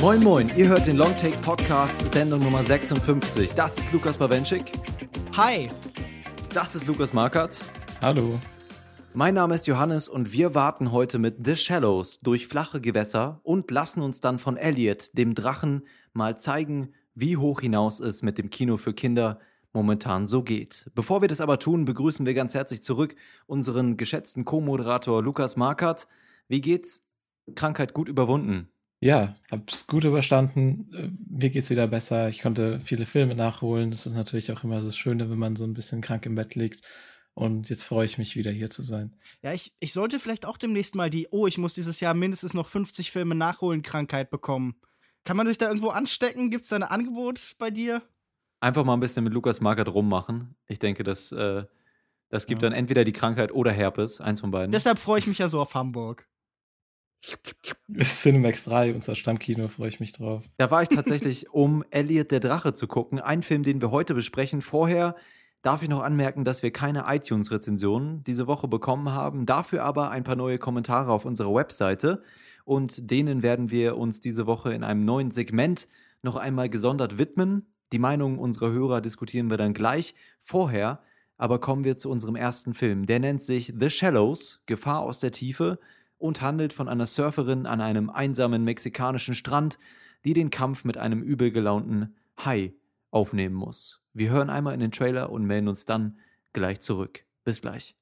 Moin Moin, ihr hört den Longtake Podcast, Sendung Nummer 56. Das ist Lukas Bawenschik. Hi. Das ist Lukas Markert. Hallo. Mein Name ist Johannes und wir warten heute mit The Shallows durch flache Gewässer und lassen uns dann von Elliot, dem Drachen, mal zeigen, wie hoch hinaus es mit dem Kino für Kinder momentan so geht. Bevor wir das aber tun, begrüßen wir ganz herzlich zurück unseren geschätzten Co-Moderator Lukas Markert. Wie geht's? Krankheit gut überwunden? Ja, hab's gut überstanden. Äh, mir geht's wieder besser. Ich konnte viele Filme nachholen. Das ist natürlich auch immer das Schöne, wenn man so ein bisschen krank im Bett liegt. Und jetzt freue ich mich wieder hier zu sein. Ja, ich, ich sollte vielleicht auch demnächst mal die, oh, ich muss dieses Jahr mindestens noch 50 Filme nachholen, Krankheit bekommen. Kann man sich da irgendwo anstecken? Gibt's da ein Angebot bei dir? Einfach mal ein bisschen mit Lukas Markert rummachen. Ich denke, das, äh, das gibt ja. dann entweder die Krankheit oder Herpes, eins von beiden. Deshalb freue ich mich ja so auf Hamburg. Cinemax 3, unser Stammkino, freue ich mich drauf. Da war ich tatsächlich, um Elliot der Drache zu gucken. Ein Film, den wir heute besprechen. Vorher darf ich noch anmerken, dass wir keine iTunes-Rezensionen diese Woche bekommen haben. Dafür aber ein paar neue Kommentare auf unserer Webseite. Und denen werden wir uns diese Woche in einem neuen Segment noch einmal gesondert widmen. Die Meinung unserer Hörer diskutieren wir dann gleich. Vorher aber kommen wir zu unserem ersten Film. Der nennt sich The Shallows, Gefahr aus der Tiefe und handelt von einer Surferin an einem einsamen mexikanischen Strand, die den Kampf mit einem übel gelaunten Hai aufnehmen muss. Wir hören einmal in den Trailer und melden uns dann gleich zurück. Bis gleich.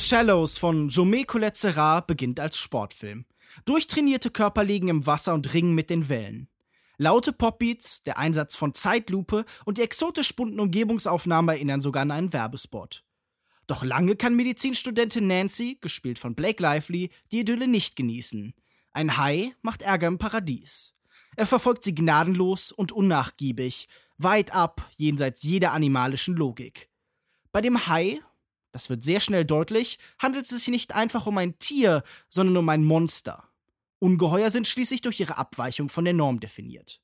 Shallows von Jomé Colette beginnt als Sportfilm. Durchtrainierte Körper liegen im Wasser und ringen mit den Wellen. Laute Popbeats, der Einsatz von Zeitlupe und die exotisch bunten Umgebungsaufnahmen erinnern sogar an einen Werbespot. Doch lange kann Medizinstudentin Nancy, gespielt von Blake Lively, die Idylle nicht genießen. Ein Hai macht Ärger im Paradies. Er verfolgt sie gnadenlos und unnachgiebig, weit ab jenseits jeder animalischen Logik. Bei dem Hai das wird sehr schnell deutlich, handelt es sich nicht einfach um ein Tier, sondern um ein Monster. Ungeheuer sind schließlich durch ihre Abweichung von der Norm definiert.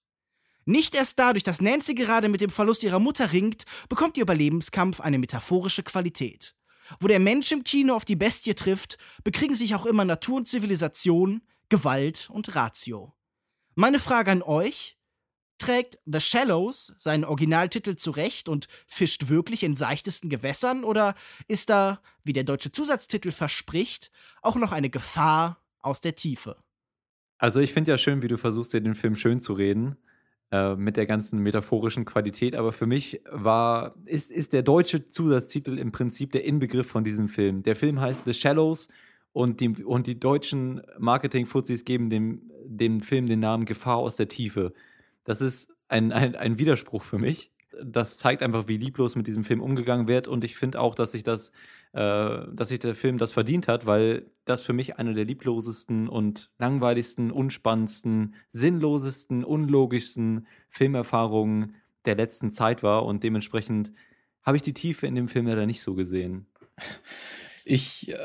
Nicht erst dadurch, dass Nancy gerade mit dem Verlust ihrer Mutter ringt, bekommt ihr Überlebenskampf eine metaphorische Qualität. Wo der Mensch im Kino auf die Bestie trifft, bekriegen sich auch immer Natur und Zivilisation, Gewalt und Ratio. Meine Frage an euch, Trägt The Shallows seinen Originaltitel zurecht und fischt wirklich in seichtesten Gewässern oder ist da, wie der deutsche Zusatztitel verspricht, auch noch eine Gefahr aus der Tiefe? Also ich finde ja schön, wie du versuchst, dir den Film schön zu reden äh, mit der ganzen metaphorischen Qualität, aber für mich war, ist, ist der deutsche Zusatztitel im Prinzip der Inbegriff von diesem Film. Der Film heißt The Shallows und die, und die deutschen Marketing-Fuzis geben dem, dem Film den Namen Gefahr aus der Tiefe. Das ist ein, ein, ein Widerspruch für mich. Das zeigt einfach, wie lieblos mit diesem Film umgegangen wird. Und ich finde auch, dass sich das, äh, dass sich der Film das verdient hat, weil das für mich eine der lieblosesten und langweiligsten, unspannendsten, sinnlosesten, unlogischsten Filmerfahrungen der letzten Zeit war. Und dementsprechend habe ich die Tiefe in dem Film leider nicht so gesehen. Ich äh,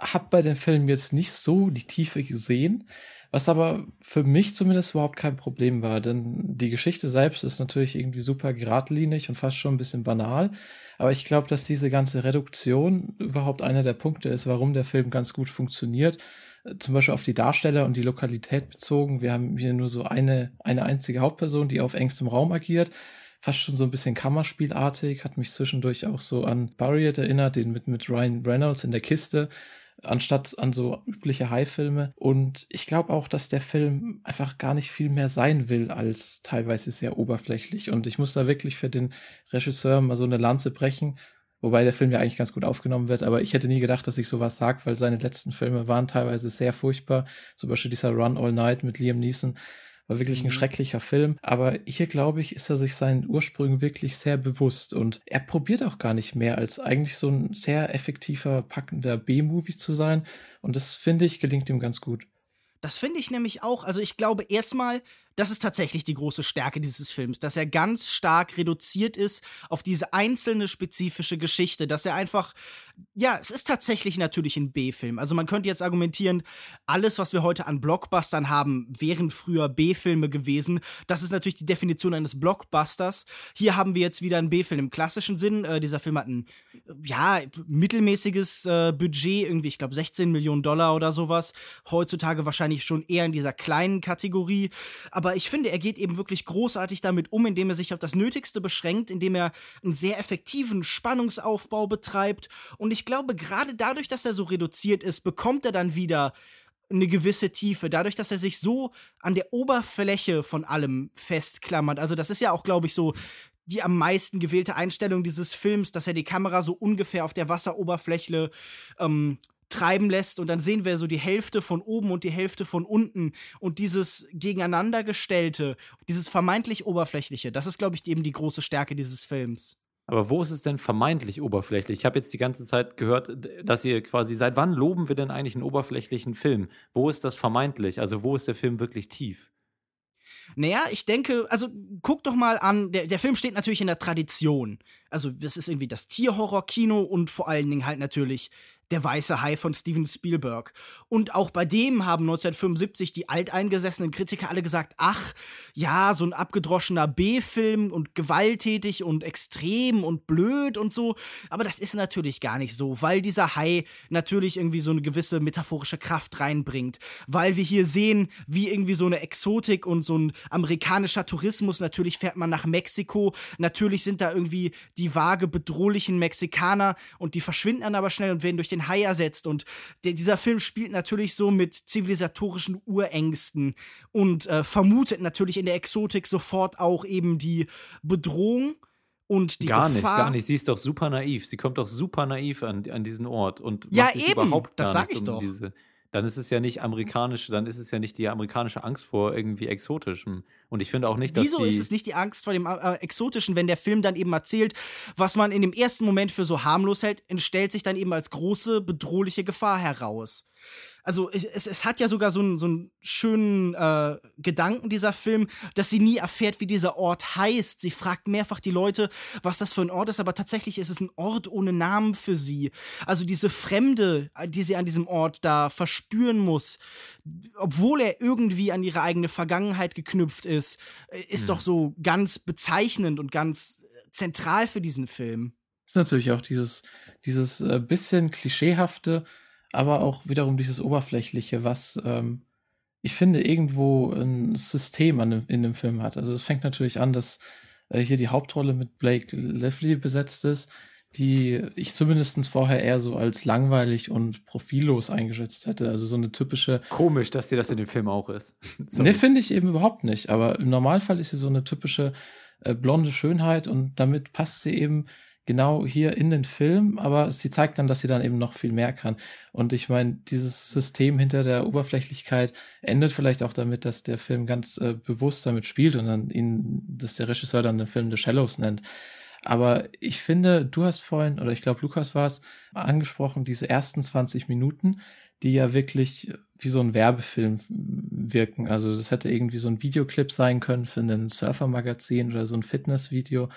habe bei dem Film jetzt nicht so die Tiefe gesehen. Was aber für mich zumindest überhaupt kein Problem war, denn die Geschichte selbst ist natürlich irgendwie super geradlinig und fast schon ein bisschen banal. Aber ich glaube, dass diese ganze Reduktion überhaupt einer der Punkte ist, warum der Film ganz gut funktioniert. Zum Beispiel auf die Darsteller und die Lokalität bezogen. Wir haben hier nur so eine, eine einzige Hauptperson, die auf engstem Raum agiert. fast schon so ein bisschen Kammerspielartig, hat mich zwischendurch auch so an Buried erinnert, den mit, mit Ryan Reynolds in der Kiste anstatt an so übliche High-Filme. Und ich glaube auch, dass der Film einfach gar nicht viel mehr sein will als teilweise sehr oberflächlich. Und ich muss da wirklich für den Regisseur mal so eine Lanze brechen. Wobei der Film ja eigentlich ganz gut aufgenommen wird, aber ich hätte nie gedacht, dass ich sowas sage, weil seine letzten Filme waren teilweise sehr furchtbar. Zum Beispiel dieser Run All Night mit Liam Neeson war wirklich ein mhm. schrecklicher Film. Aber hier, glaube ich, ist er sich seinen Ursprüngen wirklich sehr bewusst. Und er probiert auch gar nicht mehr, als eigentlich so ein sehr effektiver, packender B-Movie zu sein. Und das, finde ich, gelingt ihm ganz gut. Das finde ich nämlich auch. Also ich glaube erstmal, das ist tatsächlich die große Stärke dieses Films, dass er ganz stark reduziert ist auf diese einzelne spezifische Geschichte, dass er einfach ja, es ist tatsächlich natürlich ein B-Film. Also man könnte jetzt argumentieren, alles, was wir heute an Blockbustern haben, wären früher B-Filme gewesen. Das ist natürlich die Definition eines Blockbusters. Hier haben wir jetzt wieder einen B-Film im klassischen Sinn. Äh, dieser Film hat ein, ja, mittelmäßiges äh, Budget, irgendwie, ich glaube, 16 Millionen Dollar oder sowas. Heutzutage wahrscheinlich schon eher in dieser kleinen Kategorie. Aber ich finde, er geht eben wirklich großartig damit um, indem er sich auf das Nötigste beschränkt, indem er einen sehr effektiven Spannungsaufbau betreibt und und ich glaube, gerade dadurch, dass er so reduziert ist, bekommt er dann wieder eine gewisse Tiefe, dadurch, dass er sich so an der Oberfläche von allem festklammert. Also das ist ja auch, glaube ich, so die am meisten gewählte Einstellung dieses Films, dass er die Kamera so ungefähr auf der Wasseroberfläche ähm, treiben lässt und dann sehen wir so die Hälfte von oben und die Hälfte von unten und dieses gegeneinandergestellte, dieses vermeintlich oberflächliche, das ist, glaube ich, eben die große Stärke dieses Films. Aber wo ist es denn vermeintlich oberflächlich? Ich habe jetzt die ganze Zeit gehört, dass ihr quasi, seit wann loben wir denn eigentlich einen oberflächlichen Film? Wo ist das vermeintlich? Also wo ist der Film wirklich tief? Naja, ich denke, also guck doch mal an, der, der Film steht natürlich in der Tradition. Also, das ist irgendwie das Tierhorror-Kino und vor allen Dingen halt natürlich der weiße Hai von Steven Spielberg. Und auch bei dem haben 1975 die alteingesessenen Kritiker alle gesagt, ach, ja, so ein abgedroschener B-Film und gewalttätig und extrem und blöd und so. Aber das ist natürlich gar nicht so, weil dieser Hai natürlich irgendwie so eine gewisse metaphorische Kraft reinbringt. Weil wir hier sehen, wie irgendwie so eine Exotik und so ein amerikanischer Tourismus, natürlich fährt man nach Mexiko, natürlich sind da irgendwie die vage bedrohlichen Mexikaner und die verschwinden dann aber schnell und werden durch den den Hai ersetzt. Und der, dieser Film spielt natürlich so mit zivilisatorischen Urängsten und äh, vermutet natürlich in der Exotik sofort auch eben die Bedrohung. Und die gar Gefahr. nicht, gar nicht. Sie ist doch super naiv. Sie kommt doch super naiv an, an diesen Ort und ja, macht eben. überhaupt gar das sag ich um doch. diese dann ist es ja nicht amerikanische, dann ist es ja nicht die amerikanische Angst vor irgendwie Exotischem. Und ich finde auch nicht, dass Wieso ist es nicht die Angst vor dem äh, Exotischen, wenn der Film dann eben erzählt, was man in dem ersten Moment für so harmlos hält, entstellt sich dann eben als große bedrohliche Gefahr heraus also es, es hat ja sogar so einen, so einen schönen äh, Gedanken, dieser Film, dass sie nie erfährt, wie dieser Ort heißt. Sie fragt mehrfach die Leute, was das für ein Ort ist, aber tatsächlich ist es ein Ort ohne Namen für sie. Also diese Fremde, die sie an diesem Ort da verspüren muss, obwohl er irgendwie an ihre eigene Vergangenheit geknüpft ist, äh, ist mhm. doch so ganz bezeichnend und ganz zentral für diesen Film. Ist natürlich auch dieses, dieses äh, bisschen klischeehafte, aber auch wiederum dieses Oberflächliche, was ähm, ich finde irgendwo ein System an, in dem Film hat. Also es fängt natürlich an, dass äh, hier die Hauptrolle mit Blake Lively besetzt ist, die ich zumindest vorher eher so als langweilig und profillos eingeschätzt hätte. Also so eine typische. Komisch, dass dir das in dem Film auch ist. ne, finde ich eben überhaupt nicht. Aber im Normalfall ist sie so eine typische äh, blonde Schönheit und damit passt sie eben genau hier in den Film, aber sie zeigt dann, dass sie dann eben noch viel mehr kann. Und ich meine, dieses System hinter der Oberflächlichkeit endet vielleicht auch damit, dass der Film ganz äh, bewusst damit spielt und dann ihn, dass der Regisseur dann den Film The Shallows nennt. Aber ich finde, du hast vorhin, oder ich glaube, Lukas war es, angesprochen, diese ersten 20 Minuten, die ja wirklich wie so ein Werbefilm wirken. Also das hätte irgendwie so ein Videoclip sein können für ein Surfer-Magazin oder so ein Fitnessvideo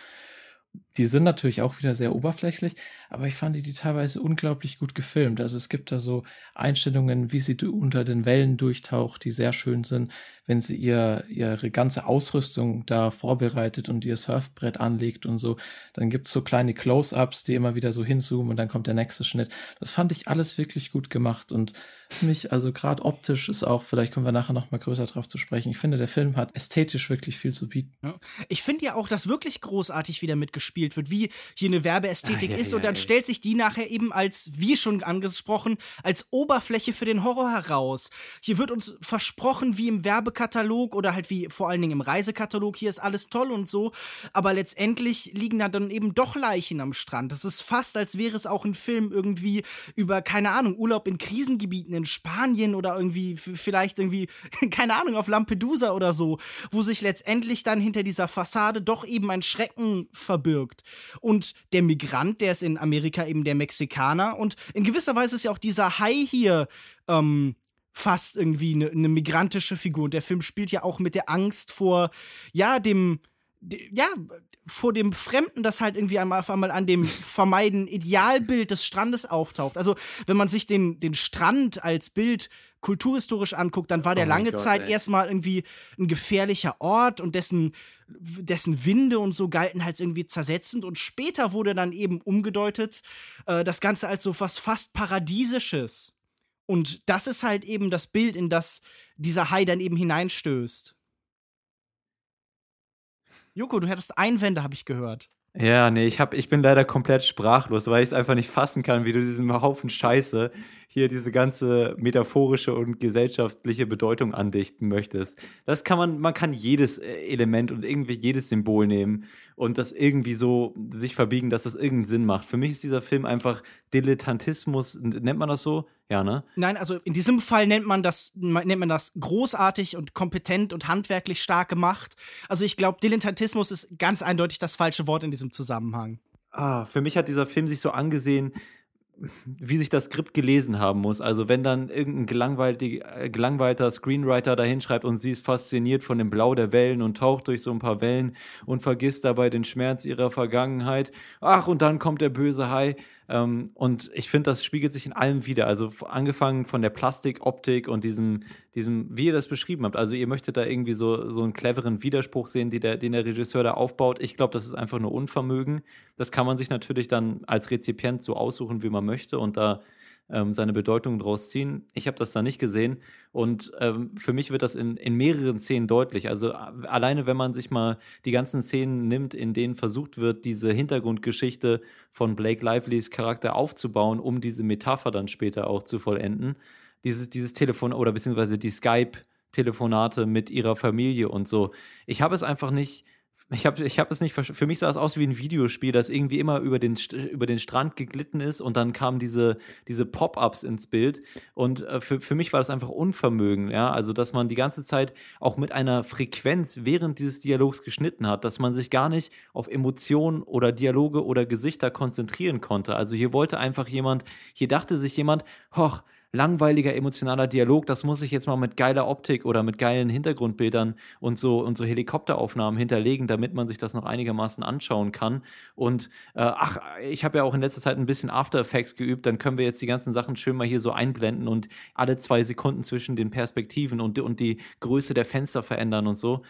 die sind natürlich auch wieder sehr oberflächlich, aber ich fand die, teilweise unglaublich gut gefilmt. Also es gibt da so Einstellungen, wie sie unter den Wellen durchtaucht, die sehr schön sind, wenn sie ihr, ihre ganze Ausrüstung da vorbereitet und ihr Surfbrett anlegt und so. Dann gibt's so kleine Close-ups, die immer wieder so hinzoomen und dann kommt der nächste Schnitt. Das fand ich alles wirklich gut gemacht und mich, also gerade optisch ist auch, vielleicht kommen wir nachher noch mal größer drauf zu sprechen. Ich finde, der Film hat ästhetisch wirklich viel zu bieten. Ich finde ja auch, dass wirklich großartig wieder mitgespielt wird, wie hier eine Werbeästhetik ah, ja, ist ja, und dann stellt sich die nachher eben als, wie schon angesprochen, als Oberfläche für den Horror heraus. Hier wird uns versprochen, wie im Werbekatalog oder halt wie vor allen Dingen im Reisekatalog, hier ist alles toll und so, aber letztendlich liegen da dann eben doch Leichen am Strand. Das ist fast, als wäre es auch ein Film irgendwie über, keine Ahnung, Urlaub in Krisengebieten in Spanien oder irgendwie, vielleicht irgendwie, keine Ahnung, auf Lampedusa oder so, wo sich letztendlich dann hinter dieser Fassade doch eben ein Schrecken verbirgt. Und der Migrant, der ist in Amerika eben der Mexikaner und in gewisser Weise ist ja auch dieser Hai hier, ähm, fast irgendwie eine, eine migrantische Figur. Und der Film spielt ja auch mit der Angst vor, ja, dem, ja, vor dem Fremden, das halt irgendwie einmal, auf einmal an dem vermeiden Idealbild des Strandes auftaucht. Also, wenn man sich den, den Strand als Bild kulturhistorisch anguckt, dann war der oh lange Gott, Zeit ey. erstmal irgendwie ein gefährlicher Ort und dessen, dessen Winde und so galten halt irgendwie zersetzend und später wurde dann eben umgedeutet, äh, das Ganze als so was fast Paradiesisches. Und das ist halt eben das Bild, in das dieser Hai dann eben hineinstößt. Joko, du hättest Einwände, habe ich gehört. Ja, nee, ich, hab, ich bin leider komplett sprachlos, weil ich es einfach nicht fassen kann, wie du diesem Haufen Scheiße hier diese ganze metaphorische und gesellschaftliche Bedeutung andichten möchtest. Das kann man, man kann jedes äh, Element und irgendwie jedes Symbol nehmen und das irgendwie so sich verbiegen, dass das irgendeinen Sinn macht. Für mich ist dieser Film einfach Dilettantismus, nennt man das so? Ja, ne? Nein, also in diesem Fall nennt man das, nennt man das großartig und kompetent und handwerklich stark gemacht. Also ich glaube, Dilettantismus ist ganz eindeutig das falsche Wort in diesem Zusammenhang. Ah, für mich hat dieser Film sich so angesehen wie sich das Skript gelesen haben muss. Also wenn dann irgendein äh, gelangweilter Screenwriter da hinschreibt und sie ist fasziniert von dem Blau der Wellen und taucht durch so ein paar Wellen und vergisst dabei den Schmerz ihrer Vergangenheit. Ach, und dann kommt der böse Hai. Ähm, und ich finde, das spiegelt sich in allem wieder. Also angefangen von der Plastikoptik und diesem, diesem, wie ihr das beschrieben habt. Also ihr möchtet da irgendwie so, so einen cleveren Widerspruch sehen, der, den der Regisseur da aufbaut. Ich glaube, das ist einfach nur Unvermögen. Das kann man sich natürlich dann als Rezipient so aussuchen, wie man möchte und da ähm, seine Bedeutung draus ziehen. Ich habe das da nicht gesehen und ähm, für mich wird das in, in mehreren Szenen deutlich. Also alleine, wenn man sich mal die ganzen Szenen nimmt, in denen versucht wird, diese Hintergrundgeschichte von Blake Livelys Charakter aufzubauen, um diese Metapher dann später auch zu vollenden. Dieses, dieses Telefon oder beziehungsweise die Skype-Telefonate mit ihrer Familie und so. Ich habe es einfach nicht ich habe ich hab es nicht Für mich sah es aus wie ein Videospiel, das irgendwie immer über den, über den Strand geglitten ist und dann kamen diese, diese Pop-ups ins Bild. Und äh, für, für mich war das einfach Unvermögen, ja. Also, dass man die ganze Zeit auch mit einer Frequenz während dieses Dialogs geschnitten hat, dass man sich gar nicht auf Emotionen oder Dialoge oder Gesichter konzentrieren konnte. Also hier wollte einfach jemand, hier dachte sich jemand, hoch, langweiliger emotionaler Dialog, das muss ich jetzt mal mit geiler Optik oder mit geilen Hintergrundbildern und so und so Helikopteraufnahmen hinterlegen, damit man sich das noch einigermaßen anschauen kann. Und äh, ach, ich habe ja auch in letzter Zeit ein bisschen After Effects geübt, dann können wir jetzt die ganzen Sachen schön mal hier so einblenden und alle zwei Sekunden zwischen den Perspektiven und, und die Größe der Fenster verändern und so.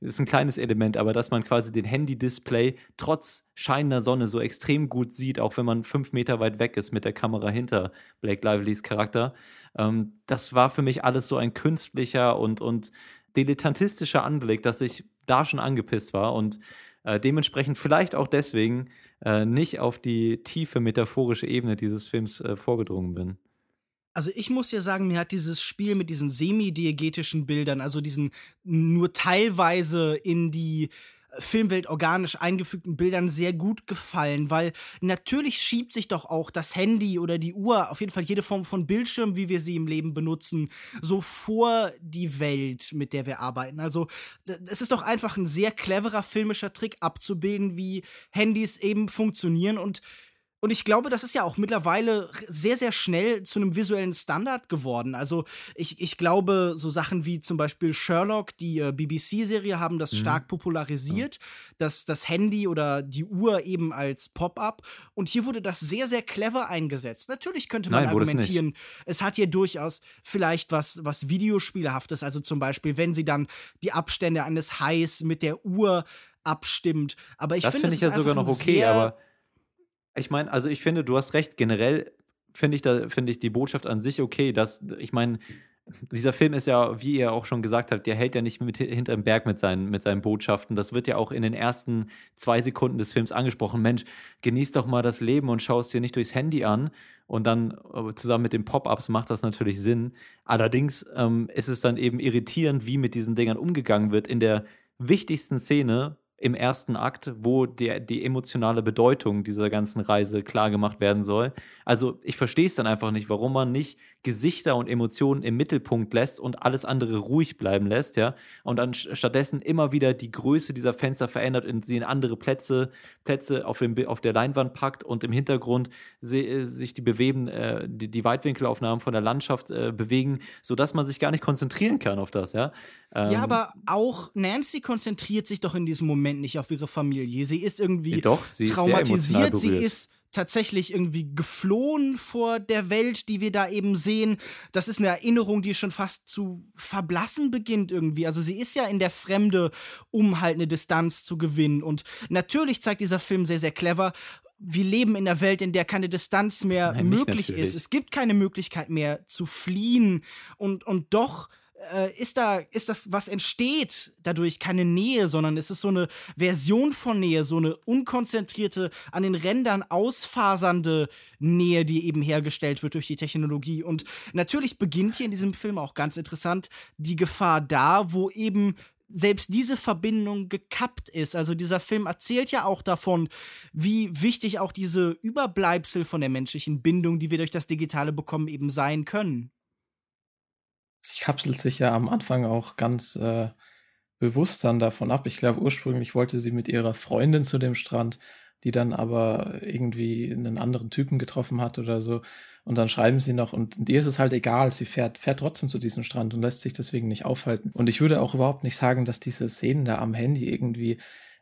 Ist ein kleines Element, aber dass man quasi den Handy-Display trotz scheinender Sonne so extrem gut sieht, auch wenn man fünf Meter weit weg ist mit der Kamera hinter Blake Livelys Charakter. Ähm, das war für mich alles so ein künstlicher und, und dilettantistischer Anblick, dass ich da schon angepisst war und äh, dementsprechend vielleicht auch deswegen äh, nicht auf die tiefe metaphorische Ebene dieses Films äh, vorgedrungen bin. Also ich muss ja sagen, mir hat dieses Spiel mit diesen semi-diegetischen Bildern, also diesen nur teilweise in die Filmwelt organisch eingefügten Bildern sehr gut gefallen, weil natürlich schiebt sich doch auch das Handy oder die Uhr, auf jeden Fall jede Form von Bildschirm, wie wir sie im Leben benutzen, so vor die Welt, mit der wir arbeiten. Also es ist doch einfach ein sehr cleverer filmischer Trick abzubilden, wie Handys eben funktionieren und Und ich glaube, das ist ja auch mittlerweile sehr, sehr schnell zu einem visuellen Standard geworden. Also ich, ich glaube, so Sachen wie zum Beispiel Sherlock, die äh, BBC-Serie, haben das mhm. stark popularisiert. Ja. Das, das Handy oder die Uhr eben als Pop-up. Und hier wurde das sehr, sehr clever eingesetzt. Natürlich könnte man Nein, argumentieren, es, es, hat hier durchaus vielleicht was, was Videospielhaftes. Also zum Beispiel, wenn sie dann die Abstände eines Highs mit der Uhr abstimmt. Aber ich finde, das finde ich ja sogar noch okay, aber ich meine, also ich finde, du hast recht, generell finde ich, da, find ich die Botschaft an sich okay, dass, ich meine, dieser Film ist ja, wie ihr auch schon gesagt habt, der hält ja nicht mit hinterm Berg mit seinen, mit seinen Botschaften. Das wird ja auch in den ersten zwei Sekunden des Films angesprochen. Mensch, genieß doch mal das Leben und schau es dir nicht durchs Handy an. Und dann äh, zusammen mit den Pop-ups macht das natürlich Sinn. Allerdings ähm, ist es dann eben irritierend, wie mit diesen Dingern umgegangen wird. In der wichtigsten Szene im ersten Akt, wo der, die emotionale Bedeutung dieser ganzen Reise klargemacht werden soll. Also ich verstehe es dann einfach nicht, warum man nicht Gesichter und Emotionen im Mittelpunkt lässt und alles andere ruhig bleiben lässt, ja, und dann stattdessen immer wieder die Größe dieser Fenster verändert und sie in andere Plätze, Plätze auf, dem, auf der Leinwand packt und im Hintergrund se, sich die bewegen, äh, die, die Weitwinkelaufnahmen von der Landschaft äh, bewegen, sodass man sich gar nicht konzentrieren kann auf das, ja. Ähm, ja, aber auch Nancy konzentriert sich doch in diesem Moment nicht auf ihre Familie. Sie ist irgendwie doch, sie traumatisiert, ist sie ist tatsächlich irgendwie geflohen vor der Welt, die wir da eben sehen. Das ist eine Erinnerung, die schon fast zu verblassen beginnt irgendwie. Also sie ist ja in der Fremde, um halt eine Distanz zu gewinnen. Und natürlich zeigt dieser Film sehr, sehr clever, wir leben in einer Welt, in der keine Distanz mehr Nein, möglich ist. Es gibt keine Möglichkeit mehr zu fliehen. Und, und doch äh, ist da, ist das, was entsteht dadurch keine Nähe, sondern es ist so eine Version von Nähe, so eine unkonzentrierte, an den Rändern ausfasernde Nähe, die eben hergestellt wird durch die Technologie. Und natürlich beginnt hier in diesem Film auch ganz interessant die Gefahr da, wo eben selbst diese Verbindung gekappt ist. Also dieser Film erzählt ja auch davon, wie wichtig auch diese Überbleibsel von der menschlichen Bindung, die wir durch das Digitale bekommen, eben sein können sie kapselt sich ja am Anfang auch ganz äh, bewusst dann davon ab. Ich glaube, ursprünglich wollte sie mit ihrer Freundin zu dem Strand, die dann aber irgendwie einen anderen Typen getroffen hat oder so. Und dann schreiben sie noch, und dir ist es halt egal, sie fährt, fährt trotzdem zu diesem Strand und lässt sich deswegen nicht aufhalten. Und ich würde auch überhaupt nicht sagen, dass diese Szenen da am Handy irgendwie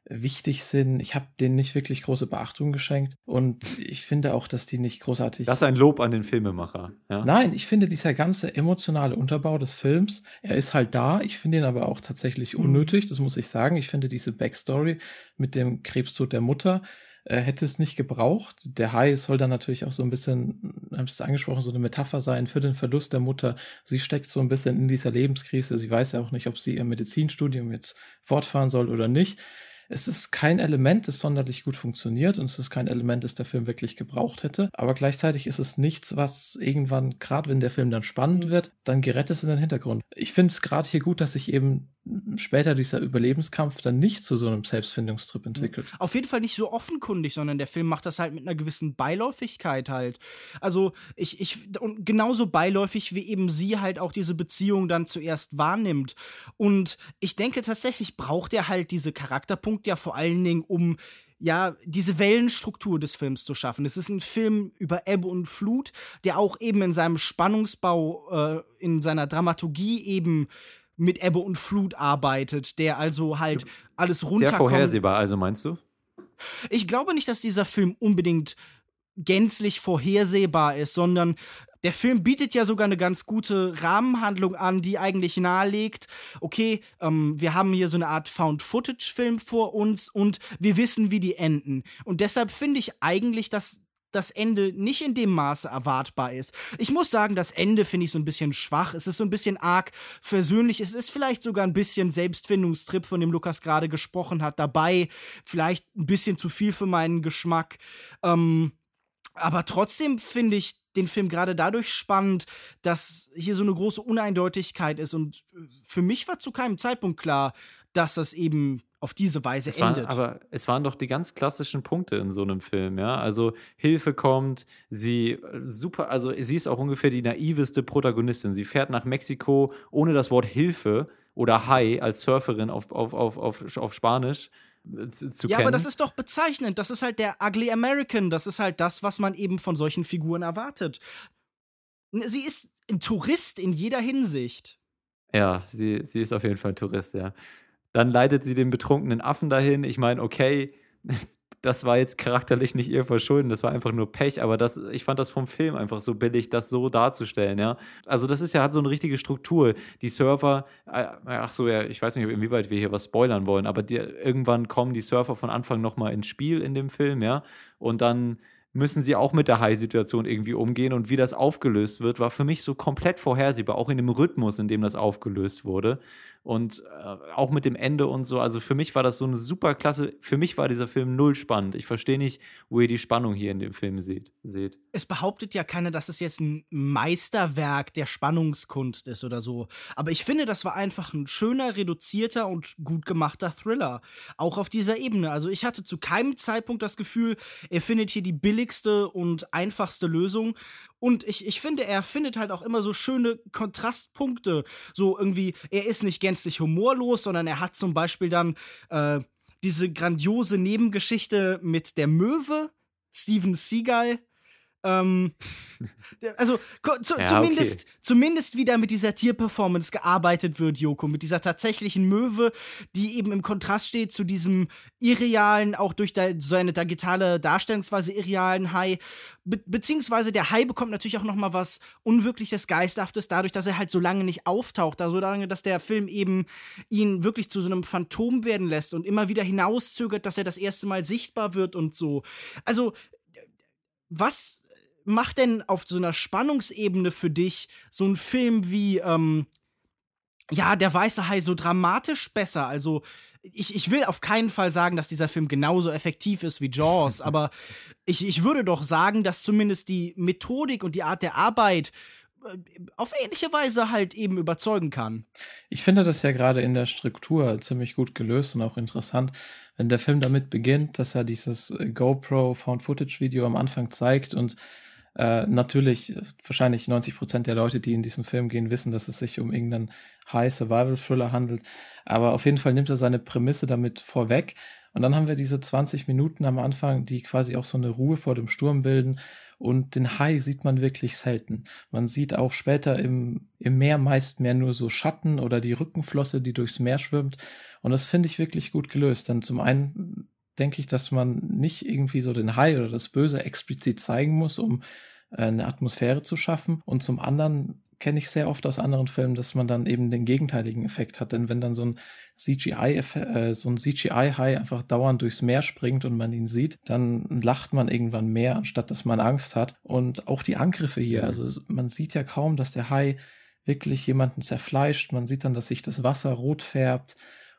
wichtig sind. Ich habe denen nicht wirklich große Beachtung geschenkt und ich finde auch, dass die nicht großartig. Das ist ein Lob an den Filmemacher. Ja? Nein, ich finde dieser ganze emotionale Unterbau des Films, er ist halt da. Ich finde ihn aber auch tatsächlich hm. unnötig. Das muss ich sagen. Ich finde diese Backstory mit dem Krebstod der Mutter äh, hätte es nicht gebraucht. Der Hai soll dann natürlich auch so ein bisschen, haben es angesprochen, so eine Metapher sein für den Verlust der Mutter. Sie steckt so ein bisschen in dieser Lebenskrise. Sie weiß ja auch nicht, ob sie ihr Medizinstudium jetzt fortfahren soll oder nicht es ist kein Element, das sonderlich gut funktioniert und es ist kein Element, das der Film wirklich gebraucht hätte. Aber gleichzeitig ist es nichts, was irgendwann, gerade wenn der Film dann spannend wird, dann gerät es in den Hintergrund. Ich finde es gerade hier gut, dass sich eben später dieser Überlebenskampf dann nicht zu so einem Selbstfindungstrip entwickelt. Auf jeden Fall nicht so offenkundig, sondern der Film macht das halt mit einer gewissen Beiläufigkeit halt. Also ich, ich, und genauso beiläufig, wie eben sie halt auch diese Beziehung dann zuerst wahrnimmt. Und ich denke tatsächlich braucht er halt diese Charakterpunkte ja vor allen Dingen, um ja, diese Wellenstruktur des Films zu schaffen. Es ist ein Film über Ebbe und Flut, der auch eben in seinem Spannungsbau, äh, in seiner Dramaturgie eben mit Ebbe und Flut arbeitet, der also halt alles runterkommt. Sehr vorhersehbar, also meinst du? Ich glaube nicht, dass dieser Film unbedingt gänzlich vorhersehbar ist, sondern der Film bietet ja sogar eine ganz gute Rahmenhandlung an, die eigentlich nahelegt, okay, ähm, wir haben hier so eine Art Found-Footage-Film vor uns und wir wissen, wie die enden. Und deshalb finde ich eigentlich, dass das Ende nicht in dem Maße erwartbar ist. Ich muss sagen, das Ende finde ich so ein bisschen schwach. Es ist so ein bisschen arg versöhnlich. Es ist vielleicht sogar ein bisschen Selbstfindungstrip, von dem Lukas gerade gesprochen hat, dabei. Vielleicht ein bisschen zu viel für meinen Geschmack. Ähm, aber trotzdem finde ich den Film gerade dadurch spannend, dass hier so eine große Uneindeutigkeit ist. Und für mich war zu keinem Zeitpunkt klar, dass das eben auf diese Weise es endet. Waren, aber es waren doch die ganz klassischen Punkte in so einem Film, ja. Also Hilfe kommt, sie äh, super, also sie ist auch ungefähr die naiveste Protagonistin. Sie fährt nach Mexiko ohne das Wort Hilfe oder Hi als Surferin auf, auf, auf, auf, auf Spanisch zu, zu ja, kennen. aber das ist doch bezeichnend. Das ist halt der Ugly American. Das ist halt das, was man eben von solchen Figuren erwartet. Sie ist ein Tourist in jeder Hinsicht. Ja, sie, sie ist auf jeden Fall ein Tourist, ja. Dann leitet sie den betrunkenen Affen dahin. Ich meine, okay, das war jetzt charakterlich nicht ihr Verschulden, das war einfach nur Pech, aber das, ich fand das vom Film einfach so billig, das so darzustellen, ja. Also das ist ja, hat so eine richtige Struktur. Die Surfer, äh, ach so, ja, ich weiß nicht, inwieweit wir hier was spoilern wollen, aber die, irgendwann kommen die Surfer von Anfang nochmal ins Spiel in dem Film, ja. Und dann müssen sie auch mit der High-Situation irgendwie umgehen. Und wie das aufgelöst wird, war für mich so komplett vorhersehbar, auch in dem Rhythmus, in dem das aufgelöst wurde und äh, auch mit dem Ende und so. Also für mich war das so eine super klasse. Für mich war dieser Film null spannend. Ich verstehe nicht, wo ihr die Spannung hier in dem Film seht. seht. Es behauptet ja keiner, dass es jetzt ein Meisterwerk der Spannungskunst ist oder so. Aber ich finde, das war einfach ein schöner, reduzierter und gut gemachter Thriller. Auch auf dieser Ebene. Also ich hatte zu keinem Zeitpunkt das Gefühl, er findet hier die billigste und einfachste Lösung. Und ich, ich finde, er findet halt auch immer so schöne Kontrastpunkte. So irgendwie, er ist nicht gänzlich humorlos, sondern er hat zum Beispiel dann äh, diese grandiose Nebengeschichte mit der Möwe, Steven Seagal, ähm, also zu, ja, zumindest, okay. zumindest wieder mit dieser Tierperformance gearbeitet wird, Joko, mit dieser tatsächlichen Möwe, die eben im Kontrast steht zu diesem irrealen, auch durch seine digitale Darstellungsweise irrealen Hai. Be beziehungsweise der Hai bekommt natürlich auch noch mal was Unwirkliches, Geisterhaftes, dadurch, dass er halt so lange nicht auftaucht. Also lange, dass der Film eben ihn wirklich zu so einem Phantom werden lässt und immer wieder hinauszögert, dass er das erste Mal sichtbar wird und so. Also was macht denn auf so einer Spannungsebene für dich so ein Film wie, ähm, ja, der weiße Hai so dramatisch besser? Also, ich, ich will auf keinen Fall sagen, dass dieser Film genauso effektiv ist wie Jaws, aber ich, ich würde doch sagen, dass zumindest die Methodik und die Art der Arbeit äh, auf ähnliche Weise halt eben überzeugen kann. Ich finde das ja gerade in der Struktur ziemlich gut gelöst und auch interessant, wenn der Film damit beginnt, dass er dieses GoPro Found Footage Video am Anfang zeigt und äh, natürlich, wahrscheinlich 90 Prozent der Leute, die in diesen Film gehen, wissen, dass es sich um irgendeinen High Survival Thriller handelt. Aber auf jeden Fall nimmt er seine Prämisse damit vorweg. Und dann haben wir diese 20 Minuten am Anfang, die quasi auch so eine Ruhe vor dem Sturm bilden. Und den Hai sieht man wirklich selten. Man sieht auch später im, im Meer meist mehr nur so Schatten oder die Rückenflosse, die durchs Meer schwimmt. Und das finde ich wirklich gut gelöst. Denn zum einen denke ich, dass man nicht irgendwie so den Hai oder das Böse explizit zeigen muss, um äh, eine Atmosphäre zu schaffen. Und zum anderen kenne ich sehr oft aus anderen Filmen, dass man dann eben den gegenteiligen Effekt hat. Denn wenn dann so ein CGI, äh, so ein CGI-Hai einfach dauernd durchs Meer springt und man ihn sieht, dann lacht man irgendwann mehr, anstatt dass man Angst hat. Und auch die Angriffe hier, also man sieht ja kaum, dass der Hai wirklich jemanden zerfleischt. Man sieht dann, dass sich das Wasser rot färbt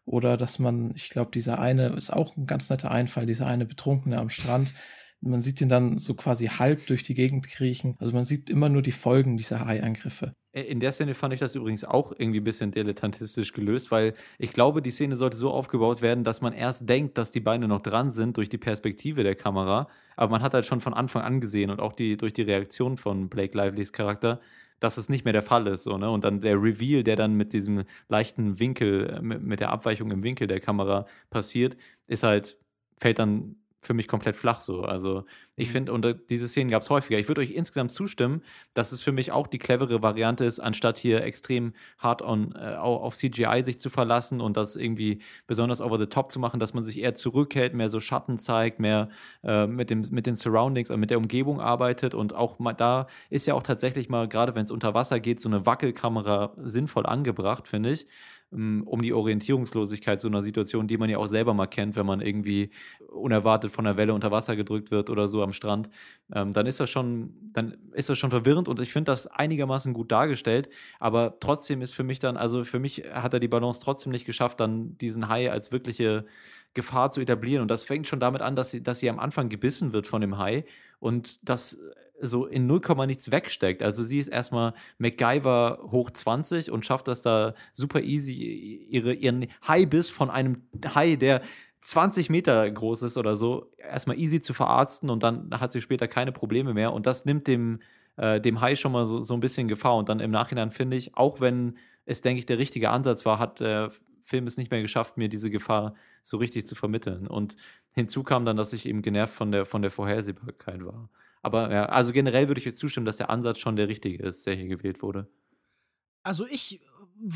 oder dass man, ich glaube, dieser eine ist auch ein ganz netter Einfall, dieser eine Betrunkene am Strand. Man sieht ihn dann so quasi halb durch die Gegend kriechen. Also man sieht immer nur die Folgen dieser Hai-Angriffe. In der Szene fand ich das übrigens auch irgendwie ein bisschen dilettantistisch gelöst, weil ich glaube, die Szene sollte so aufgebaut werden, dass man erst denkt, dass die Beine noch dran sind durch die Perspektive der Kamera. Aber man hat halt schon von Anfang an gesehen und auch die, durch die Reaktion von Blake Livelys Charakter, dass es nicht mehr der Fall ist. So, ne? Und dann der Reveal, der dann mit diesem leichten Winkel, äh, mit, mit der Abweichung im Winkel der Kamera passiert, ist halt, fällt dann für mich komplett flach so. Also ich mhm. finde, und diese Szenen gab es häufiger. Ich würde euch insgesamt zustimmen, dass es für mich auch die clevere Variante ist, anstatt hier extrem hart on, äh, auf CGI sich zu verlassen und das irgendwie besonders over the top zu machen, dass man sich eher zurückhält, mehr so Schatten zeigt, mehr äh, mit, dem, mit den Surroundings, äh, mit der Umgebung arbeitet und auch mal da ist ja auch tatsächlich mal, gerade wenn es unter Wasser geht, so eine Wackelkamera sinnvoll angebracht, finde ich. Ähm, um die Orientierungslosigkeit so einer Situation, die man ja auch selber mal kennt, wenn man irgendwie unerwartet von der Welle unter Wasser gedrückt wird oder so am Strand, ähm, dann ist das schon, dann ist das schon verwirrend und ich finde das einigermaßen gut dargestellt, aber trotzdem ist für mich dann, also für mich hat er die Balance trotzdem nicht geschafft, dann diesen Hai als wirkliche Gefahr zu etablieren. Und das fängt schon damit an, dass sie, dass sie am Anfang gebissen wird von dem Hai. Und das so in 0, nichts wegsteckt. Also sie ist erstmal MacGyver hoch 20 und schafft das da super easy, ihre, ihren Hai-Biss von einem Hai, der 20 Meter groß ist oder so, erstmal easy zu verarzten und dann hat sie später keine Probleme mehr. Und das nimmt dem, äh, dem Hai schon mal so, so ein bisschen Gefahr. Und dann im Nachhinein finde ich, auch wenn es, denke ich, der richtige Ansatz war, hat äh, Film es nicht mehr geschafft, mir diese Gefahr so richtig zu vermitteln. Und hinzu kam dann, dass ich eben genervt von der, von der Vorhersehbarkeit war. Aber ja, also generell würde ich jetzt zustimmen, dass der Ansatz schon der richtige ist, der hier gewählt wurde. Also ich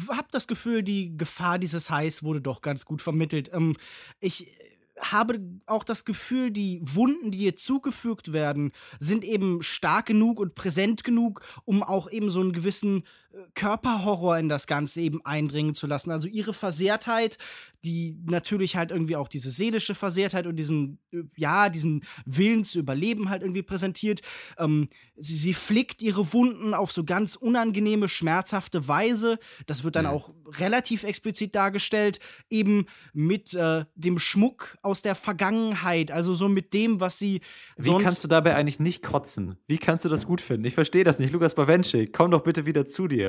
habe das Gefühl, die Gefahr dieses Highs wurde doch ganz gut vermittelt. Ähm, ich habe auch das Gefühl, die Wunden, die hier zugefügt werden, sind eben stark genug und präsent genug, um auch eben so einen gewissen äh, Körperhorror in das Ganze eben eindringen zu lassen. Also ihre Versehrtheit die natürlich halt irgendwie auch diese seelische Versehrtheit und diesen, ja, diesen Willen zu überleben halt irgendwie präsentiert. Ähm, sie, sie flickt ihre Wunden auf so ganz unangenehme, schmerzhafte Weise. Das wird dann ja. auch relativ explizit dargestellt, eben mit äh, dem Schmuck aus der Vergangenheit, also so mit dem, was sie. Wie kannst du dabei eigentlich nicht kotzen? Wie kannst du das gut finden? Ich verstehe das nicht. Lukas Bawenschik, komm doch bitte wieder zu dir.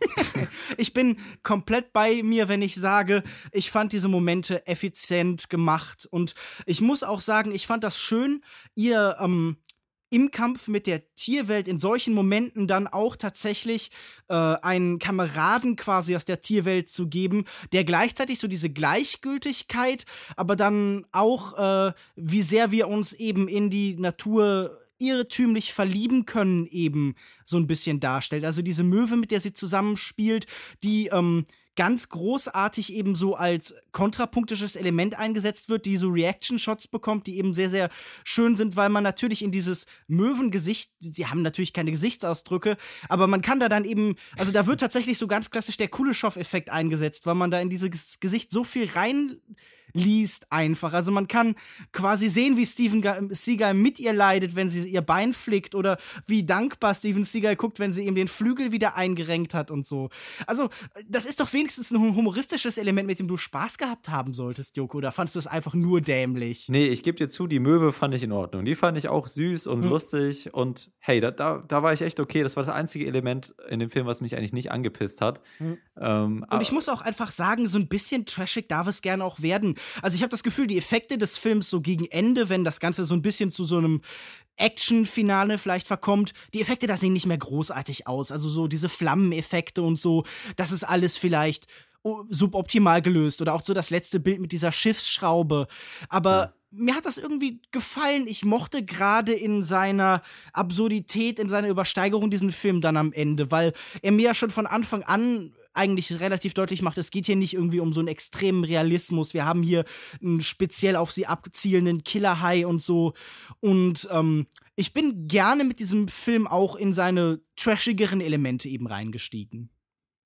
ich bin komplett bei mir, wenn ich sage, ich fand diese Momente effizient gemacht. Und ich muss auch sagen, ich fand das schön, ihr ähm, im Kampf mit der Tierwelt in solchen Momenten dann auch tatsächlich äh, einen Kameraden quasi aus der Tierwelt zu geben, der gleichzeitig so diese Gleichgültigkeit, aber dann auch, äh, wie sehr wir uns eben in die Natur irrtümlich verlieben können eben so ein bisschen darstellt. Also diese Möwe, mit der sie zusammenspielt, die ähm, ganz großartig eben so als kontrapunktisches Element eingesetzt wird, die so Reaction-Shots bekommt, die eben sehr, sehr schön sind, weil man natürlich in dieses Möwengesicht, sie haben natürlich keine Gesichtsausdrücke, aber man kann da dann eben, also da wird tatsächlich so ganz klassisch der Kuleshov-Effekt eingesetzt, weil man da in dieses Gesicht so viel rein liest einfach. Also man kann quasi sehen, wie Steven Seagal mit ihr leidet, wenn sie ihr Bein flickt oder wie dankbar Steven Seagal guckt, wenn sie ihm den Flügel wieder eingerenkt hat und so. Also das ist doch wenigstens ein humoristisches Element, mit dem du Spaß gehabt haben solltest, Joko. Oder fandest du es einfach nur dämlich? Nee, ich gebe dir zu, die Möwe fand ich in Ordnung. Die fand ich auch süß und hm. lustig und hey, da, da, da war ich echt okay. Das war das einzige Element in dem Film, was mich eigentlich nicht angepisst hat. Hm. Ähm, und ich muss auch einfach sagen, so ein bisschen trashig darf es gerne auch werden. Also ich habe das Gefühl, die Effekte des Films so gegen Ende, wenn das Ganze so ein bisschen zu so einem Action-Finale vielleicht verkommt, die Effekte da sehen nicht mehr großartig aus. Also so diese Flammeneffekte und so, das ist alles vielleicht suboptimal gelöst oder auch so das letzte Bild mit dieser Schiffsschraube. Aber ja. mir hat das irgendwie gefallen. Ich mochte gerade in seiner Absurdität, in seiner Übersteigerung diesen Film dann am Ende, weil er mir ja schon von Anfang an eigentlich relativ deutlich macht, es geht hier nicht irgendwie um so einen extremen Realismus. Wir haben hier einen speziell auf sie abzielenden Killer-High und so. Und ähm, ich bin gerne mit diesem Film auch in seine trashigeren Elemente eben reingestiegen.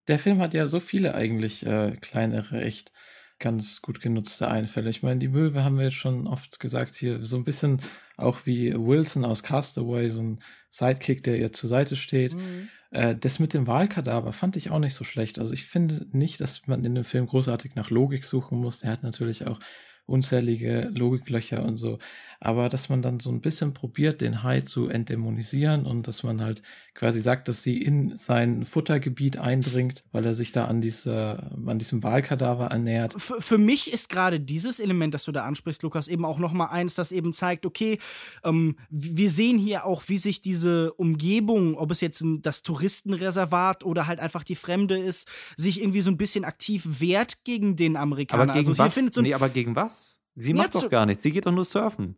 Der Film hat ja so viele eigentlich äh, kleinere, echt ganz gut genutzte Einfälle. Ich meine, die Möwe haben wir jetzt schon oft gesagt hier, so ein bisschen auch wie Wilson aus Castaway, so ein Sidekick, der ihr zur Seite steht. Mhm. Äh, das mit dem Wahlkadaver fand ich auch nicht so schlecht. Also ich finde nicht, dass man in dem Film großartig nach Logik suchen muss. Er hat natürlich auch unzählige Logiklöcher und so. Aber dass man dann so ein bisschen probiert, den Hai zu entdämonisieren und dass man halt quasi sagt, dass sie in sein Futtergebiet eindringt, weil er sich da an, dieser, an diesem Wahlkadaver ernährt. Für, für mich ist gerade dieses Element, das du da ansprichst, Lukas, eben auch noch mal eins, das eben zeigt, okay, ähm, wir sehen hier auch, wie sich diese Umgebung, ob es jetzt ein, das Touristenreservat oder halt einfach die Fremde ist, sich irgendwie so ein bisschen aktiv wehrt gegen den Amerikaner. Aber gegen also, was? So nee, aber gegen was? Sie macht doch gar nichts. Sie geht doch nur surfen.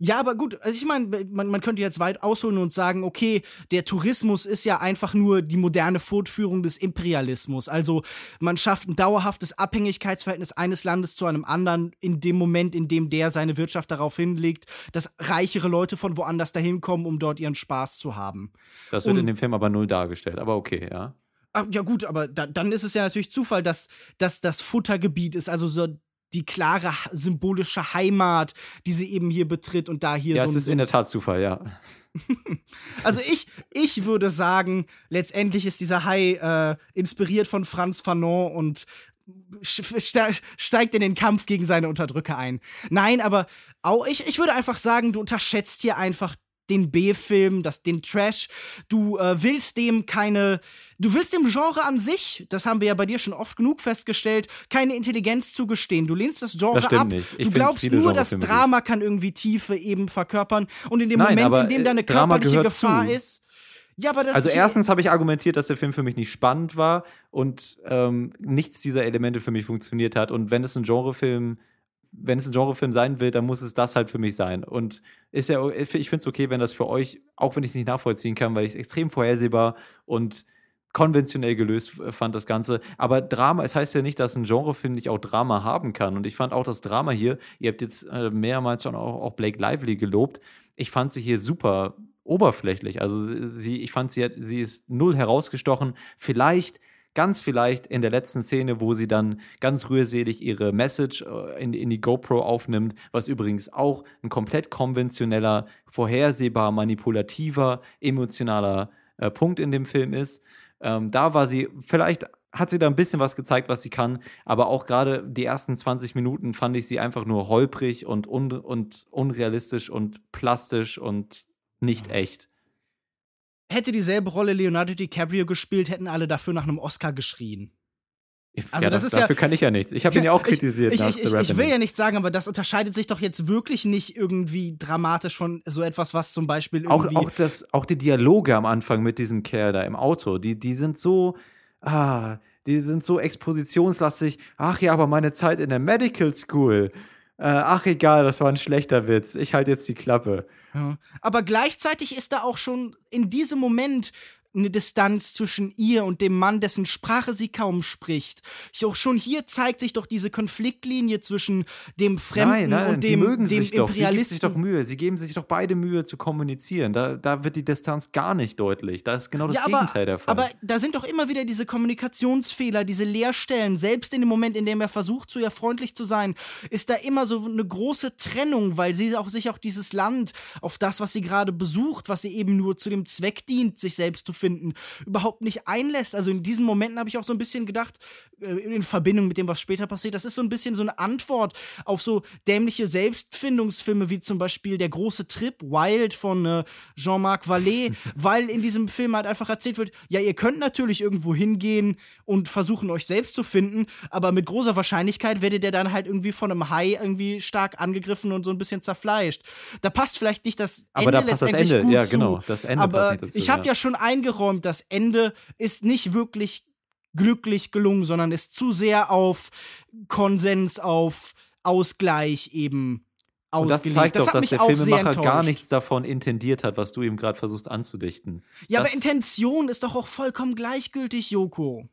Ja, aber gut, also ich meine, man, man könnte jetzt weit ausholen und sagen, okay, der Tourismus ist ja einfach nur die moderne Fortführung des Imperialismus. Also man schafft ein dauerhaftes Abhängigkeitsverhältnis eines Landes zu einem anderen in dem Moment, in dem der seine Wirtschaft darauf hinlegt, dass reichere Leute von woanders dahin kommen, um dort ihren Spaß zu haben. Das wird und, in dem Film aber null dargestellt, aber okay, ja. Ach, ja gut, aber da, dann ist es ja natürlich Zufall, dass, dass das Futtergebiet ist, also so die klare symbolische Heimat, die sie eben hier betritt und da hier ja, so. Ja, es ist in der Tat Zufall, ja. also ich, ich würde sagen, letztendlich ist dieser Hai äh, inspiriert von Franz Fanon und steigt in den Kampf gegen seine Unterdrücker ein. Nein, aber auch ich, ich würde einfach sagen, du unterschätzt hier einfach den B-Film, den Trash. Du äh, willst dem keine, du willst dem Genre an sich, das haben wir ja bei dir schon oft genug festgestellt, keine Intelligenz zugestehen. Du lehnst das Genre das ab. Nicht. Ich du glaubst nur, das Drama kann irgendwie Tiefe eben verkörpern. Und in dem Nein, Moment, in dem da eine körperliche Gefahr zu. ist, Ja, aber das also erstens habe ich argumentiert, dass der Film für mich nicht spannend war und ähm, nichts dieser Elemente für mich funktioniert hat. Und wenn es ein Genrefilm, wenn es ein Genrefilm sein will, dann muss es das halt für mich sein. Und ist ja, ich finde es okay, wenn das für euch, auch wenn ich es nicht nachvollziehen kann, weil ich es extrem vorhersehbar und konventionell gelöst fand, das Ganze. Aber Drama, es heißt ja nicht, dass ein Genrefilm nicht auch Drama haben kann. Und ich fand auch das Drama hier, ihr habt jetzt äh, mehrmals schon auch, auch Blake Lively gelobt, ich fand sie hier super oberflächlich. Also sie, ich fand, sie, hat, sie ist null herausgestochen. Vielleicht, ganz vielleicht in der letzten Szene, wo sie dann ganz rührselig ihre Message äh, in, in die GoPro aufnimmt, was übrigens auch ein komplett konventioneller, vorhersehbar manipulativer, emotionaler äh, Punkt in dem Film ist. Ähm, da war sie, vielleicht hat sie da ein bisschen was gezeigt, was sie kann, aber auch gerade die ersten 20 Minuten fand ich sie einfach nur holprig und, un und unrealistisch und plastisch und nicht echt. Hätte dieselbe Rolle Leonardo DiCaprio gespielt, hätten alle dafür nach einem Oscar geschrien. Also ja, das, das ist dafür ja, kann ich ja nichts. Ich habe ihn ja auch kritisiert. Ich, ich, ich, ich, will ja nicht sagen, aber das unterscheidet sich doch jetzt wirklich nicht irgendwie dramatisch von so etwas, was zum Beispiel irgendwie auch, auch, das, auch die Dialoge am Anfang mit diesem Kerl da im Auto, die, die sind so, ah, die sind so expositionslastig. Ach ja, aber meine Zeit in der Medical School. Äh, ach egal, das war ein schlechter Witz. Ich halte jetzt die Klappe. Ja. Aber gleichzeitig ist da auch schon in diesem Moment eine Distanz zwischen ihr und dem Mann, dessen Sprache sie kaum spricht. Auch schon hier zeigt sich doch diese Konfliktlinie zwischen dem Fremden nein, nein, und dem, sie mögen dem sich doch. Sie geben sich doch Mühe. Sie geben sich doch beide Mühe zu kommunizieren. Da, da wird die Distanz gar nicht deutlich. Da ist genau das ja, aber, Gegenteil der Fall. Aber da sind doch immer wieder diese Kommunikationsfehler, diese Leerstellen. Selbst in dem Moment, in dem er versucht, zu ihr freundlich zu sein, ist da immer so eine große Trennung, weil sie auch sich auch dieses Land auf das, was sie gerade besucht, was sie eben nur zu dem Zweck dient, sich selbst zu finden, überhaupt nicht einlässt. Also in diesen Momenten habe ich auch so ein bisschen gedacht, äh, in Verbindung mit dem, was später passiert, das ist so ein bisschen so eine Antwort auf so dämliche Selbstfindungsfilme wie zum Beispiel Der große Trip, Wild von äh, Jean-Marc Vallée, weil in diesem Film halt einfach erzählt wird, ja, ihr könnt natürlich irgendwo hingehen und versuchen, euch selbst zu finden, aber mit großer Wahrscheinlichkeit werdet ihr dann halt irgendwie von einem Hai irgendwie stark angegriffen und so ein bisschen zerfleischt. Da passt vielleicht nicht das aber Ende da passt das Ende, ja, genau, das Ende aber dazu, ich habe ja. ja schon eingeräumt, das Ende ist nicht wirklich glücklich gelungen, sondern ist zu sehr auf Konsens, auf Ausgleich eben und das zeigt das doch, dass der Filmemacher gar nichts davon intendiert hat, was du ihm gerade versuchst anzudichten. Ja, das aber Intention ist doch auch vollkommen gleichgültig, Joko.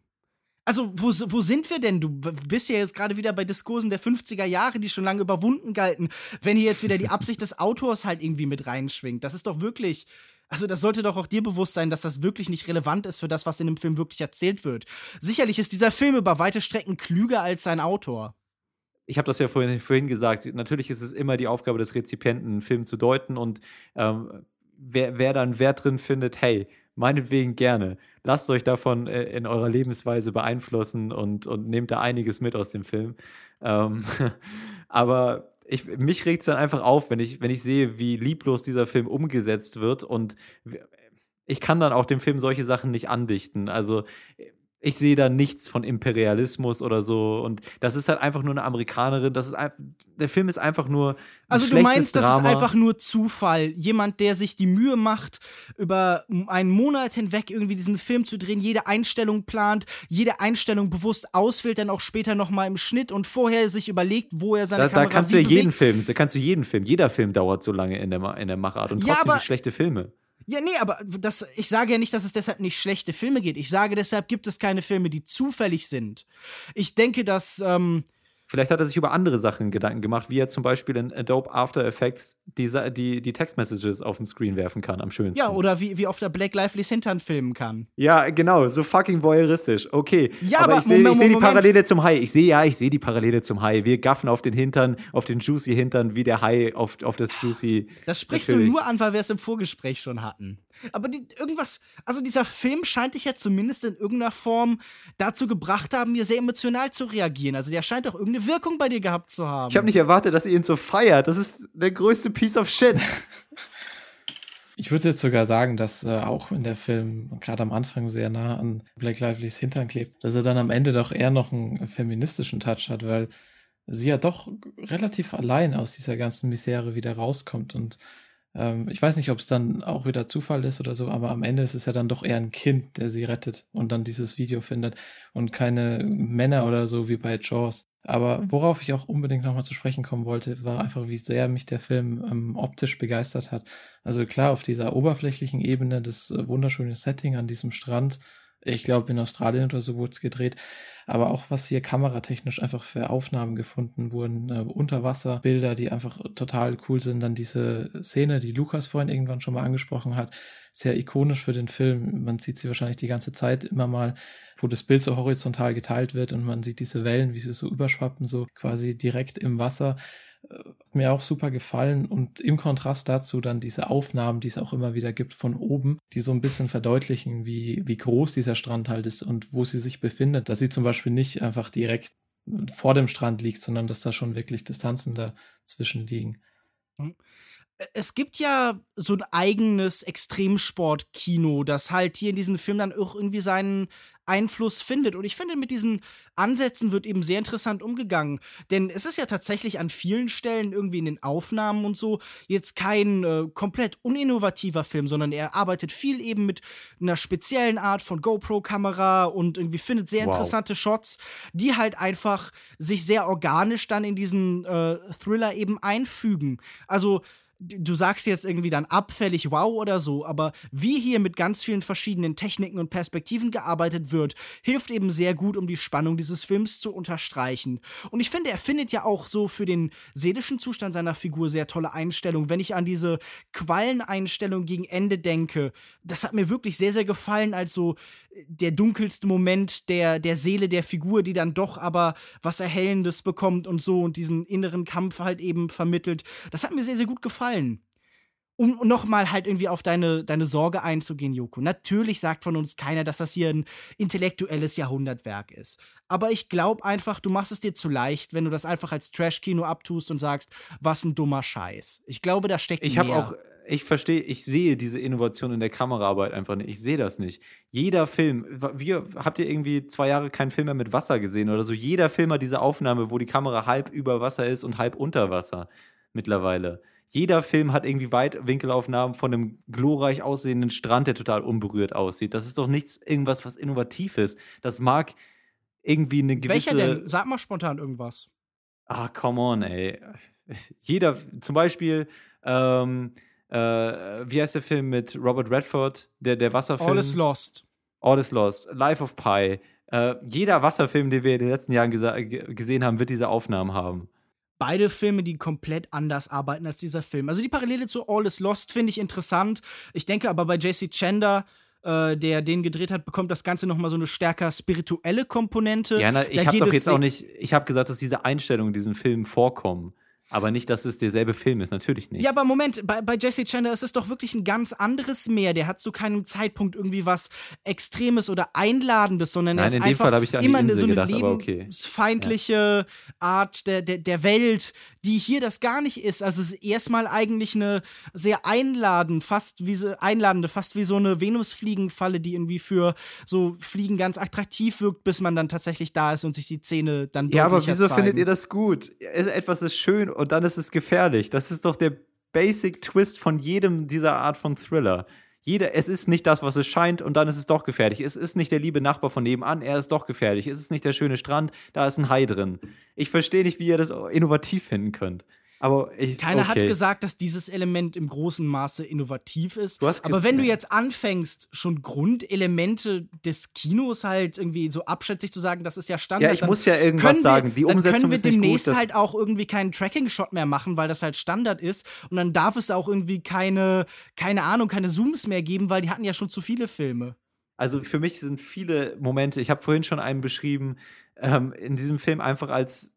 Also, wo, wo sind wir denn? Du bist ja jetzt gerade wieder bei Diskursen der 50er Jahre, die schon lange überwunden galten. Wenn hier jetzt wieder die Absicht des Autors halt irgendwie mit reinschwingt. Das ist doch wirklich also das sollte doch auch dir bewusst sein, dass das wirklich nicht relevant ist für das, was in dem Film wirklich erzählt wird. Sicherlich ist dieser Film über weite Strecken klüger als sein Autor. Ich habe das ja vorhin, vorhin gesagt. Natürlich ist es immer die Aufgabe des Rezipienten, einen Film zu deuten und ähm, wer, wer dann Wert drin findet, hey, meinetwegen gerne. Lasst euch davon äh, in eurer Lebensweise beeinflussen und, und nehmt da einiges mit aus dem Film. Ähm, aber ich, mich regt es dann einfach auf, wenn ich, wenn ich sehe, wie lieblos dieser Film umgesetzt wird und ich kann dann auch dem Film solche Sachen nicht andichten. Also ich sehe da nichts von Imperialismus oder so. Und das ist halt einfach nur eine Amerikanerin. Das ist der Film ist einfach nur. Ein also du meinst, Drama. das ist einfach nur Zufall. Jemand, der sich die Mühe macht, über einen Monat hinweg irgendwie diesen Film zu drehen, jede Einstellung plant, jede Einstellung bewusst auswählt, dann auch später nochmal im Schnitt und vorher sich überlegt, wo er seine da, Kamera Da kannst du ja jeden Film, da kannst du jeden Film, jeder Film dauert so lange in der, in der Machart und trotzdem ja, schlechte Filme. Ja, nee, aber das, ich sage ja nicht, dass es deshalb nicht schlechte Filme geht. Ich sage deshalb gibt es keine Filme, die zufällig sind. Ich denke, dass ähm, Vielleicht hat er sich über andere Sachen Gedanken gemacht, wie er zum Beispiel in Adobe After Effects die, die, die Textmessages auf dem Screen werfen kann, am schönsten. Ja, oder wie, wie oft er Black Livelys Hintern filmen kann. Ja, genau, so fucking voyeuristisch. Okay. Ja, aber, aber ich sehe seh die Parallele zum Hai. Ich sehe, ja, ich sehe die Parallele zum Hai. Wir gaffen auf den Hintern, auf den juicy Hintern, wie der Hai auf, auf das juicy. Das sprichst natürlich. du nur an, weil wir es im Vorgespräch schon hatten. Aber die, irgendwas, also dieser Film scheint dich ja zumindest in irgendeiner Form dazu gebracht haben, mir sehr emotional zu reagieren. Also der scheint auch irgendeine Wirkung bei dir gehabt zu haben. Ich habe nicht erwartet, dass ihr ihn so feiert. Das ist der größte Piece of shit. Ich würde jetzt sogar sagen, dass äh, auch wenn der Film gerade am Anfang sehr nah an Black Livelys Hintern klebt, dass er dann am Ende doch eher noch einen feministischen Touch hat, weil sie ja doch relativ allein aus dieser ganzen Misere wieder rauskommt und Ähm, ich weiß nicht, ob es dann auch wieder Zufall ist oder so, aber am Ende ist es ja dann doch eher ein Kind, der sie rettet und dann dieses Video findet und keine Männer oder so wie bei Jaws. Aber worauf ich auch unbedingt nochmal zu sprechen kommen wollte, war einfach, wie sehr mich der Film ähm, optisch begeistert hat. Also klar, auf dieser oberflächlichen Ebene, das äh, wunderschöne Setting an diesem Strand, ich glaube, in Australien oder so wurde es gedreht. Aber auch was hier kameratechnisch einfach für Aufnahmen gefunden wurden, äh, Unterwasserbilder, die einfach total cool sind. Dann diese Szene, die Lukas vorhin irgendwann schon mal angesprochen hat, sehr ikonisch für den Film. Man sieht sie wahrscheinlich die ganze Zeit immer mal, wo das Bild so horizontal geteilt wird und man sieht diese Wellen, wie sie so überschwappen, so quasi direkt im Wasser mir auch super gefallen und im Kontrast dazu dann diese Aufnahmen, die es auch immer wieder gibt von oben, die so ein bisschen verdeutlichen, wie, wie groß dieser Strand halt ist und wo sie sich befindet. Dass sie zum Beispiel nicht einfach direkt vor dem Strand liegt, sondern dass da schon wirklich Distanzen dazwischen liegen. Es gibt ja so ein eigenes Extremsport-Kino, das halt hier in diesem Film dann auch irgendwie seinen Einfluss findet. Und ich finde, mit diesen Ansätzen wird eben sehr interessant umgegangen. Denn es ist ja tatsächlich an vielen Stellen irgendwie in den Aufnahmen und so jetzt kein äh, komplett uninnovativer Film, sondern er arbeitet viel eben mit einer speziellen Art von GoPro-Kamera und irgendwie findet sehr wow. interessante Shots, die halt einfach sich sehr organisch dann in diesen äh, Thriller eben einfügen. Also du sagst jetzt irgendwie dann abfällig wow oder so, aber wie hier mit ganz vielen verschiedenen Techniken und Perspektiven gearbeitet wird, hilft eben sehr gut, um die Spannung dieses Films zu unterstreichen. Und ich finde, er findet ja auch so für den seelischen Zustand seiner Figur sehr tolle Einstellungen. Wenn ich an diese Qualleneinstellung gegen Ende denke, das hat mir wirklich sehr, sehr gefallen als so der dunkelste Moment der, der Seele der Figur, die dann doch aber was Erhellendes bekommt und so und diesen inneren Kampf halt eben vermittelt. Das hat mir sehr, sehr gut gefallen. Um nochmal halt irgendwie auf deine, deine Sorge einzugehen, Joko. Natürlich sagt von uns keiner, dass das hier ein intellektuelles Jahrhundertwerk ist. Aber ich glaube einfach, du machst es dir zu leicht, wenn du das einfach als Trash-Kino abtust und sagst, was ein dummer Scheiß. Ich glaube, da steckt ich mehr. Ich habe auch ich verstehe, ich sehe diese Innovation in der Kameraarbeit einfach nicht. Ich sehe das nicht. Jeder Film, wir, habt ihr irgendwie zwei Jahre keinen Film mehr mit Wasser gesehen oder so? Jeder Film hat diese Aufnahme, wo die Kamera halb über Wasser ist und halb unter Wasser mittlerweile. Jeder Film hat irgendwie Weitwinkelaufnahmen von einem glorreich aussehenden Strand, der total unberührt aussieht. Das ist doch nichts, irgendwas, was innovativ ist. Das mag irgendwie eine gewisse. Welcher denn? Sag mal spontan irgendwas. Ah, come on, ey. Jeder, zum Beispiel, ähm, äh, wie heißt der Film mit Robert Redford, der, der Wasserfilm? All is Lost. All is Lost, Life of Pi. Äh, jeder Wasserfilm, den wir in den letzten Jahren gesehen haben, wird diese Aufnahmen haben. Beide Filme, die komplett anders arbeiten als dieser Film. Also die Parallele zu All is Lost finde ich interessant. Ich denke aber bei JC Chandler äh, der den gedreht hat, bekommt das Ganze noch mal so eine stärker spirituelle Komponente. Ja, na, ich habe doch jetzt auch nicht, ich habe gesagt, dass diese Einstellungen in diesem Film vorkommen. Aber nicht, dass es derselbe Film ist, natürlich nicht. Ja, aber Moment, bei, bei Jesse Chandler ist es doch wirklich ein ganz anderes Meer. Der hat zu keinem Zeitpunkt irgendwie was Extremes oder Einladendes, sondern Nein, er ist in dem Fall ich an immer die Insel so eine gedacht, lebensfeindliche okay. Art der, der, der Welt, die hier das gar nicht ist. Also es ist erstmal eigentlich eine sehr einladend, fast wie so, einladende, fast wie so eine Venusfliegenfalle, die irgendwie für so Fliegen ganz attraktiv wirkt, bis man dann tatsächlich da ist und sich die Zähne dann Ja, aber wieso zeigen. findet ihr das gut? Etwas ist schön und dann ist es gefährlich. Das ist doch der Basic Twist von jedem dieser Art von Thriller. Jeder, es ist nicht das, was es scheint, und dann ist es doch gefährlich. Es ist nicht der liebe Nachbar von nebenan, er ist doch gefährlich. Es ist nicht der schöne Strand, da ist ein Hai drin. Ich verstehe nicht, wie ihr das innovativ finden könnt. Aber ich, Keiner okay. hat gesagt, dass dieses Element im großen Maße innovativ ist. Aber wenn du jetzt anfängst, schon Grundelemente des Kinos halt irgendwie so abschätzig zu sagen, das ist ja Standard. Ja, ich muss ja irgendwas wir, sagen. Die Umsetzung ist Dann können wir demnächst gut, halt auch irgendwie keinen Tracking-Shot mehr machen, weil das halt Standard ist. Und dann darf es auch irgendwie keine, keine Ahnung, keine Zooms mehr geben, weil die hatten ja schon zu viele Filme. Also für mich sind viele Momente, ich habe vorhin schon einen beschrieben, ähm, in diesem Film einfach als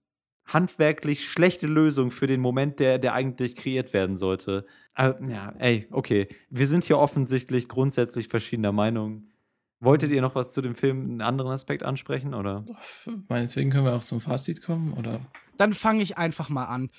handwerklich schlechte Lösung für den Moment, der, der eigentlich kreiert werden sollte. Äh, ja, ey, okay. Wir sind hier offensichtlich grundsätzlich verschiedener Meinung. Wolltet ihr noch was zu dem Film, einen anderen Aspekt ansprechen, oder? Meinetwegen können wir auch zum Fazit kommen, oder? Dann fange ich einfach mal an.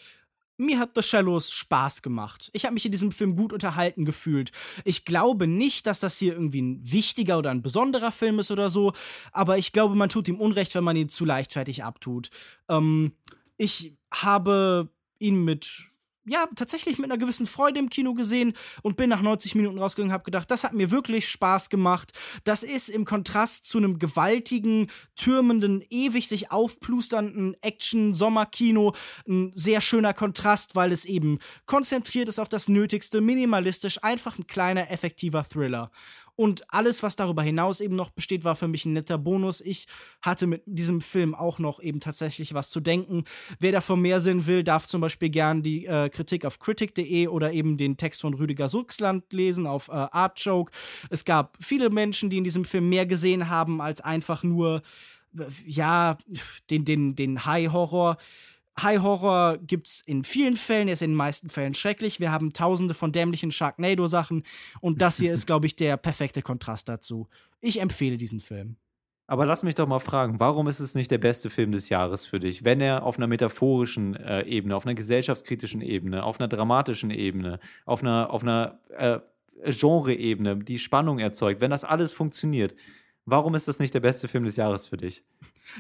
Mir hat The Shallows Spaß gemacht. Ich habe mich in diesem Film gut unterhalten gefühlt. Ich glaube nicht, dass das hier irgendwie ein wichtiger oder ein besonderer Film ist oder so, aber ich glaube, man tut ihm Unrecht, wenn man ihn zu leichtfertig abtut. Ähm, ich habe ihn mit ja, tatsächlich mit einer gewissen Freude im Kino gesehen und bin nach 90 Minuten rausgegangen und habe gedacht, das hat mir wirklich Spaß gemacht. Das ist im Kontrast zu einem gewaltigen, türmenden, ewig sich aufplusternden Action-Sommerkino ein sehr schöner Kontrast, weil es eben konzentriert ist auf das Nötigste, minimalistisch, einfach ein kleiner, effektiver Thriller. Und alles, was darüber hinaus eben noch besteht, war für mich ein netter Bonus. Ich hatte mit diesem Film auch noch eben tatsächlich was zu denken. Wer davon mehr sehen will, darf zum Beispiel gern die äh, Kritik auf critic.de oder eben den Text von Rüdiger Suchsland lesen auf äh, Artjoke. Es gab viele Menschen, die in diesem Film mehr gesehen haben als einfach nur, äh, ja, den, den, den High-Horror. High Horror gibt's in vielen Fällen, er ist in den meisten Fällen schrecklich. Wir haben tausende von dämlichen Sharknado-Sachen und das hier ist, glaube ich, der perfekte Kontrast dazu. Ich empfehle diesen Film. Aber lass mich doch mal fragen, warum ist es nicht der beste Film des Jahres für dich, wenn er auf einer metaphorischen äh, Ebene, auf einer gesellschaftskritischen Ebene, auf einer dramatischen Ebene, auf einer, auf einer äh, Genre-Ebene die Spannung erzeugt, wenn das alles funktioniert, warum ist das nicht der beste Film des Jahres für dich?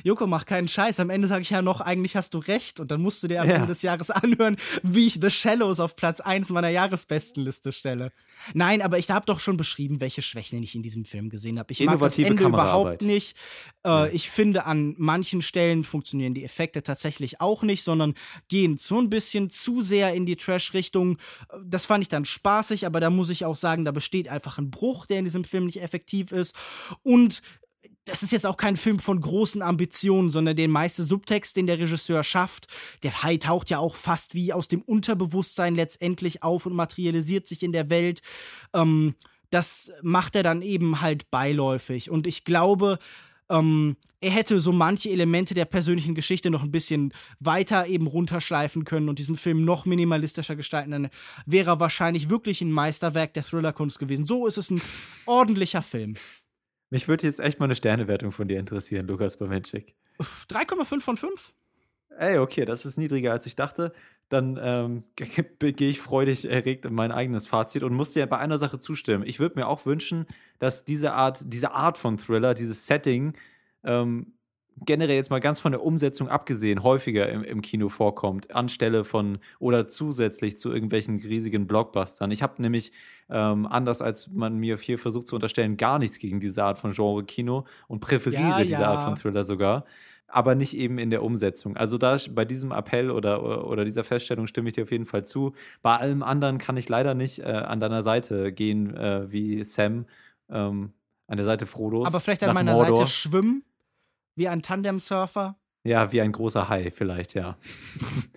Joko, mach keinen Scheiß. Am Ende sage ich ja noch, eigentlich hast du recht. Und dann musst du dir am ja. Ende des Jahres anhören, wie ich The Shallows auf Platz 1 meiner Jahresbestenliste stelle. Nein, aber ich habe doch schon beschrieben, welche Schwächen ich in diesem Film gesehen habe. Ich mag das Ende überhaupt nicht. Äh, ja. Ich finde, an manchen Stellen funktionieren die Effekte tatsächlich auch nicht, sondern gehen so ein bisschen zu sehr in die Trash-Richtung. Das fand ich dann spaßig, aber da muss ich auch sagen, da besteht einfach ein Bruch, der in diesem Film nicht effektiv ist. Und das ist jetzt auch kein Film von großen Ambitionen, sondern der meiste Subtext, den der Regisseur schafft, der Hai taucht ja auch fast wie aus dem Unterbewusstsein letztendlich auf und materialisiert sich in der Welt. Ähm, das macht er dann eben halt beiläufig. Und ich glaube, ähm, er hätte so manche Elemente der persönlichen Geschichte noch ein bisschen weiter eben runterschleifen können und diesen Film noch minimalistischer gestalten. Dann wäre er wahrscheinlich wirklich ein Meisterwerk der Thrillerkunst gewesen. So ist es ein ordentlicher Film. Mich würde jetzt echt mal eine Sternewertung von dir interessieren, Lukas Bawenschik. 3,5 von 5. Ey, okay, das ist niedriger als ich dachte. Dann ähm, gehe ich freudig erregt in mein eigenes Fazit und muss dir bei einer Sache zustimmen. Ich würde mir auch wünschen, dass diese Art, diese Art von Thriller, dieses Setting ähm, generell jetzt mal ganz von der Umsetzung abgesehen häufiger im, im Kino vorkommt, anstelle von oder zusätzlich zu irgendwelchen riesigen Blockbustern. Ich habe nämlich, ähm, anders als man mir hier versucht zu unterstellen, gar nichts gegen diese Art von Genre-Kino und präferiere ja, diese ja. Art von Thriller sogar. Aber nicht eben in der Umsetzung. Also da bei diesem Appell oder, oder dieser Feststellung stimme ich dir auf jeden Fall zu. Bei allem anderen kann ich leider nicht äh, an deiner Seite gehen, äh, wie Sam ähm, an der Seite Frodos. Aber vielleicht an meiner Mordor. Seite schwimmen wie ein Tandem-Surfer? Ja, wie ein großer Hai vielleicht, ja.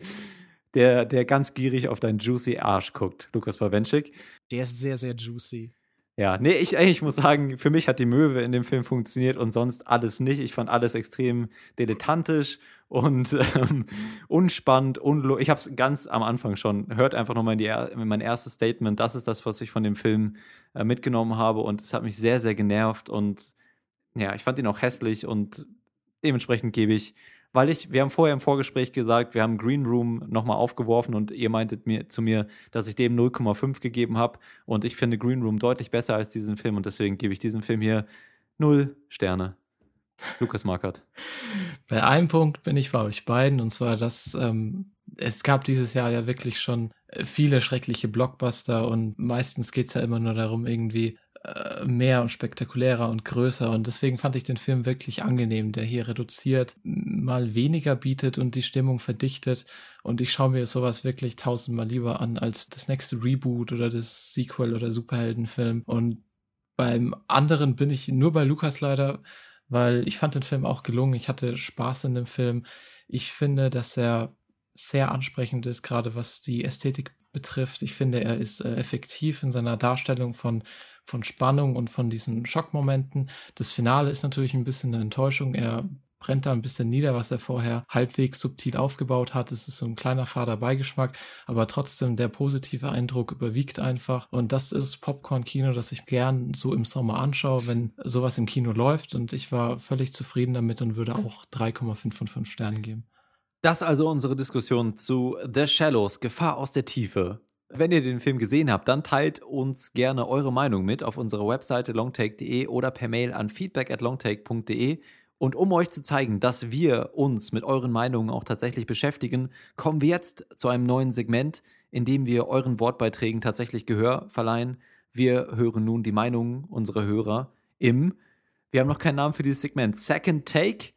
der, der ganz gierig auf deinen juicy Arsch guckt, Lukas Bawenschik. Der ist sehr, sehr juicy. Ja, nee, ich, ich muss sagen, für mich hat die Möwe in dem Film funktioniert und sonst alles nicht. Ich fand alles extrem dilettantisch und ähm, unspannend, unlo Ich habe es ganz am Anfang schon. Hört einfach nochmal in, in mein erstes Statement. Das ist das, was ich von dem Film äh, mitgenommen habe und es hat mich sehr, sehr genervt und ja, ich fand ihn auch hässlich und Dementsprechend gebe ich, weil ich, wir haben vorher im Vorgespräch gesagt, wir haben Green Room nochmal aufgeworfen und ihr meintet mir zu mir, dass ich dem 0,5 gegeben habe und ich finde Green Room deutlich besser als diesen Film und deswegen gebe ich diesem Film hier 0 Sterne. Lukas Markert. Bei einem Punkt bin ich bei euch beiden und zwar, dass ähm, es gab dieses Jahr ja wirklich schon viele schreckliche Blockbuster und meistens geht es ja immer nur darum, irgendwie äh, mehr und spektakulärer und größer. Und deswegen fand ich den Film wirklich angenehm, der hier reduziert, mal weniger bietet und die Stimmung verdichtet. Und ich schaue mir sowas wirklich tausendmal lieber an als das nächste Reboot oder das Sequel oder Superheldenfilm. Und beim anderen bin ich nur bei Lukas leider, weil ich fand den Film auch gelungen. Ich hatte Spaß in dem Film. Ich finde, dass er sehr ansprechend ist, gerade was die Ästhetik betrifft. Ich finde, er ist äh, effektiv in seiner Darstellung von von Spannung und von diesen Schockmomenten. Das Finale ist natürlich ein bisschen eine Enttäuschung. Er brennt da ein bisschen nieder, was er vorher halbwegs subtil aufgebaut hat. Es ist so ein kleiner fader Beigeschmack, aber trotzdem der positive Eindruck überwiegt einfach. Und das ist Popcorn-Kino, das ich gern so im Sommer anschaue, wenn sowas im Kino läuft. Und ich war völlig zufrieden damit und würde auch 3,5 von 5 Sternen geben. Das also unsere Diskussion zu The Shallows, Gefahr aus der Tiefe. Wenn ihr den Film gesehen habt, dann teilt uns gerne eure Meinung mit auf unserer Webseite longtake.de oder per Mail an feedback at longtake.de. Und um euch zu zeigen, dass wir uns mit euren Meinungen auch tatsächlich beschäftigen, kommen wir jetzt zu einem neuen Segment, indem wir euren Wortbeiträgen tatsächlich Gehör verleihen. Wir hören nun die Meinungen unserer Hörer im, wir haben noch keinen Namen für dieses Segment, Second Take,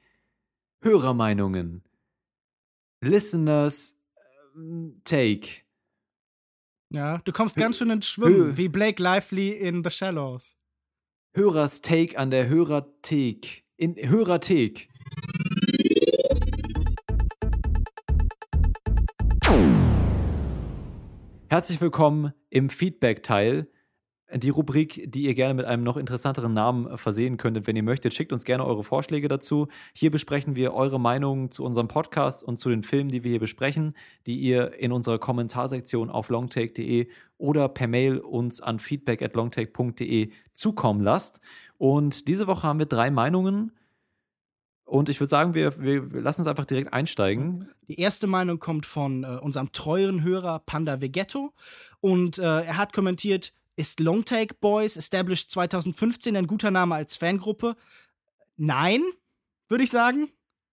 Hörermeinungen. Listeners ähm, Take. Ja, du kommst ganz schön ins Schwimmen, wie Blake Lively in The Shallows. Hörers Take an der Hörerthek. In Hörerthek. Herzlich willkommen im Feedback-Teil. Die Rubrik, die ihr gerne mit einem noch interessanteren Namen versehen könntet, wenn ihr möchtet, schickt uns gerne eure Vorschläge dazu. Hier besprechen wir eure Meinungen zu unserem Podcast und zu den Filmen, die wir hier besprechen, die ihr in unserer Kommentarsektion auf longtake.de oder per Mail uns an feedback at longtake.de zukommen lasst. Und diese Woche haben wir drei Meinungen. Und ich würde sagen, wir, wir, lassen uns einfach direkt einsteigen. Die erste Meinung kommt von äh, unserem treueren Hörer Panda Vegetto. Und äh, er hat kommentiert, ist Longtake Boys Established 2015 ein guter Name als Fangruppe? Nein, würde ich sagen.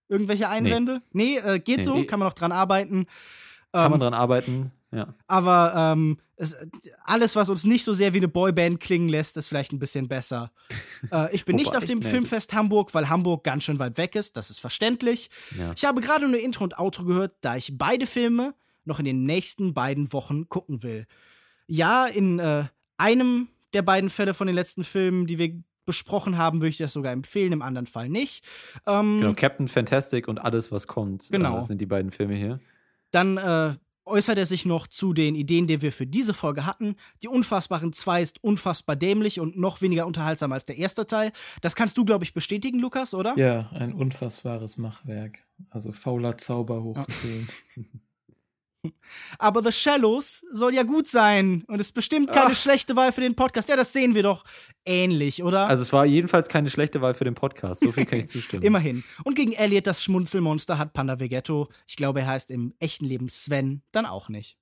Irgendwelche Einwände? Nee, nee äh, geht nee, so, nee. kann man noch dran arbeiten. Kann ähm, man dran arbeiten, ja. Aber ähm, es, alles, was uns nicht so sehr wie eine Boyband klingen lässt, ist vielleicht ein bisschen besser. äh, ich bin nicht auf dem Filmfest Hamburg, weil Hamburg ganz schön weit weg ist. Das ist verständlich. Ja. Ich habe gerade nur Intro und Outro gehört, da ich beide Filme noch in den nächsten beiden Wochen gucken will. Ja, in äh, einem der beiden Fälle von den letzten Filmen, die wir besprochen haben, würde ich das sogar empfehlen, im anderen Fall nicht. Ähm, genau, Captain Fantastic und alles, was kommt. Genau. Äh, sind die beiden Filme hier. Dann äh, äußert er sich noch zu den Ideen, die wir für diese Folge hatten. Die Unfassbaren 2 ist unfassbar dämlich und noch weniger unterhaltsam als der erste Teil. Das kannst du, glaube ich, bestätigen, Lukas, oder? Ja, ein unfassbares Machwerk. Also fauler Zauber hoch 10. Ja. Aber The Shallows soll ja gut sein und ist bestimmt keine Ach. schlechte Wahl für den Podcast. Ja, das sehen wir doch ähnlich, oder? Also es war jedenfalls keine schlechte Wahl für den Podcast. So viel kann ich zustimmen. Immerhin. Und gegen Elliot, das Schmunzelmonster, hat Panda Vegetto, ich glaube, er heißt im echten Leben Sven, dann auch nicht.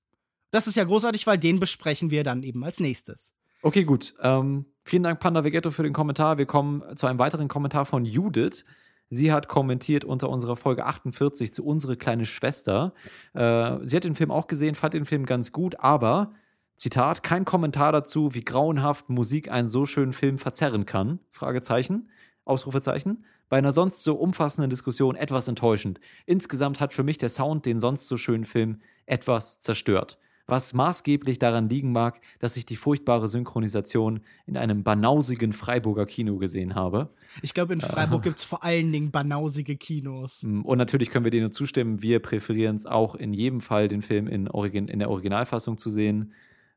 Das ist ja großartig, weil den besprechen wir dann eben als nächstes. Okay, gut. Ähm, vielen Dank, Panda Vegetto, für den Kommentar. Wir kommen zu einem weiteren Kommentar von Judith. Sie hat kommentiert unter unserer Folge 48 zu unsere kleine Schwester. Äh, sie hat den Film auch gesehen, fand den Film ganz gut, aber Zitat, kein Kommentar dazu, wie grauenhaft Musik einen so schönen Film verzerren kann. Fragezeichen, Ausrufezeichen. Bei einer sonst so umfassenden Diskussion etwas enttäuschend. Insgesamt hat für mich der Sound den sonst so schönen Film etwas zerstört was maßgeblich daran liegen mag, dass ich die furchtbare Synchronisation in einem banausigen Freiburger Kino gesehen habe. Ich glaube, in Freiburg äh, gibt es vor allen Dingen banausige Kinos. Mm, und natürlich können wir denen nur zustimmen. Wir präferieren es auch in jedem Fall, den Film in, Origin in der Originalfassung zu sehen.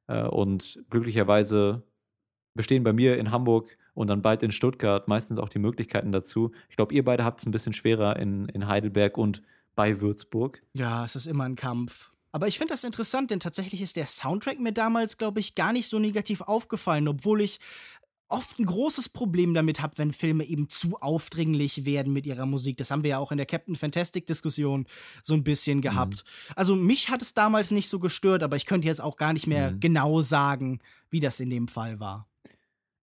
Äh, und glücklicherweise bestehen bei mir in Hamburg und dann bald in Stuttgart meistens auch die Möglichkeiten dazu. Ich glaube, ihr beide habt es ein bisschen schwerer in, in Heidelberg und bei Würzburg. Ja, es ist immer ein Kampf. Aber ich finde das interessant, denn tatsächlich ist der Soundtrack mir damals, glaube ich, gar nicht so negativ aufgefallen, obwohl ich oft ein großes Problem damit habe, wenn Filme eben zu aufdringlich werden mit ihrer Musik. Das haben wir ja auch in der Captain Fantastic Diskussion so ein bisschen gehabt. Mhm. Also mich hat es damals nicht so gestört, aber ich könnte jetzt auch gar nicht mehr mhm. genau sagen, wie das in dem Fall war.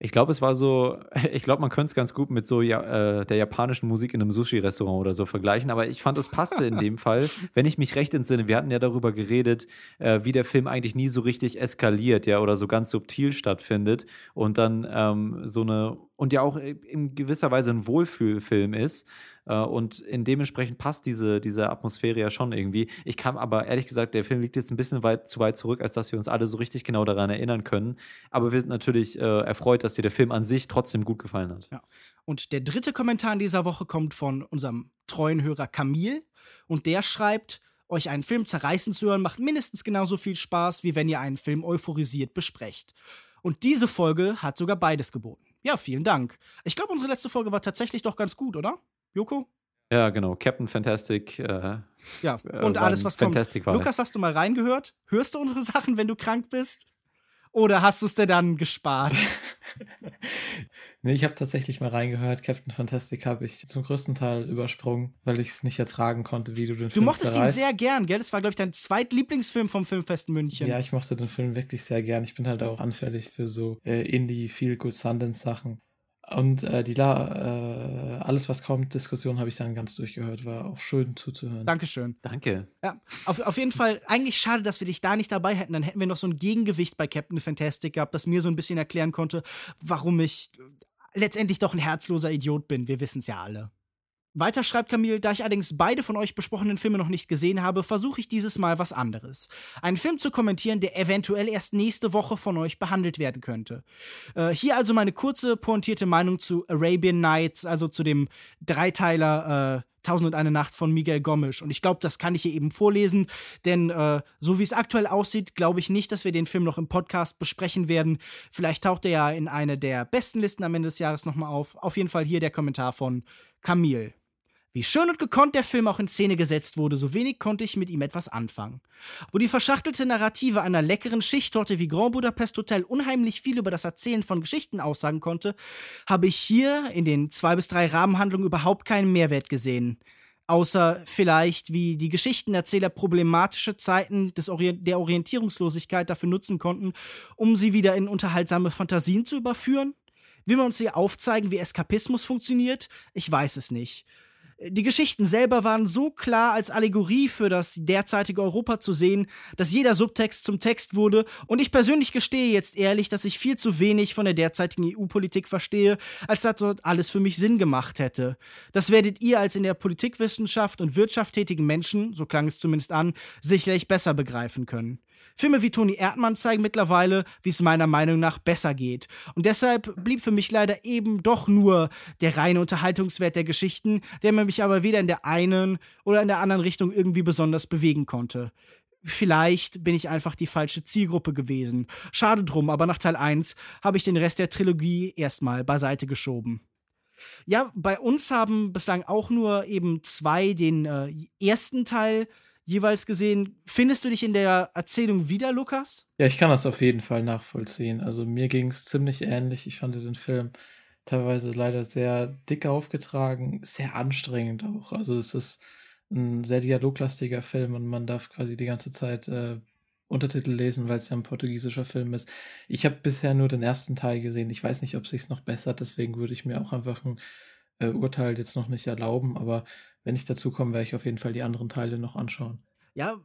Ich glaube, es war so, ich glaube, man könnte es ganz gut mit so ja, äh, der japanischen Musik in einem Sushi-Restaurant oder so vergleichen, aber ich fand, es passte in dem Fall, wenn ich mich recht entsinne. Wir hatten ja darüber geredet, äh, wie der Film eigentlich nie so richtig eskaliert, ja, oder so ganz subtil stattfindet und dann ähm, so eine, und ja auch in gewisser Weise ein Wohlfühlfilm ist. Äh, und in dementsprechend passt diese, diese Atmosphäre ja schon irgendwie. Ich kam aber ehrlich gesagt, der Film liegt jetzt ein bisschen weit zu weit zurück, als dass wir uns alle so richtig genau daran erinnern können. Aber wir sind natürlich äh, erfreut, dass dir der Film an sich trotzdem gut gefallen hat. Ja. Und der dritte Kommentar in dieser Woche kommt von unserem treuen Hörer Camille. Und der schreibt, euch einen Film zerreißen zu hören, macht mindestens genauso viel Spaß, wie wenn ihr einen Film euphorisiert besprecht. Und diese Folge hat sogar beides geboten. Ja, vielen Dank. Ich glaube, unsere letzte Folge war tatsächlich doch ganz gut, oder? Joko? Ja, genau. Captain Fantastic. Äh, ja, äh, und alles, was kommt. War. Lukas, hast du mal reingehört? Hörst du unsere Sachen, wenn du krank bist? Oder hast du es dir dann gespart? nee, ich habe tatsächlich mal reingehört. Captain Fantastic habe ich zum größten Teil übersprungen, weil ich es nicht ertragen konnte, wie du den du Film Du mochtest zerreißt. ihn sehr gern, gell? Das war, glaube ich, dein zweitlieblingsfilm vom Filmfest München. Ja, ich mochte den Film wirklich sehr gern. Ich bin halt auch anfällig für so äh, Indie, Feel Good Sundance Sachen. Und äh, die La, äh, alles, was kommt, Diskussion habe ich dann ganz durchgehört. War auch schön zuzuhören. Dankeschön. Danke. Ja, auf, auf jeden Fall, eigentlich schade, dass wir dich da nicht dabei hätten. Dann hätten wir noch so ein Gegengewicht bei Captain Fantastic gehabt, das mir so ein bisschen erklären konnte, warum ich letztendlich doch ein herzloser Idiot bin. Wir wissen es ja alle. Weiter schreibt Camille, da ich allerdings beide von euch besprochenen Filme noch nicht gesehen habe, versuche ich dieses Mal was anderes. Einen Film zu kommentieren, der eventuell erst nächste Woche von euch behandelt werden könnte. Äh, hier also meine kurze, pointierte Meinung zu Arabian Nights, also zu dem Dreiteiler äh, Tausend und eine Nacht von Miguel Gomes. Und ich glaube, das kann ich hier eben vorlesen, denn äh, so wie es aktuell aussieht, glaube ich nicht, dass wir den Film noch im Podcast besprechen werden. Vielleicht taucht er ja in eine der besten Listen am Ende des Jahres nochmal auf. Auf jeden Fall hier der Kommentar von Camille. Wie schön und gekonnt der Film auch in Szene gesetzt wurde, so wenig konnte ich mit ihm etwas anfangen. Wo die verschachtelte Narrative einer leckeren Schichttorte wie Grand Budapest Hotel unheimlich viel über das Erzählen von Geschichten aussagen konnte, habe ich hier in den zwei bis drei Rahmenhandlungen überhaupt keinen Mehrwert gesehen. Außer vielleicht, wie die Geschichtenerzähler problematische Zeiten des Orient der Orientierungslosigkeit dafür nutzen konnten, um sie wieder in unterhaltsame Fantasien zu überführen? Will man uns hier aufzeigen, wie Eskapismus funktioniert? Ich weiß es nicht. Die Geschichten selber waren so klar als Allegorie für das derzeitige Europa zu sehen, dass jeder Subtext zum Text wurde und ich persönlich gestehe jetzt ehrlich, dass ich viel zu wenig von der derzeitigen EU-Politik verstehe, als dass dort alles für mich Sinn gemacht hätte. Das werdet ihr als in der Politikwissenschaft und Wirtschaft tätigen Menschen, so klang es zumindest an, sicherlich besser begreifen können. Filme wie Toni Erdmann zeigen mittlerweile, wie es meiner Meinung nach besser geht. Und deshalb blieb für mich leider eben doch nur der reine Unterhaltungswert der Geschichten, der mich aber weder in der einen oder in der anderen Richtung irgendwie besonders bewegen konnte. Vielleicht bin ich einfach die falsche Zielgruppe gewesen. Schade drum, aber nach Teil 1 habe ich den Rest der Trilogie erstmal beiseite geschoben. Ja, bei uns haben bislang auch nur eben zwei den äh, ersten Teil jeweils gesehen. Findest du dich in der Erzählung wieder, Lukas? Ja, ich kann das auf jeden Fall nachvollziehen. Also mir ging es ziemlich ähnlich. Ich fand den Film teilweise leider sehr dick aufgetragen, sehr anstrengend auch. Also es ist ein sehr dialoglastiger Film und man darf quasi die ganze Zeit äh, Untertitel lesen, weil es ja ein portugiesischer Film ist. Ich habe bisher nur den ersten Teil gesehen. Ich weiß nicht, ob sich noch bessert, deswegen würde ich mir auch einfach ein äh, Urteil jetzt noch nicht erlauben, aber wenn ich dazu komme, werde ich auf jeden Fall die anderen Teile noch anschauen. Ja,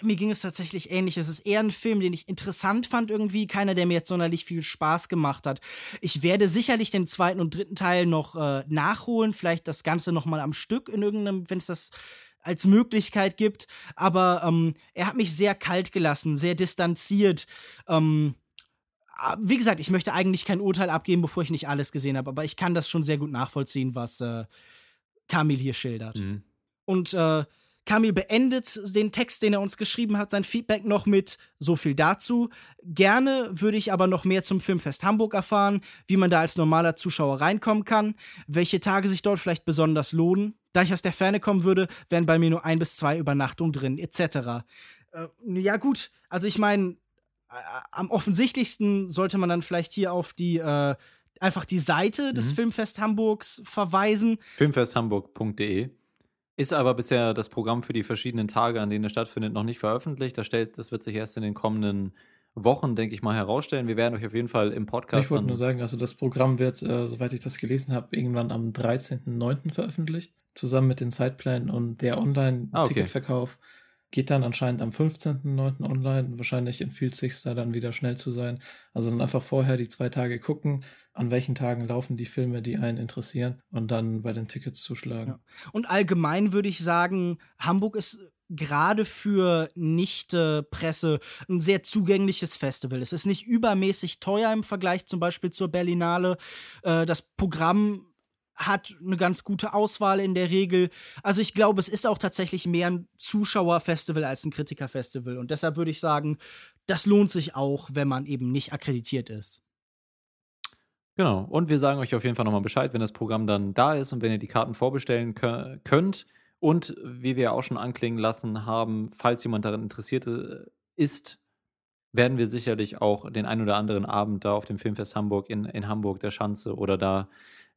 mir ging es tatsächlich ähnlich. Es ist eher ein Film, den ich interessant fand irgendwie, keiner, der mir jetzt sonderlich viel Spaß gemacht hat. Ich werde sicherlich den zweiten und dritten Teil noch äh, nachholen, vielleicht das Ganze noch mal am Stück in irgendeinem, wenn es das als Möglichkeit gibt. Aber ähm, er hat mich sehr kalt gelassen, sehr distanziert. Ähm, wie gesagt, ich möchte eigentlich kein Urteil abgeben, bevor ich nicht alles gesehen habe, aber ich kann das schon sehr gut nachvollziehen, was äh, Kamil hier schildert. Mhm. Und äh, Kamil beendet den Text, den er uns geschrieben hat, sein Feedback noch mit so viel dazu. Gerne würde ich aber noch mehr zum Filmfest Hamburg erfahren, wie man da als normaler Zuschauer reinkommen kann, welche Tage sich dort vielleicht besonders lohnen. Da ich aus der Ferne kommen würde, wären bei mir nur ein bis zwei Übernachtungen drin, etc. Äh, ja, gut, also ich meine, am offensichtlichsten sollte man dann vielleicht hier auf die äh, einfach die Seite des mhm. Filmfest Hamburgs verweisen. Filmfesthamburg.de ist aber bisher das Programm für die verschiedenen Tage, an denen es stattfindet, noch nicht veröffentlicht. Das, stellt, das wird sich erst in den kommenden Wochen, denke ich mal, herausstellen. Wir werden euch auf jeden Fall im Podcast. Ich wollte nur sagen, also das Programm wird, äh, soweit ich das gelesen habe, irgendwann am 13.09. veröffentlicht, zusammen mit den Zeitplänen und der Online-Ticketverkauf. Ah, okay geht dann anscheinend am 15.09. online. Wahrscheinlich empfiehlt sich da dann wieder schnell zu sein. Also dann einfach vorher die zwei Tage gucken, an welchen Tagen laufen die Filme, die einen interessieren und dann bei den Tickets zuschlagen. Ja. Und allgemein würde ich sagen, Hamburg ist gerade für Nicht-Presse ein sehr zugängliches Festival. Es ist nicht übermäßig teuer im Vergleich zum Beispiel zur Berlinale. Äh, das Programm hat eine ganz gute Auswahl in der Regel. Also ich glaube, es ist auch tatsächlich mehr ein Zuschauerfestival als ein Kritikerfestival. Und deshalb würde ich sagen, das lohnt sich auch, wenn man eben nicht akkreditiert ist. Genau. Und wir sagen euch auf jeden Fall nochmal Bescheid, wenn das Programm dann da ist und wenn ihr die Karten vorbestellen könnt. Und wie wir auch schon anklingen lassen haben, falls jemand daran interessiert äh, ist, werden wir sicherlich auch den ein oder anderen Abend da auf dem Filmfest Hamburg in, in Hamburg, der Schanze oder da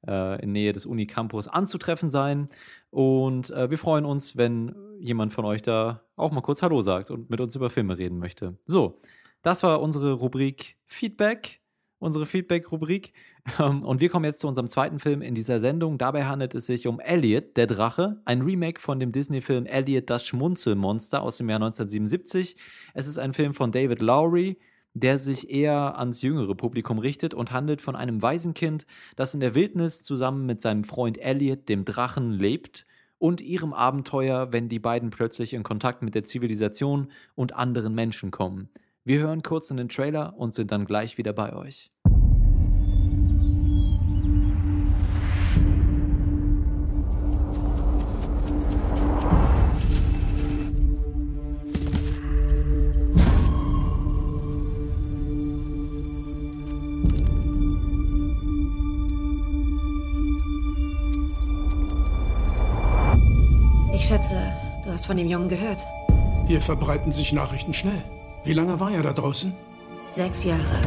äh, in Nähe des Unicampus anzutreffen sein. Und äh, wir freuen uns, wenn jemand von euch da auch mal kurz Hallo sagt und mit uns über Filme reden möchte. So, das war unsere Rubrik Feedback. unsere Feedback-Rubrik. Ähm, und wir kommen jetzt zu unserem zweiten Film in dieser Sendung. Dabei handelt es sich um Elliot, der Drache, ein Remake von dem Disney-Film Elliot, das Schmunzelmonster aus dem Jahr 1977. Es ist ein Film von David Lowry, der sich eher ans jüngere Publikum richtet und handelt von einem Waisenkind, das in der Wildnis zusammen mit seinem Freund Elliot, dem Drachen, lebt und ihrem Abenteuer, wenn die beiden plötzlich in Kontakt mit der Zivilisation und anderen Menschen kommen. Wir hören kurz in den Trailer und sind dann gleich wieder bei euch. Ich schätze, du hast von dem Jungen gehört. Hier verbreiten sich Nachrichten schnell. Wie lange war er da draußen? Sechs Jahre.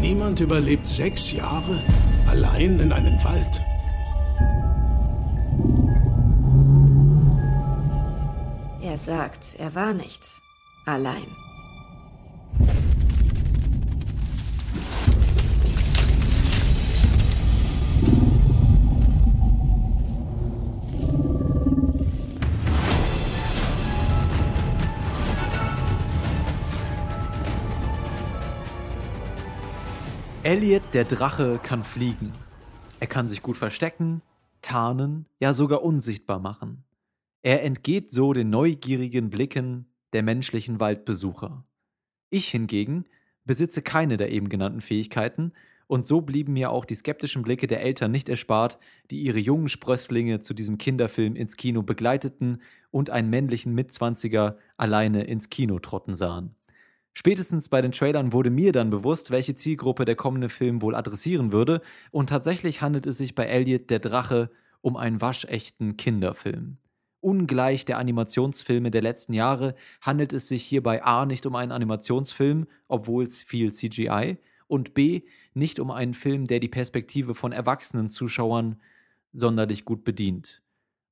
Niemand überlebt sechs Jahre allein in einem Wald. Er sagt, er war nicht allein. Elliot, der Drache, kann fliegen. Er kann sich gut verstecken, tarnen, ja sogar unsichtbar machen. Er entgeht so den neugierigen Blicken der menschlichen Waldbesucher. Ich hingegen besitze keine der eben genannten Fähigkeiten, und so blieben mir auch die skeptischen Blicke der Eltern nicht erspart, die ihre jungen Sprösslinge zu diesem Kinderfilm ins Kino begleiteten und einen männlichen Mitzwanziger alleine ins Kino trotten sahen. Spätestens bei den Trailern wurde mir dann bewusst, welche Zielgruppe der kommende Film wohl adressieren würde, und tatsächlich handelt es sich bei Elliot der Drache um einen waschechten Kinderfilm. Ungleich der Animationsfilme der letzten Jahre handelt es sich hierbei A nicht um einen Animationsfilm, obwohl es viel CGI, und B nicht um einen Film, der die Perspektive von erwachsenen Zuschauern sonderlich gut bedient.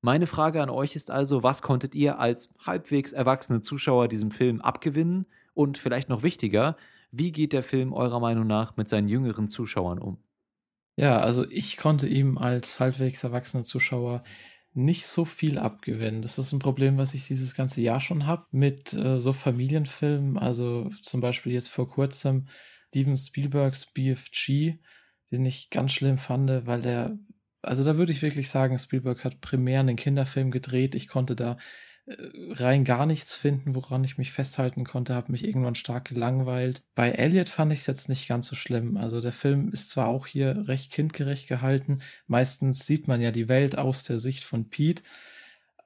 Meine Frage an euch ist also, was konntet ihr als halbwegs erwachsene Zuschauer diesem Film abgewinnen und vielleicht noch wichtiger, wie geht der Film eurer Meinung nach mit seinen jüngeren Zuschauern um? Ja, also ich konnte ihm als halbwegs erwachsener Zuschauer nicht so viel abgewinnen. Das ist ein Problem, was ich dieses ganze Jahr schon habe mit äh, so Familienfilmen. Also zum Beispiel jetzt vor kurzem Steven Spielbergs BFG, den ich ganz schlimm fand, weil der, also da würde ich wirklich sagen, Spielberg hat primär einen Kinderfilm gedreht. Ich konnte da rein gar nichts finden, woran ich mich festhalten konnte, habe mich irgendwann stark gelangweilt. Bei Elliot fand ich es jetzt nicht ganz so schlimm. Also der Film ist zwar auch hier recht kindgerecht gehalten, meistens sieht man ja die Welt aus der Sicht von Pete,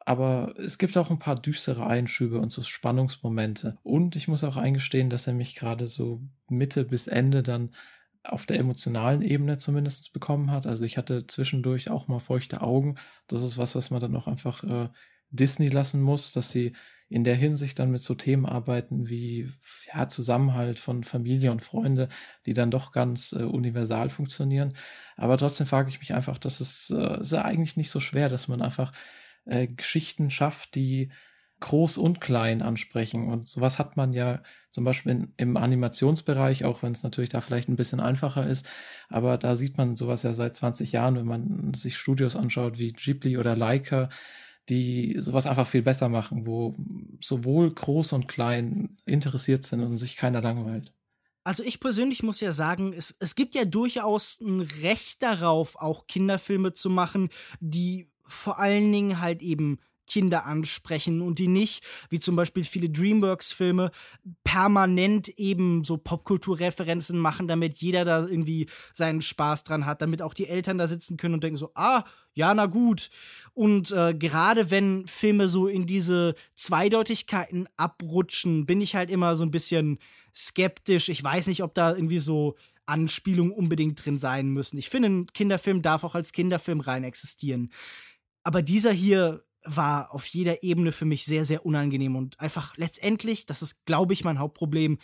aber es gibt auch ein paar düstere Einschübe und so Spannungsmomente. Und ich muss auch eingestehen, dass er mich gerade so Mitte bis Ende dann auf der emotionalen Ebene zumindest bekommen hat. Also ich hatte zwischendurch auch mal feuchte Augen. Das ist was, was man dann auch einfach äh, Disney lassen muss, dass sie in der Hinsicht dann mit so Themen arbeiten wie ja, Zusammenhalt von Familie und Freunde, die dann doch ganz äh, universal funktionieren. Aber trotzdem frage ich mich einfach, dass es äh, ist eigentlich nicht so schwer, dass man einfach äh, Geschichten schafft, die groß und klein ansprechen. Und sowas hat man ja zum Beispiel in, im Animationsbereich, auch wenn es natürlich da vielleicht ein bisschen einfacher ist. Aber da sieht man sowas ja seit 20 Jahren, wenn man sich Studios anschaut wie Ghibli oder Leica, die sowas einfach viel besser machen, wo sowohl groß und klein interessiert sind und sich keiner langweilt. Also ich persönlich muss ja sagen, es, es gibt ja durchaus ein Recht darauf, auch Kinderfilme zu machen, die vor allen Dingen halt eben Kinder ansprechen und die nicht, wie zum Beispiel viele DreamWorks-Filme, permanent eben so Popkulturreferenzen machen, damit jeder da irgendwie seinen Spaß dran hat, damit auch die Eltern da sitzen können und denken so, ah, ja, na gut. Und äh, gerade wenn Filme so in diese Zweideutigkeiten abrutschen, bin ich halt immer so ein bisschen skeptisch. Ich weiß nicht, ob da irgendwie so Anspielungen unbedingt drin sein müssen. Ich finde, ein Kinderfilm darf auch als Kinderfilm rein existieren. Aber dieser hier war auf jeder Ebene für mich sehr, sehr unangenehm und einfach letztendlich, das ist, glaube ich, mein Hauptproblem,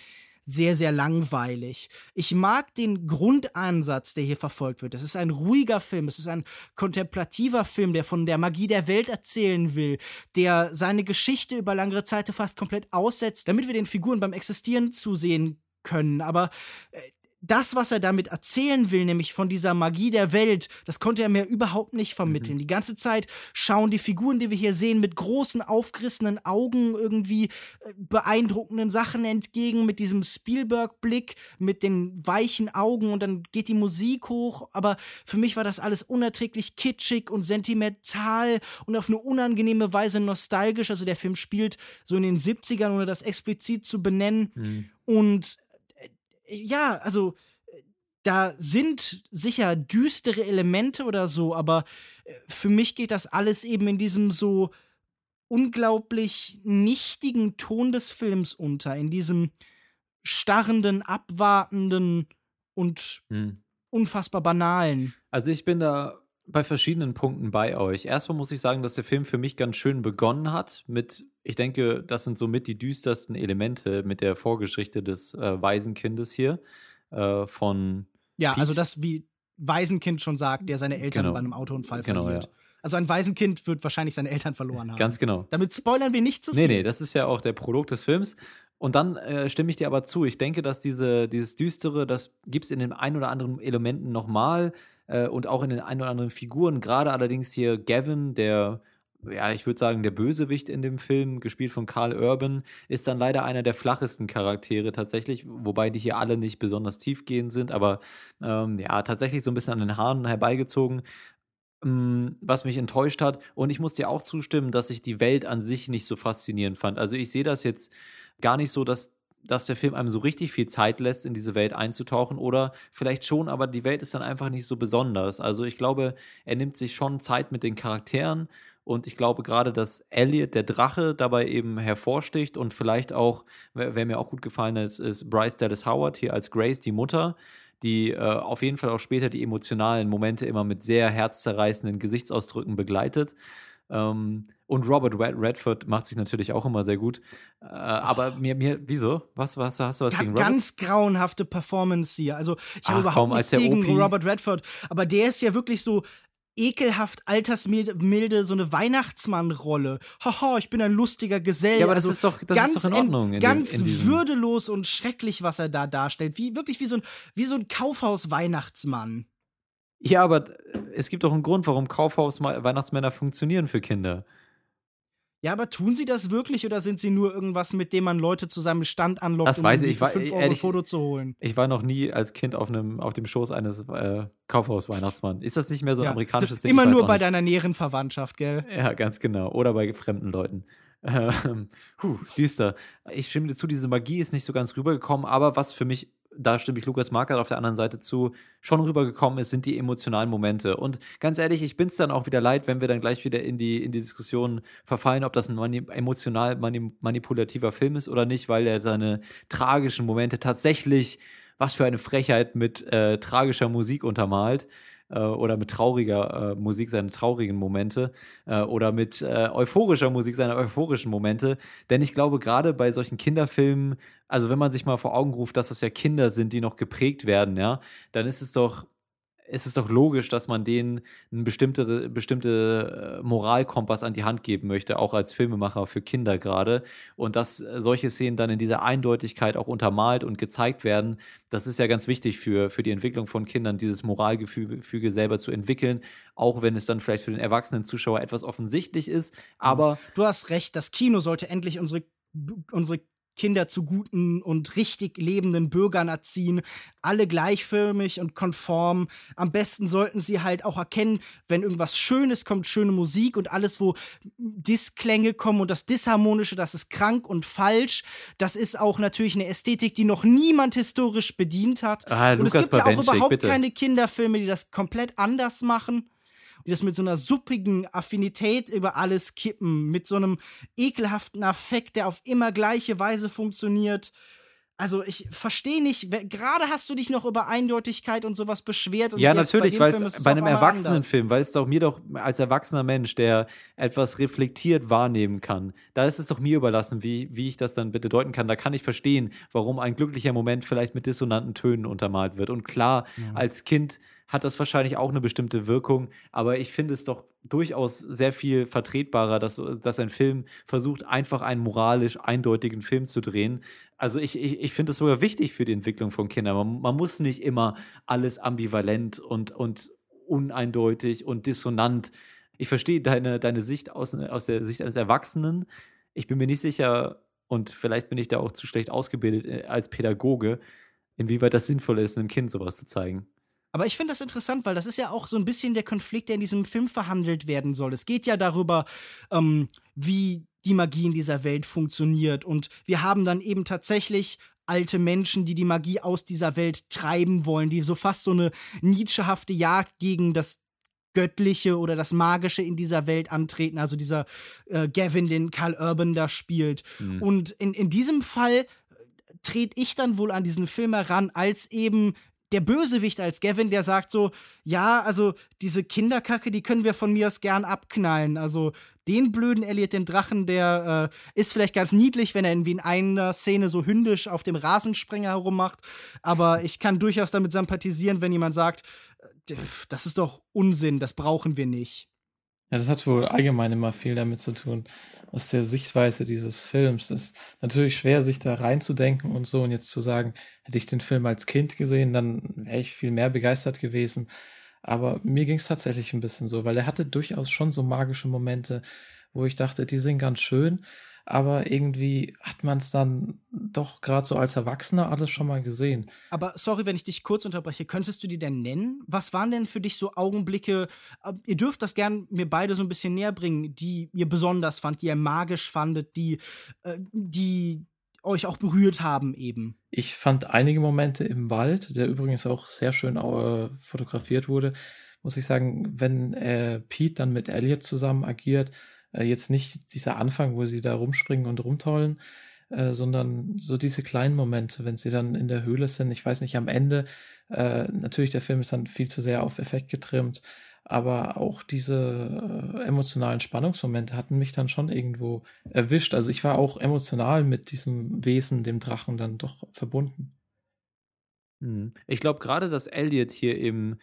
sehr, sehr langweilig. Ich mag den Grundansatz, der hier verfolgt wird. Es ist ein ruhiger Film, es ist ein kontemplativer Film, der von der Magie der Welt erzählen will, der seine Geschichte über langere Zeit fast komplett aussetzt, damit wir den Figuren beim Existieren zusehen können. Aber äh, das, was er damit erzählen will, nämlich von dieser Magie der Welt, das konnte er mir überhaupt nicht vermitteln. Mhm. Die ganze Zeit schauen die Figuren, die wir hier sehen, mit großen, aufgerissenen Augen irgendwie äh, beeindruckenden Sachen entgegen, mit diesem Spielberg-Blick, mit den weichen Augen und dann geht die Musik hoch. Aber für mich war das alles unerträglich kitschig und sentimental und auf eine unangenehme Weise nostalgisch. Also der Film spielt so in den 70ern, ohne das explizit zu benennen. Mhm. Und ja, also da sind sicher düstere Elemente oder so, aber äh, für mich geht das alles eben in diesem so unglaublich nichtigen Ton des Films unter, in diesem starrenden, abwartenden und hm. unfassbar banalen. Also ich bin da bei verschiedenen Punkten bei euch. Erstmal muss ich sagen, dass der Film für mich ganz schön begonnen hat mit, ich denke, das sind somit die düstersten Elemente mit der Vorgeschichte des äh, Waisenkindes hier äh, von. Ja, Pete. also das, wie Waisenkind schon sagt, der seine Eltern genau. bei einem Autounfall genau, verliert. Ja. Also ein Waisenkind wird wahrscheinlich seine Eltern verloren haben. Ganz genau. Damit spoilern wir nicht zu viel. Nee, nee, das ist ja auch der Prolog des Films. Und dann äh, stimme ich dir aber zu. Ich denke, dass diese, dieses Düstere, das gibt es in den ein oder anderen Elementen nochmal äh, und auch in den ein oder anderen Figuren. Gerade allerdings hier Gavin, der ja, ich würde sagen, der Bösewicht in dem Film, gespielt von Carl Urban, ist dann leider einer der flachesten Charaktere tatsächlich, wobei die hier alle nicht besonders tiefgehend sind, aber ähm, ja, tatsächlich so ein bisschen an den Haaren herbeigezogen ähm, was mich enttäuscht hat. Und ich muss dir auch zustimmen, dass ich die Welt an sich nicht so faszinierend fand. Also ich sehe das jetzt gar nicht so, dass dass der Film einem so richtig viel Zeit lässt, in diese Welt einzutauchen oder vielleicht schon, aber die Welt ist dann einfach nicht so besonders. Also ich glaube, er nimmt sich schon Zeit mit den Charakteren und ich glaube gerade, dass Elliot, der Drache, dabei eben hervorsticht und vielleicht auch, wer, mir auch gut gefallen ist, ist Bryce Dallas Howard hier als Grace, die Mutter, die äh, auf jeden Fall auch später die emotionalen Momente immer mit sehr herzzerreißenden Gesichtsausdrücken begleitet. Ähm, und Robert Redford macht sich natürlich auch immer sehr gut. Äh, aber mir, mir, wieso? Was, was hast du was gegen Robert? Ganz grauenhafte Performance hier. Also, ich habe überhaupt nichts gegen. Robert Redford, aber der ist ja wirklich so ekelhaft altersmilde, so eine Weihnachtsmannrolle. Haha, ich bin ein lustiger Gesell. Ja, aber das, also ist, doch, das ganz ist doch in Ordnung. In, ganz in würdelos und schrecklich, was er da darstellt. Wie, wirklich wie so ein, wie so ein Kaufhaus-Weihnachtsmann. Ja, aber es gibt doch einen Grund, warum Kaufhaus-Weihnachtsmänner funktionieren für Kinder. Ja, aber tun sie das wirklich oder sind sie nur irgendwas, mit dem man Leute zu seinem Stand anlockt, das um weiß ich. für 5 Euro ehrlich, ein Foto zu holen? Ich war noch nie als Kind auf, einem, auf dem Schoß eines äh, Kaufhaus-Weihnachtsmanns. Ist das nicht mehr so ein ja, amerikanisches Ding? Immer nur bei nicht. deiner näheren Verwandtschaft, gell? Ja, ganz genau. Oder bei fremden Leuten. Ähm, puh, düster. Ich stimme dir zu, diese Magie ist nicht so ganz rübergekommen, aber was für mich da stimme ich Lukas Marker auf der anderen Seite zu, schon rübergekommen ist, sind die emotionalen Momente. Und ganz ehrlich, ich bin es dann auch wieder leid, wenn wir dann gleich wieder in die, in die Diskussion verfallen, ob das ein mani emotional mani manipulativer Film ist oder nicht, weil er seine tragischen Momente tatsächlich, was für eine Frechheit, mit äh, tragischer Musik untermalt oder mit trauriger äh, Musik seine traurigen Momente äh, oder mit äh, euphorischer Musik seine euphorischen Momente. Denn ich glaube, gerade bei solchen Kinderfilmen, also wenn man sich mal vor Augen ruft, dass das ja Kinder sind, die noch geprägt werden, ja, dann ist es doch ist es doch logisch, dass man denen einen bestimmte, bestimmte äh, Moralkompass an die Hand geben möchte, auch als Filmemacher für Kinder gerade. Und dass solche Szenen dann in dieser Eindeutigkeit auch untermalt und gezeigt werden, das ist ja ganz wichtig für, für die Entwicklung von Kindern, dieses Moralgefüge selber zu entwickeln, auch wenn es dann vielleicht für den erwachsenen Zuschauer etwas offensichtlich ist. Aber. Du hast recht, das Kino sollte endlich unsere unsere Kinder zu guten und richtig lebenden Bürgern erziehen, alle gleichförmig und konform. Am besten sollten sie halt auch erkennen, wenn irgendwas Schönes kommt, schöne Musik und alles, wo Disklänge kommen und das Disharmonische, das ist krank und falsch. Das ist auch natürlich eine Ästhetik, die noch niemand historisch bedient hat. Ah, und Lukas es gibt ja auch überhaupt bitte. keine Kinderfilme, die das komplett anders machen die das mit so einer suppigen Affinität über alles kippen, mit so einem ekelhaften Affekt, der auf immer gleiche Weise funktioniert. Also ich verstehe nicht, gerade hast du dich noch über Eindeutigkeit und sowas beschwert. Und ja, natürlich, weil es bei einem Erwachsenenfilm, weil es doch mir doch als erwachsener Mensch, der etwas reflektiert wahrnehmen kann, da ist es doch mir überlassen, wie, wie ich das dann bitte deuten kann. Da kann ich verstehen, warum ein glücklicher Moment vielleicht mit dissonanten Tönen untermalt wird. Und klar, ja. als Kind hat das wahrscheinlich auch eine bestimmte Wirkung, aber ich finde es doch durchaus sehr viel vertretbarer, dass, dass ein Film versucht, einfach einen moralisch eindeutigen Film zu drehen. Also ich, ich, ich finde das sogar wichtig für die Entwicklung von Kindern. Man, man muss nicht immer alles ambivalent und, und uneindeutig und dissonant. Ich verstehe deine, deine Sicht aus, aus der Sicht eines Erwachsenen. Ich bin mir nicht sicher, und vielleicht bin ich da auch zu schlecht ausgebildet äh, als Pädagoge, inwieweit das sinnvoll ist, einem Kind sowas zu zeigen. Aber ich finde das interessant, weil das ist ja auch so ein bisschen der Konflikt, der in diesem Film verhandelt werden soll. Es geht ja darüber, ähm, wie die Magie in dieser Welt funktioniert. Und wir haben dann eben tatsächlich alte Menschen, die die Magie aus dieser Welt treiben wollen, die so fast so eine Nietzschehafte Jagd gegen das Göttliche oder das Magische in dieser Welt antreten. Also dieser äh, Gavin, den Carl Urban da spielt. Mhm. Und in, in diesem Fall äh, trete ich dann wohl an diesen Film heran als eben der Bösewicht als Gavin, der sagt so, ja, also diese Kinderkacke, die können wir von mir aus gern abknallen. Also den blöden Elliot, den Drachen, der äh, ist vielleicht ganz niedlich, wenn er irgendwie in einer Szene so hündisch auf dem Rasensprenger herummacht. Aber ich kann durchaus damit sympathisieren, wenn jemand sagt, äh, das ist doch Unsinn, das brauchen wir nicht. Ja, das hat wohl allgemein immer viel damit zu tun, aus der Sichtweise dieses Films. Es ist natürlich schwer, sich da reinzudenken und so und jetzt zu sagen, hätte ich den Film als Kind gesehen, dann wäre ich viel mehr begeistert gewesen. Aber mir ging es tatsächlich ein bisschen so, weil er hatte durchaus schon so magische Momente, wo ich dachte, die sind ganz schön, aber irgendwie hat man es dann doch gerade so als Erwachsener alles schon mal gesehen. Aber sorry, wenn ich dich kurz unterbreche, könntest du die denn nennen? Was waren denn für dich so Augenblicke, äh, ihr dürft das gern mir beide so ein bisschen näher bringen, die ihr besonders fand, die ihr magisch fandet, die, äh, die euch auch berührt haben eben? Ich fand einige Momente im Wald, der übrigens auch sehr schön äh, fotografiert wurde, muss ich sagen, wenn äh, Pete dann mit Elliot zusammen agiert, äh, jetzt nicht dieser Anfang, wo sie da rumspringen und rumtollen, äh, sondern so diese kleinen Momente, wenn sie dann in der Höhle sind. Ich weiß nicht, am Ende, äh, natürlich, der Film ist dann viel zu sehr auf Effekt getrimmt, aber auch diese äh, emotionalen Spannungsmomente hatten mich dann schon irgendwo erwischt. Also ich war auch emotional mit diesem Wesen, dem Drachen, dann doch verbunden. Hm. Ich glaube gerade, dass Elliot hier eben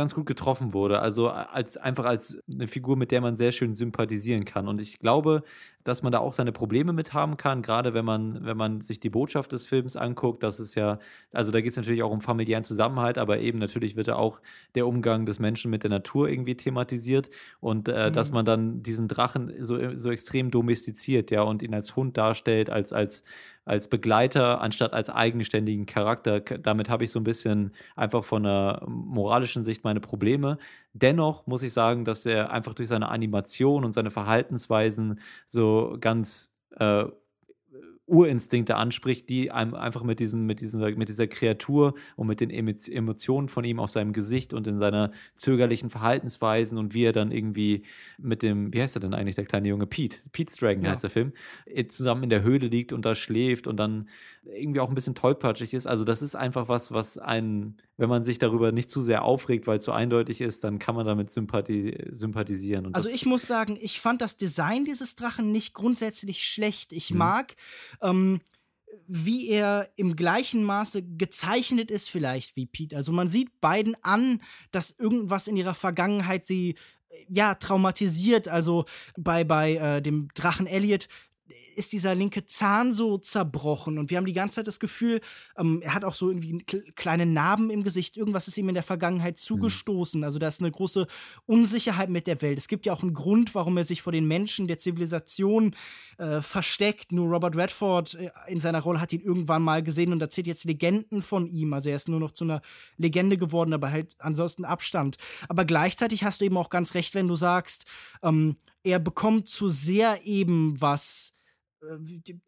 ganz gut getroffen wurde. Also als einfach als eine Figur, mit der man sehr schön sympathisieren kann. Und ich glaube, dass man da auch seine Probleme mit haben kann, gerade wenn man, wenn man sich die Botschaft des Films anguckt. Das ist ja, also da geht es natürlich auch um familiären Zusammenhalt, aber eben natürlich wird da auch der Umgang des Menschen mit der Natur irgendwie thematisiert. Und äh, mhm. dass man dann diesen Drachen so, so extrem domestiziert, ja, und ihn als Hund darstellt, als, als als Begleiter anstatt als eigenständigen Charakter. Damit habe ich so ein bisschen einfach von einer moralischen Sicht meine Probleme. Dennoch muss ich sagen, dass er einfach durch seine Animation und seine Verhaltensweisen so ganz äh, Urinstinkte anspricht, die einem einfach mit, diesem, mit, diesem, mit dieser Kreatur und mit den Emotionen von ihm auf seinem Gesicht und in seiner zögerlichen Verhaltensweisen und wie er dann irgendwie mit dem, wie heißt er denn eigentlich, der kleine Junge? Pete, Pete's Dragon ja. heißt der Film, äh, zusammen in der Höhle liegt und da schläft und dann irgendwie auch ein bisschen tollpatschig ist. Also das ist einfach was, was einen, wenn man sich darüber nicht zu sehr aufregt, weil es so eindeutig ist, dann kann man damit sympathi sympathisieren. Und also ich muss sagen, ich fand das Design dieses Drachen nicht grundsätzlich schlecht. Ich hm. mag ähm, wie er im gleichen Maße gezeichnet ist, vielleicht wie Pete. Also man sieht beiden an, dass irgendwas in ihrer Vergangenheit sie äh, ja traumatisiert. Also bei, bei äh, dem Drachen Elliot ist dieser linke Zahn so zerbrochen und wir haben die ganze Zeit das Gefühl, ähm, er hat auch so irgendwie kleine Narben im Gesicht, irgendwas ist ihm in der Vergangenheit mhm. zugestoßen. Mhm. Also da ist eine große Unsicherheit mit der Welt. Es gibt ja auch einen Grund, warum er sich vor den Menschen der Zivilisation äh, versteckt. Nur Robert Redford äh, in seiner Rolle hat ihn irgendwann mal gesehen und erzählt jetzt Legenden von ihm. Also er ist nur noch zu einer Legende geworden, aber halt ansonsten Abstand. Aber gleichzeitig hast du eben auch ganz recht, wenn du sagst, ähm, er bekommt zu sehr eben was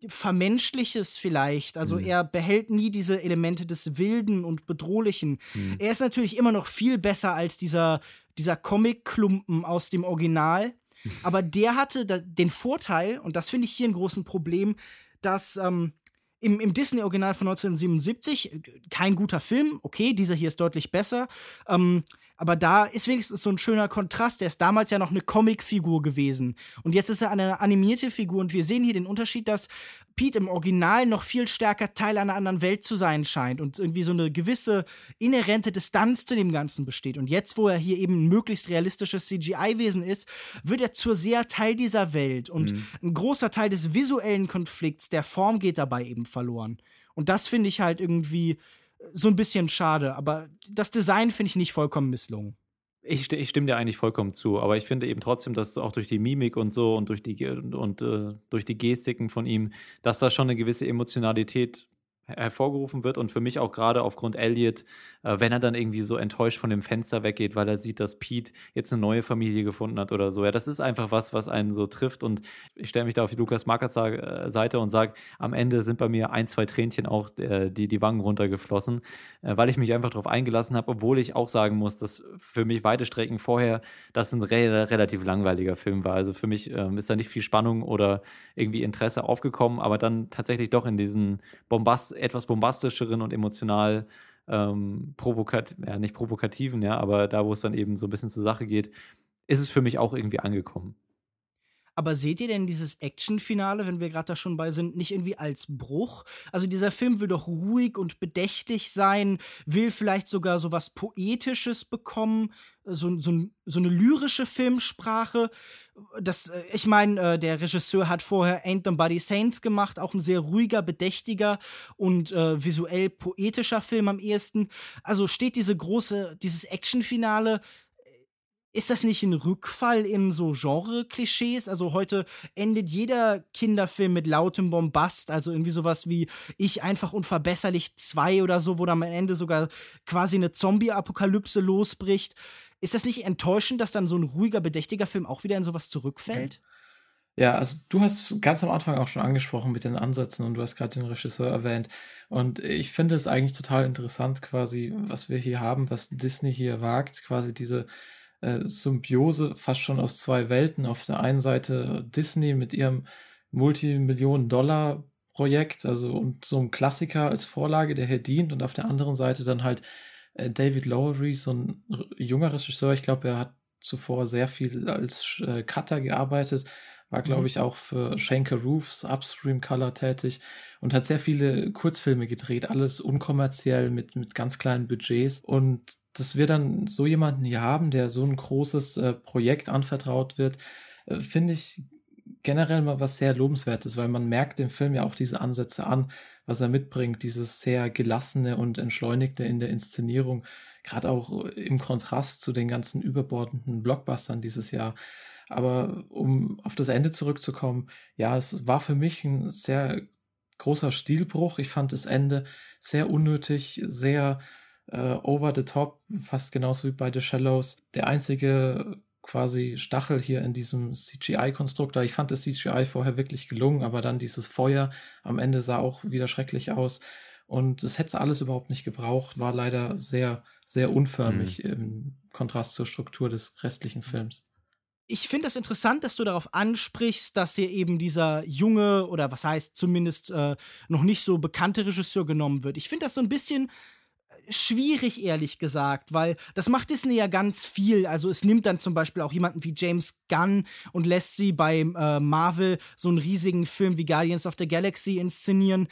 Vermenschliches vielleicht. Also mhm. er behält nie diese Elemente des Wilden und Bedrohlichen. Mhm. Er ist natürlich immer noch viel besser als dieser, dieser Comic-Klumpen aus dem Original. Aber der hatte da den Vorteil, und das finde ich hier ein großes Problem, dass ähm, im, im Disney-Original von 1977, kein guter Film, okay, dieser hier ist deutlich besser, ähm, Aber da ist wenigstens so ein schöner Kontrast. Der ist damals ja noch eine Comicfigur gewesen. Und jetzt ist er eine animierte Figur. Und wir sehen hier den Unterschied, dass Pete im Original noch viel stärker Teil einer anderen Welt zu sein scheint und irgendwie so eine gewisse inhärente Distanz zu dem Ganzen besteht. Und jetzt, wo er hier eben ein möglichst realistisches CGI-Wesen ist, wird er zu sehr Teil dieser Welt. Und mhm. ein großer Teil des visuellen Konflikts, der Form geht dabei eben verloren. Und das finde ich halt irgendwie so ein bisschen schade. Aber das Design finde ich nicht vollkommen misslungen. Ich, ich, stimme dir eigentlich vollkommen zu, aber ich finde eben trotzdem, dass auch durch die Mimik und so und durch die und äh, durch die Gestiken von ihm, dass da schon eine gewisse Emotionalität hervorgerufen wird und für mich auch gerade aufgrund Elliot, äh, wenn er dann irgendwie so enttäuscht von dem Fenster weggeht, weil er sieht, dass Pete jetzt eine neue Familie gefunden hat oder so. Ja, das ist einfach was, was einen so trifft und ich stelle mich da auf die Lukas Markers äh, Seite und sage, am Ende sind bei mir ein, zwei Tränchen auch äh, die, die Wangen runtergeflossen, äh, weil ich mich einfach darauf eingelassen habe, obwohl ich auch sagen muss, dass für mich weite Strecken vorher das ein re relativ langweiliger Film war. Also für mich ähm, ist da nicht viel Spannung oder irgendwie Interesse aufgekommen, aber dann tatsächlich doch in diesen Bombast etwas bombastischeren und emotional ähm, provokat ja, nicht provokativen, ja, aber da, wo es dann eben so ein bisschen zur Sache geht, ist es für mich auch irgendwie angekommen. Aber seht ihr denn dieses Action-Finale, wenn wir gerade da schon bei sind, nicht irgendwie als Bruch? Also dieser Film will doch ruhig und bedächtig sein, will vielleicht sogar so was Poetisches bekommen, so, so, so eine lyrische Filmsprache. Das, äh, ich meine, äh, der Regisseur hat vorher Ain't Nobody Saints gemacht, auch ein sehr ruhiger, bedächtiger und äh, visuell poetischer Film am ehesten. Also steht diese große, dieses Action-Finale ist das nicht ein Rückfall in so Genre-Klischees? Also heute endet jeder Kinderfilm mit lautem Bombast, also irgendwie sowas wie Ich einfach unverbesserlich 2 oder so, wo dann am Ende sogar quasi eine Zombie-Apokalypse losbricht. Ist das nicht enttäuschend, dass dann so ein ruhiger, bedächtiger Film auch wieder in sowas zurückfällt? Ja, also du hast ganz am Anfang auch schon angesprochen mit den Ansätzen und du hast gerade den Regisseur erwähnt. Und ich finde es eigentlich total interessant, quasi, was wir hier haben, was Disney hier wagt, quasi diese äh, Symbiose fast schon aus zwei Welten. Auf der einen Seite Disney mit ihrem Multimillionen-Dollar-Projekt, also und so ein Klassiker als Vorlage, der hier dient, und auf der anderen Seite dann halt äh, David Lowery, so ein junger Regisseur. Ich glaube, er hat zuvor sehr viel als äh, Cutter gearbeitet, war, glaube mhm. ich, auch für Shanker Roofs Upstream Color tätig und hat sehr viele Kurzfilme gedreht, alles unkommerziell mit, mit ganz kleinen Budgets. Und dass wir dann so jemanden hier haben, der so ein großes äh, Projekt anvertraut wird, äh, finde ich generell mal was sehr lobenswertes, weil man merkt dem Film ja auch diese Ansätze an, was er mitbringt, dieses sehr gelassene und entschleunigte in der Inszenierung, gerade auch im Kontrast zu den ganzen überbordenden Blockbustern dieses Jahr. Aber um auf das Ende zurückzukommen, ja, es war für mich ein sehr großer Stilbruch. Ich fand das Ende sehr unnötig, sehr äh, over the top, fast genauso wie bei The Shallows. Der einzige quasi Stachel hier in diesem CGI-Konstrukt. Ich fand das CGI vorher wirklich gelungen, aber dann dieses Feuer am Ende sah auch wieder schrecklich aus. Und es hätte alles überhaupt nicht gebraucht, war leider sehr, sehr unförmig mhm. im Kontrast zur Struktur des restlichen Films. Ich finde das interessant, dass du darauf ansprichst, dass hier eben dieser junge oder was heißt zumindest äh, noch nicht so bekannte Regisseur genommen wird. Ich finde das so ein bisschen schwierig, ehrlich gesagt, weil das macht Disney ja ganz viel. Also es nimmt dann zum Beispiel auch jemanden wie James Gunn und lässt sie bei äh, Marvel so einen riesigen Film wie Guardians of the Galaxy inszenieren.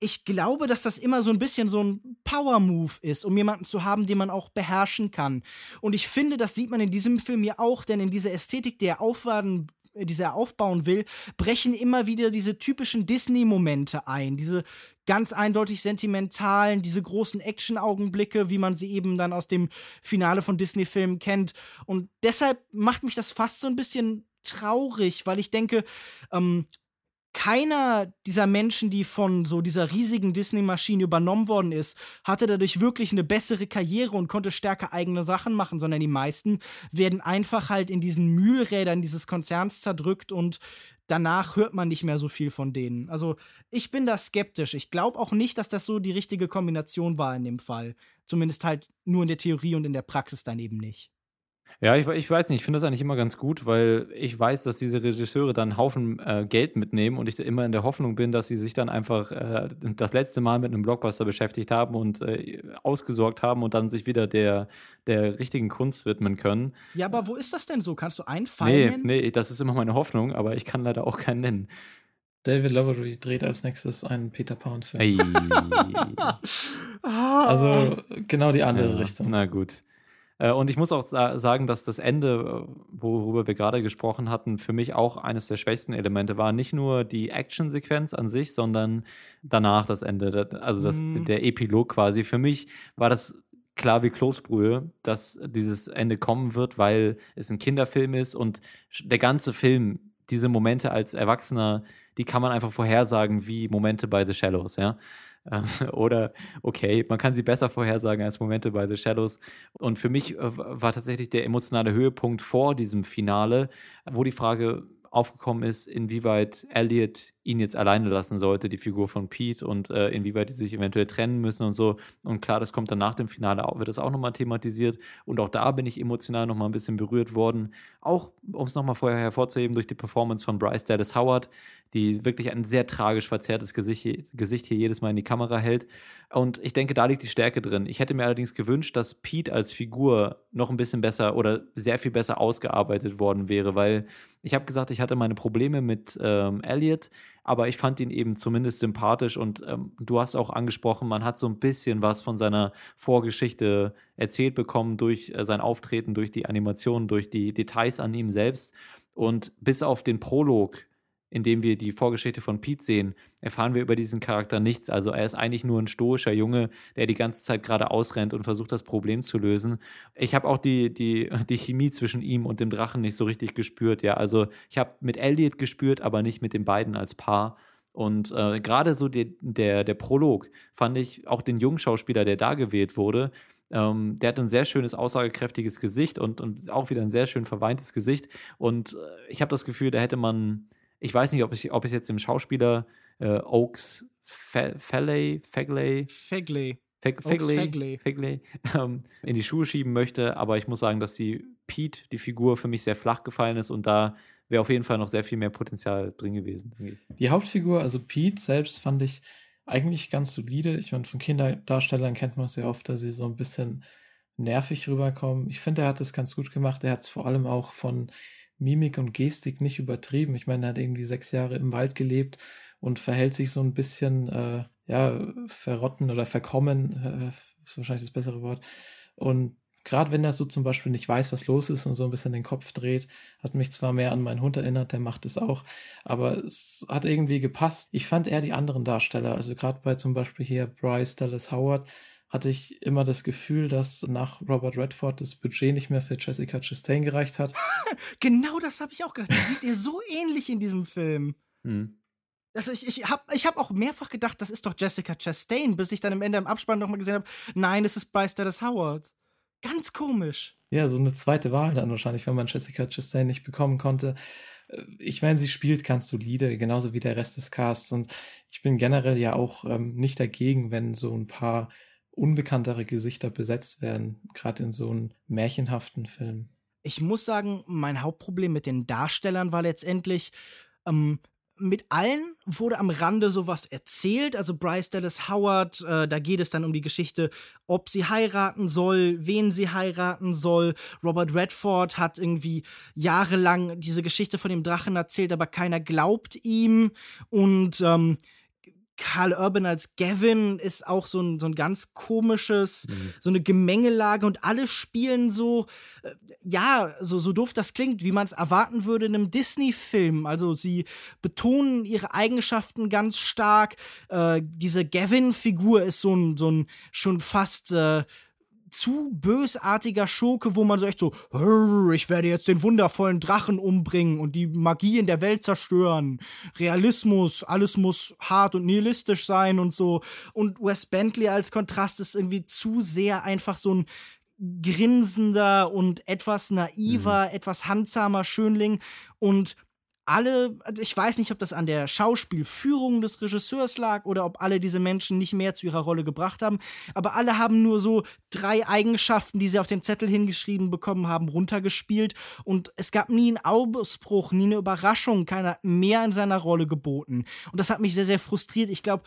Ich glaube, dass das immer so ein bisschen so ein Power-Move ist, um jemanden zu haben, den man auch beherrschen kann. Und ich finde, das sieht man in diesem Film ja auch, denn in dieser Ästhetik, der aufwarten die er aufbauen will, brechen immer wieder diese typischen Disney-Momente ein. Diese ganz eindeutig sentimentalen, diese großen Action-Augenblicke, wie man sie eben dann aus dem Finale von Disney-Filmen kennt. Und deshalb macht mich das fast so ein bisschen traurig, weil ich denke, ähm, keiner dieser Menschen, die von so dieser riesigen Disney-Maschine übernommen worden ist, hatte dadurch wirklich eine bessere Karriere und konnte stärker eigene Sachen machen, sondern die meisten werden einfach halt in diesen Mühlrädern dieses Konzerns zerdrückt und danach hört man nicht mehr so viel von denen. Also ich bin da skeptisch. Ich glaube auch nicht, dass das so die richtige Kombination war in dem Fall. Zumindest halt nur in der Theorie und in der Praxis dann eben nicht. Ja, ich, ich weiß nicht, ich finde das eigentlich immer ganz gut, weil ich weiß, dass diese Regisseure dann einen Haufen äh, Geld mitnehmen und ich immer in der Hoffnung bin, dass sie sich dann einfach äh, das letzte Mal mit einem Blockbuster beschäftigt haben und äh, ausgesorgt haben und dann sich wieder der, der richtigen Kunst widmen können. Ja, aber wo ist das denn so? Kannst du einen Fall Nee, nennen? nee, das ist immer meine Hoffnung, aber ich kann leider auch keinen nennen. David Lowery dreht als nächstes einen Peter Pan-Film. Ey. Also genau die andere Ja, Richtung. Na gut. Äh, Und ich muss auch sa sagen, dass das Ende, äh, worüber wir gerade gesprochen hatten, für mich auch eines der schwächsten Elemente war. Nicht nur die Actionsequenz an sich, sondern danach das Ende, also das, Mhm. der Epilog quasi. Für mich war das klar wie Kloßbrühe, dass dieses Ende kommen wird, weil es ein Kinderfilm ist und der ganze Film, diese Momente als Erwachsener, die kann man einfach vorhersagen wie Momente bei The Shallows, ja. Oder, okay, man kann sie besser vorhersagen als Momente bei The Shadows. Und für mich äh, war tatsächlich der emotionale Höhepunkt vor diesem Finale, wo die Frage aufgekommen ist, inwieweit Elliot ihn jetzt alleine lassen sollte, die Figur von Pete, und äh, inwieweit die sich eventuell trennen müssen und so. Und klar, das kommt dann nach dem Finale, auch, wird das auch nochmal thematisiert. Und auch da bin ich emotional nochmal ein bisschen berührt worden. Auch, um es nochmal vorher hervorzuheben, durch die Performance von Bryce Dallas Howard, die wirklich ein sehr tragisch verzerrtes Gesicht, Gesicht hier jedes Mal in die Kamera hält. Und ich denke, da liegt die Stärke drin. Ich hätte mir allerdings gewünscht, dass Pete als Figur noch ein bisschen besser oder sehr viel besser ausgearbeitet worden wäre, weil ich habe gesagt, ich hatte meine Probleme mit ähm, Elliot, aber ich fand ihn eben zumindest sympathisch und ähm, du hast auch angesprochen, man hat so ein bisschen was von seiner Vorgeschichte erzählt bekommen durch äh, sein Auftreten, durch die Animationen, durch die Details an ihm selbst. Und bis auf den Prolog in dem wir die Vorgeschichte von Pete sehen, erfahren wir über diesen Charakter nichts. Also er ist eigentlich nur ein stoischer Junge, der die ganze Zeit gerade ausrennt und versucht, das Problem zu lösen. Ich habe auch die, die, die Chemie zwischen ihm und dem Drachen nicht so richtig gespürt. Ja, also ich habe mit Elliot gespürt, aber nicht mit den beiden als Paar. Und äh, gerade so die, der, der Prolog fand ich auch den jungen Schauspieler, der da gewählt wurde, ähm, der hat ein sehr schönes, aussagekräftiges Gesicht und, und auch wieder ein sehr schön verweintes Gesicht. Und äh, ich habe das Gefühl, da hätte man ich weiß nicht, ob ich, ob ich jetzt dem Schauspieler äh, Oaks Fagley, Fagley, Fagley, Fagley. Fagley ähm, in die Schuhe schieben möchte, aber ich muss sagen, dass die Pete, die Figur, für mich sehr flach gefallen ist und da wäre auf jeden Fall noch sehr viel mehr Potenzial drin gewesen. Die Hauptfigur, also Pete selbst, fand ich eigentlich ganz solide. Ich meine, von Kinderdarstellern kennt man es ja oft, dass sie so ein bisschen nervig rüberkommen. Ich finde, er hat es ganz gut gemacht. Er hat es vor allem auch von Mimik und Gestik nicht übertrieben. Ich meine, er hat irgendwie sechs Jahre im Wald gelebt und verhält sich so ein bisschen, äh, ja, verrotten oder verkommen, äh, ist wahrscheinlich das bessere Wort. Und gerade wenn er so zum Beispiel nicht weiß, was los ist und so ein bisschen den Kopf dreht, hat mich zwar mehr an meinen Hund erinnert, der macht es auch, aber es hat irgendwie gepasst. Ich fand eher die anderen Darsteller, also gerade bei zum Beispiel hier Bryce Dallas Howard, hatte ich immer das Gefühl, dass nach Robert Redford das Budget nicht mehr für Jessica Chastain gereicht hat. Genau das habe ich auch gedacht. Die sieht ihr so ähnlich in diesem Film. Hm. Also ich, ich habe ich hab auch mehrfach gedacht, das ist doch Jessica Chastain, bis ich dann am Ende im Abspann nochmal gesehen habe, nein, es ist Bryce Dallas Howard. Ganz komisch. Ja, so eine zweite Wahl dann wahrscheinlich, wenn man Jessica Chastain nicht bekommen konnte. Äh, Ich meine, sie spielt ganz solide, genauso wie der Rest des Casts. Und ich bin generell ja auch ähm, nicht dagegen, wenn so ein paar unbekanntere Gesichter besetzt werden, gerade in so einem märchenhaften Film. Ich muss sagen, mein Hauptproblem mit den Darstellern war letztendlich, ähm, mit allen wurde am Rande sowas erzählt. Also Bryce Dallas Howard, äh, da geht es dann um die Geschichte, ob sie heiraten soll, wen sie heiraten soll. Robert Redford hat irgendwie jahrelang diese Geschichte von dem Drachen erzählt, aber keiner glaubt ihm. Und ähm, Carl Urban als Gavin ist auch so ein, so ein ganz komisches, so eine Gemengelage und alle spielen so, äh, ja, so, so doof das klingt, wie man es erwarten würde in einem Disney-Film. Also sie betonen ihre Eigenschaften ganz stark. Äh, diese Gavin-Figur ist so ein, so ein schon fast äh, zu bösartiger Schurke, wo man so echt so, "Hurr, ich werde jetzt den wundervollen Drachen umbringen und die Magie in der Welt zerstören. Realismus, alles muss hart und nihilistisch sein und so. Und Wes Bentley als Kontrast ist irgendwie zu sehr einfach so ein grinsender und etwas naiver, etwas handsamer Schönling und alle, also ich weiß nicht, ob das an der Schauspielführung des Regisseurs lag oder ob alle diese Menschen nicht mehr zu ihrer Rolle gebracht haben, aber alle haben nur so drei Eigenschaften, die sie auf den Zettel hingeschrieben bekommen haben, runtergespielt und es gab nie einen Ausbruch, nie eine Überraschung, keiner mehr in seiner Rolle geboten. Und das hat mich sehr, sehr frustriert. Ich glaube,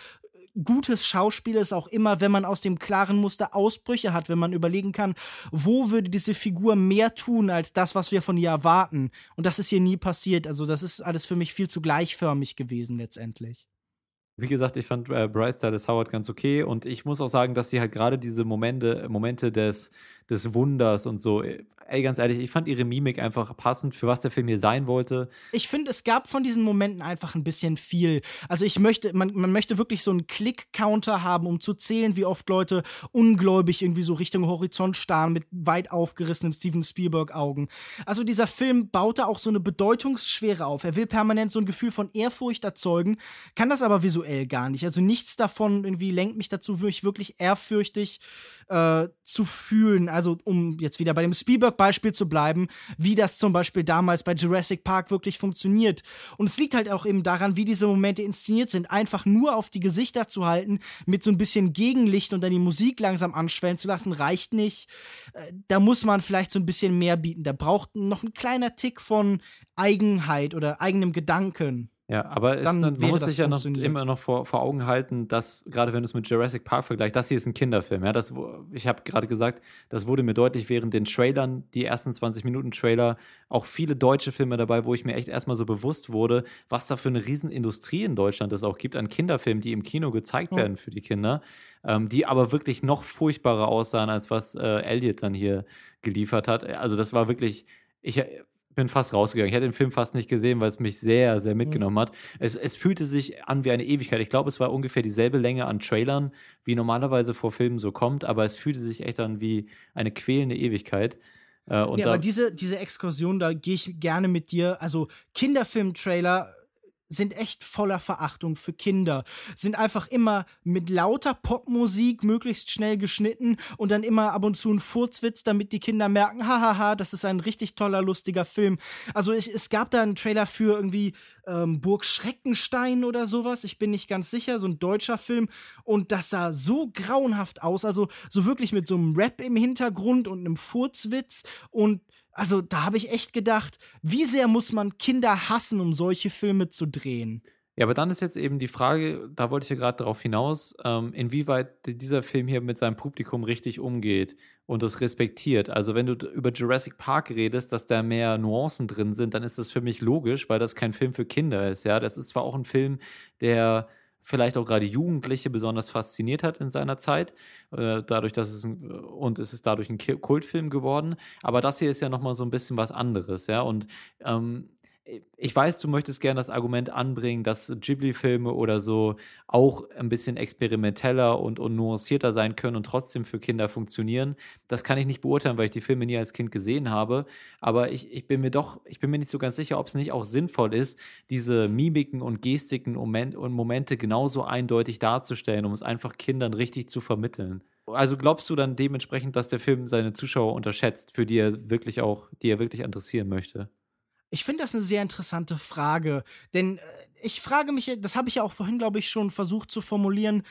gutes Schauspiel ist auch immer, wenn man aus dem klaren Muster Ausbrüche hat, wenn man überlegen kann, wo würde diese Figur mehr tun als das, was wir von ihr erwarten. Und das ist hier nie passiert. Also das ist alles für mich viel zu gleichförmig gewesen letztendlich. Wie gesagt, ich fand äh, Bryce Dallas Howard ganz okay und ich muss auch sagen, dass sie halt gerade diese Momente, Momente des, des Wunders und so, ey, ganz ehrlich, ich fand ihre Mimik einfach passend für was der Film hier sein wollte. Ich finde, es gab von diesen Momenten einfach ein bisschen viel. Also ich möchte, man, man möchte wirklich so einen Klick-Counter haben, um zu zählen, wie oft Leute ungläubig irgendwie so Richtung Horizont starren mit weit aufgerissenen Steven Spielberg-Augen. Also dieser Film baut da auch so eine Bedeutungsschwere auf. Er will permanent so ein Gefühl von Ehrfurcht erzeugen, kann das aber visuell gar nicht. Also nichts davon irgendwie lenkt mich dazu, mich wirklich ehrfürchtig äh, zu fühlen. Also um jetzt wieder bei dem Spielberg-Beispiel zu bleiben, wie das zum Beispiel damals bei Jurassic Park wirklich funktioniert. Und es liegt halt auch eben daran, wie diese Momente inszeniert sind. Einfach nur auf die Gesichter zu halten, mit so ein bisschen Gegenlicht und dann die Musik langsam anschwellen zu lassen, reicht nicht. Äh, da muss man vielleicht so ein bisschen mehr bieten. Da braucht noch ein kleiner Tick von Eigenheit oder eigenem Gedanken. Ja, aber es, dann, man muss sich ja noch, immer noch vor, vor Augen halten, dass, gerade wenn du es mit Jurassic Park vergleichst, das hier ist ein Kinderfilm. Ja? Das, ich habe gerade gesagt, das wurde mir deutlich während den Trailern, die ersten 20 Minuten Trailer, auch viele deutsche Filme dabei, wo ich mir echt erstmal so bewusst wurde, was da für eine Riesenindustrie in Deutschland es auch gibt an Kinderfilmen, die im Kino gezeigt werden für die Kinder, ähm, die aber wirklich noch furchtbarer aussahen, als was äh, Elliot dann hier geliefert hat. Also das war wirklich, ich bin fast rausgegangen. Ich hätte den Film fast nicht gesehen, weil es mich sehr, sehr mitgenommen hat. Es, es fühlte sich an wie eine Ewigkeit. Ich glaube, es war ungefähr dieselbe Länge an Trailern, wie normalerweise vor Filmen so kommt, aber es fühlte sich echt an wie eine quälende Ewigkeit. Äh, ja, aber diese, diese Exkursion, da gehe ich gerne mit dir. Also Kinderfilm-Trailer sind echt voller Verachtung für Kinder. Sind einfach immer mit lauter Popmusik möglichst schnell geschnitten und dann immer ab und zu ein Furzwitz, damit die Kinder merken, hahaha, das ist ein richtig toller, lustiger Film. Also ich, es gab da einen Trailer für irgendwie ähm, Burg Schreckenstein oder sowas. Ich bin nicht ganz sicher, so ein deutscher Film. Und das sah so grauenhaft aus. Also so wirklich mit so einem Rap im Hintergrund und einem Furzwitz und also da habe ich echt gedacht, wie sehr muss man Kinder hassen, um solche Filme zu drehen? Ja, aber dann ist jetzt eben die Frage, da wollte ich ja gerade darauf hinaus, ähm, inwieweit dieser Film hier mit seinem Publikum richtig umgeht und das respektiert. Also wenn du über Jurassic Park redest, dass da mehr Nuancen drin sind, dann ist das für mich logisch, weil das kein Film für Kinder ist. Ja, das ist zwar auch ein Film, der vielleicht auch gerade Jugendliche besonders fasziniert hat in seiner Zeit. Äh, dadurch, dass es und es ist dadurch ein Kultfilm geworden. Aber das hier ist ja nochmal so ein bisschen was anderes, ja. Und ähm, ich weiß, du möchtest gerne das Argument anbringen, dass Ghibli-Filme oder so auch ein bisschen experimenteller und, und nuancierter sein können und trotzdem für Kinder funktionieren. Das kann ich nicht beurteilen, weil ich die Filme nie als Kind gesehen habe. Aber ich, ich bin mir doch, ich bin mir nicht so ganz sicher, ob es nicht auch sinnvoll ist, diese Mimiken und Gestiken und Momente genauso eindeutig darzustellen, um es einfach Kindern richtig zu vermitteln. Also glaubst du dann dementsprechend, dass der Film seine Zuschauer unterschätzt, für die er wirklich auch, die er wirklich interessieren möchte? Ich finde das eine sehr interessante Frage, denn äh, ich frage mich, das habe ich ja auch vorhin, glaube ich, schon versucht zu formulieren.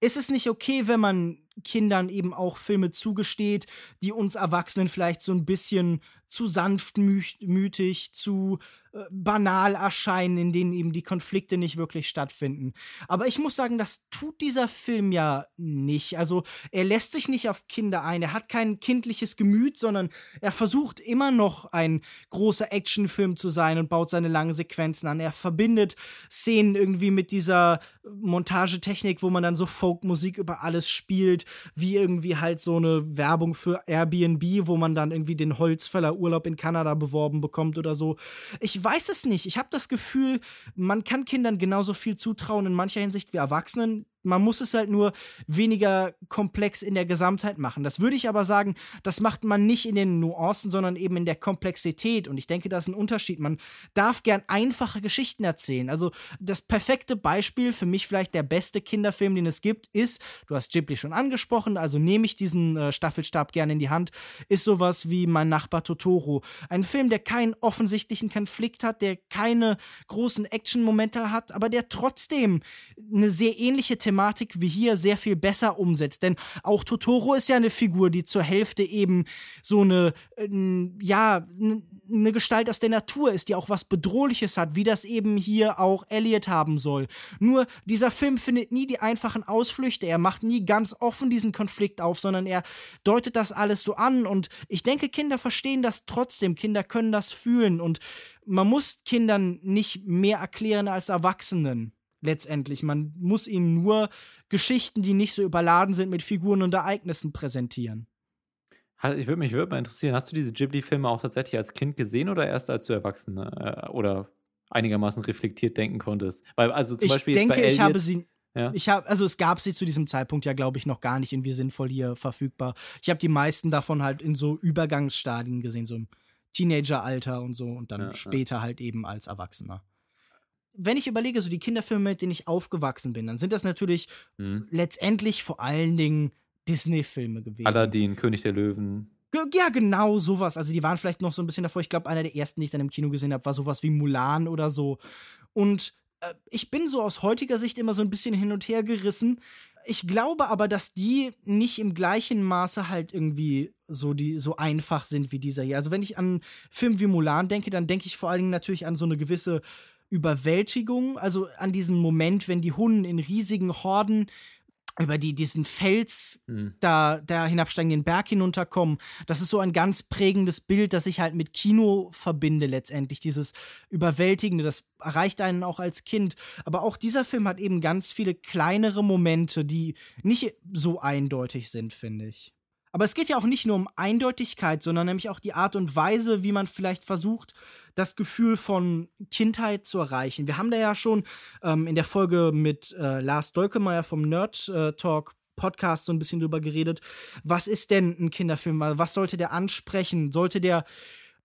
Ist es nicht okay, wenn man Kindern eben auch Filme zugesteht, die uns Erwachsenen vielleicht so ein bisschen zu sanftmütig, zu äh, banal erscheinen, in denen eben die Konflikte nicht wirklich stattfinden. Aber ich muss sagen, das tut dieser Film ja nicht. Also er lässt sich nicht auf Kinder ein, er hat kein kindliches Gemüt, sondern er versucht immer noch ein großer Actionfilm zu sein und baut seine langen Sequenzen an. Er verbindet Szenen irgendwie mit dieser Montagetechnik, wo man dann so Folkmusik über alles spielt wie irgendwie halt so eine Werbung für Airbnb, wo man dann irgendwie den Holzfäller Urlaub in Kanada beworben bekommt oder so. Ich weiß es nicht. Ich habe das Gefühl, man kann Kindern genauso viel zutrauen in mancher Hinsicht wie Erwachsenen. Man muss es halt nur weniger komplex in der Gesamtheit machen. Das würde ich aber sagen, das macht man nicht in den Nuancen, sondern eben in der Komplexität. Und ich denke, das ist ein Unterschied. Man darf gern einfache Geschichten erzählen. Also das perfekte Beispiel, für mich vielleicht der beste Kinderfilm, den es gibt, ist, du hast Ghibli schon angesprochen, also nehme ich diesen äh, Staffelstab gerne in die Hand, ist sowas wie Mein Nachbar Totoro. Ein Film, der keinen offensichtlichen Konflikt hat, der keine großen Action-Momente hat, aber der trotzdem eine sehr ähnliche Thematik wie hier sehr viel besser umsetzt. Denn auch Totoro ist ja eine Figur, die zur Hälfte eben so eine, äh, ja, eine Gestalt aus der Natur ist, die auch was Bedrohliches hat, wie das eben hier auch Elliot haben soll. Nur dieser Film findet nie die einfachen Ausflüchte, er macht nie ganz offen diesen Konflikt auf, sondern er deutet das alles so an. Und ich denke, Kinder verstehen das trotzdem, Kinder können das fühlen. Und man muss Kindern nicht mehr erklären als Erwachsenen letztendlich. Man muss ihnen nur Geschichten, die nicht so überladen sind mit Figuren und Ereignissen präsentieren. Ich würde mich würd mal interessieren, hast du diese Ghibli-Filme auch tatsächlich als Kind gesehen oder erst als du erwachsen äh, oder einigermaßen reflektiert denken konntest? Weil, also zum ich Beispiel denke, Elliot, ich habe sie. Ja. Ich habe, also es gab sie zu diesem Zeitpunkt ja, glaube ich, noch gar nicht irgendwie sinnvoll hier verfügbar. Ich habe die meisten davon halt in so Übergangsstadien gesehen, so im Teenageralter und so und dann Ja, ja. später halt eben als Erwachsener. Wenn ich überlege, so die Kinderfilme, mit denen ich aufgewachsen bin, dann sind das natürlich Hm. letztendlich vor allen Dingen Disney-Filme gewesen. Aladdin, König der Löwen. Ja, genau, sowas. Also die waren vielleicht noch so ein bisschen davor. Ich glaube, einer der ersten, die ich dann im Kino gesehen habe, war sowas wie Mulan oder so. Und äh, ich bin so aus heutiger Sicht immer so ein bisschen hin und her gerissen. Ich glaube aber, dass die nicht im gleichen Maße halt irgendwie so die so einfach sind wie dieser hier. Also wenn ich an Filme wie Mulan denke, dann denke ich vor allen Dingen natürlich an so eine gewisse Überwältigung, also an diesen Moment, wenn die Hunden in riesigen Horden über die, diesen Fels Hm. da, da hinabsteigenden Berg hinunterkommen. Das ist so ein ganz prägendes Bild, das ich halt mit Kino verbinde letztendlich. Dieses Überwältigende, das erreicht einen auch als Kind. Aber auch dieser Film hat eben ganz viele kleinere Momente, die nicht so eindeutig sind, finde ich. Aber es geht ja auch nicht nur um Eindeutigkeit, sondern nämlich auch die Art und Weise, wie man vielleicht versucht, das Gefühl von Kindheit zu erreichen. Wir haben da ja schon ähm, in der Folge mit äh, Lars Dolkemeyer vom Nerd äh, Talk Podcast so ein bisschen drüber geredet. Was ist denn ein Kinderfilm? Was sollte der ansprechen? Sollte der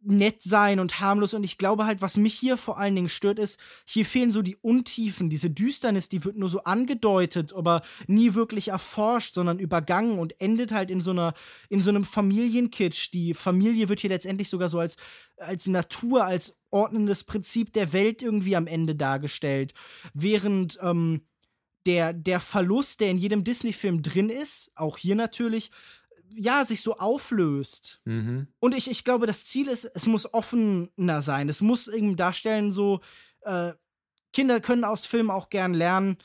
nett sein und harmlos. Und ich glaube halt, was mich hier vor allen Dingen stört, ist, hier fehlen so die Untiefen, diese Düsternis, die wird nur so angedeutet, aber nie wirklich erforscht, sondern übergangen und endet halt in so einer, in so einem Familienkitsch. Die Familie wird hier letztendlich sogar so als, als Natur, als ordnendes Prinzip der Welt irgendwie am Ende dargestellt. Während, ähm, der, der Verlust, der in jedem Disney-Film drin ist, auch hier natürlich, ja, sich so auflöst. Mhm. Und ich, ich glaube, das Ziel ist, es muss offener sein. Es muss eben darstellen, so, äh, Kinder können aus Filmen auch gern lernen.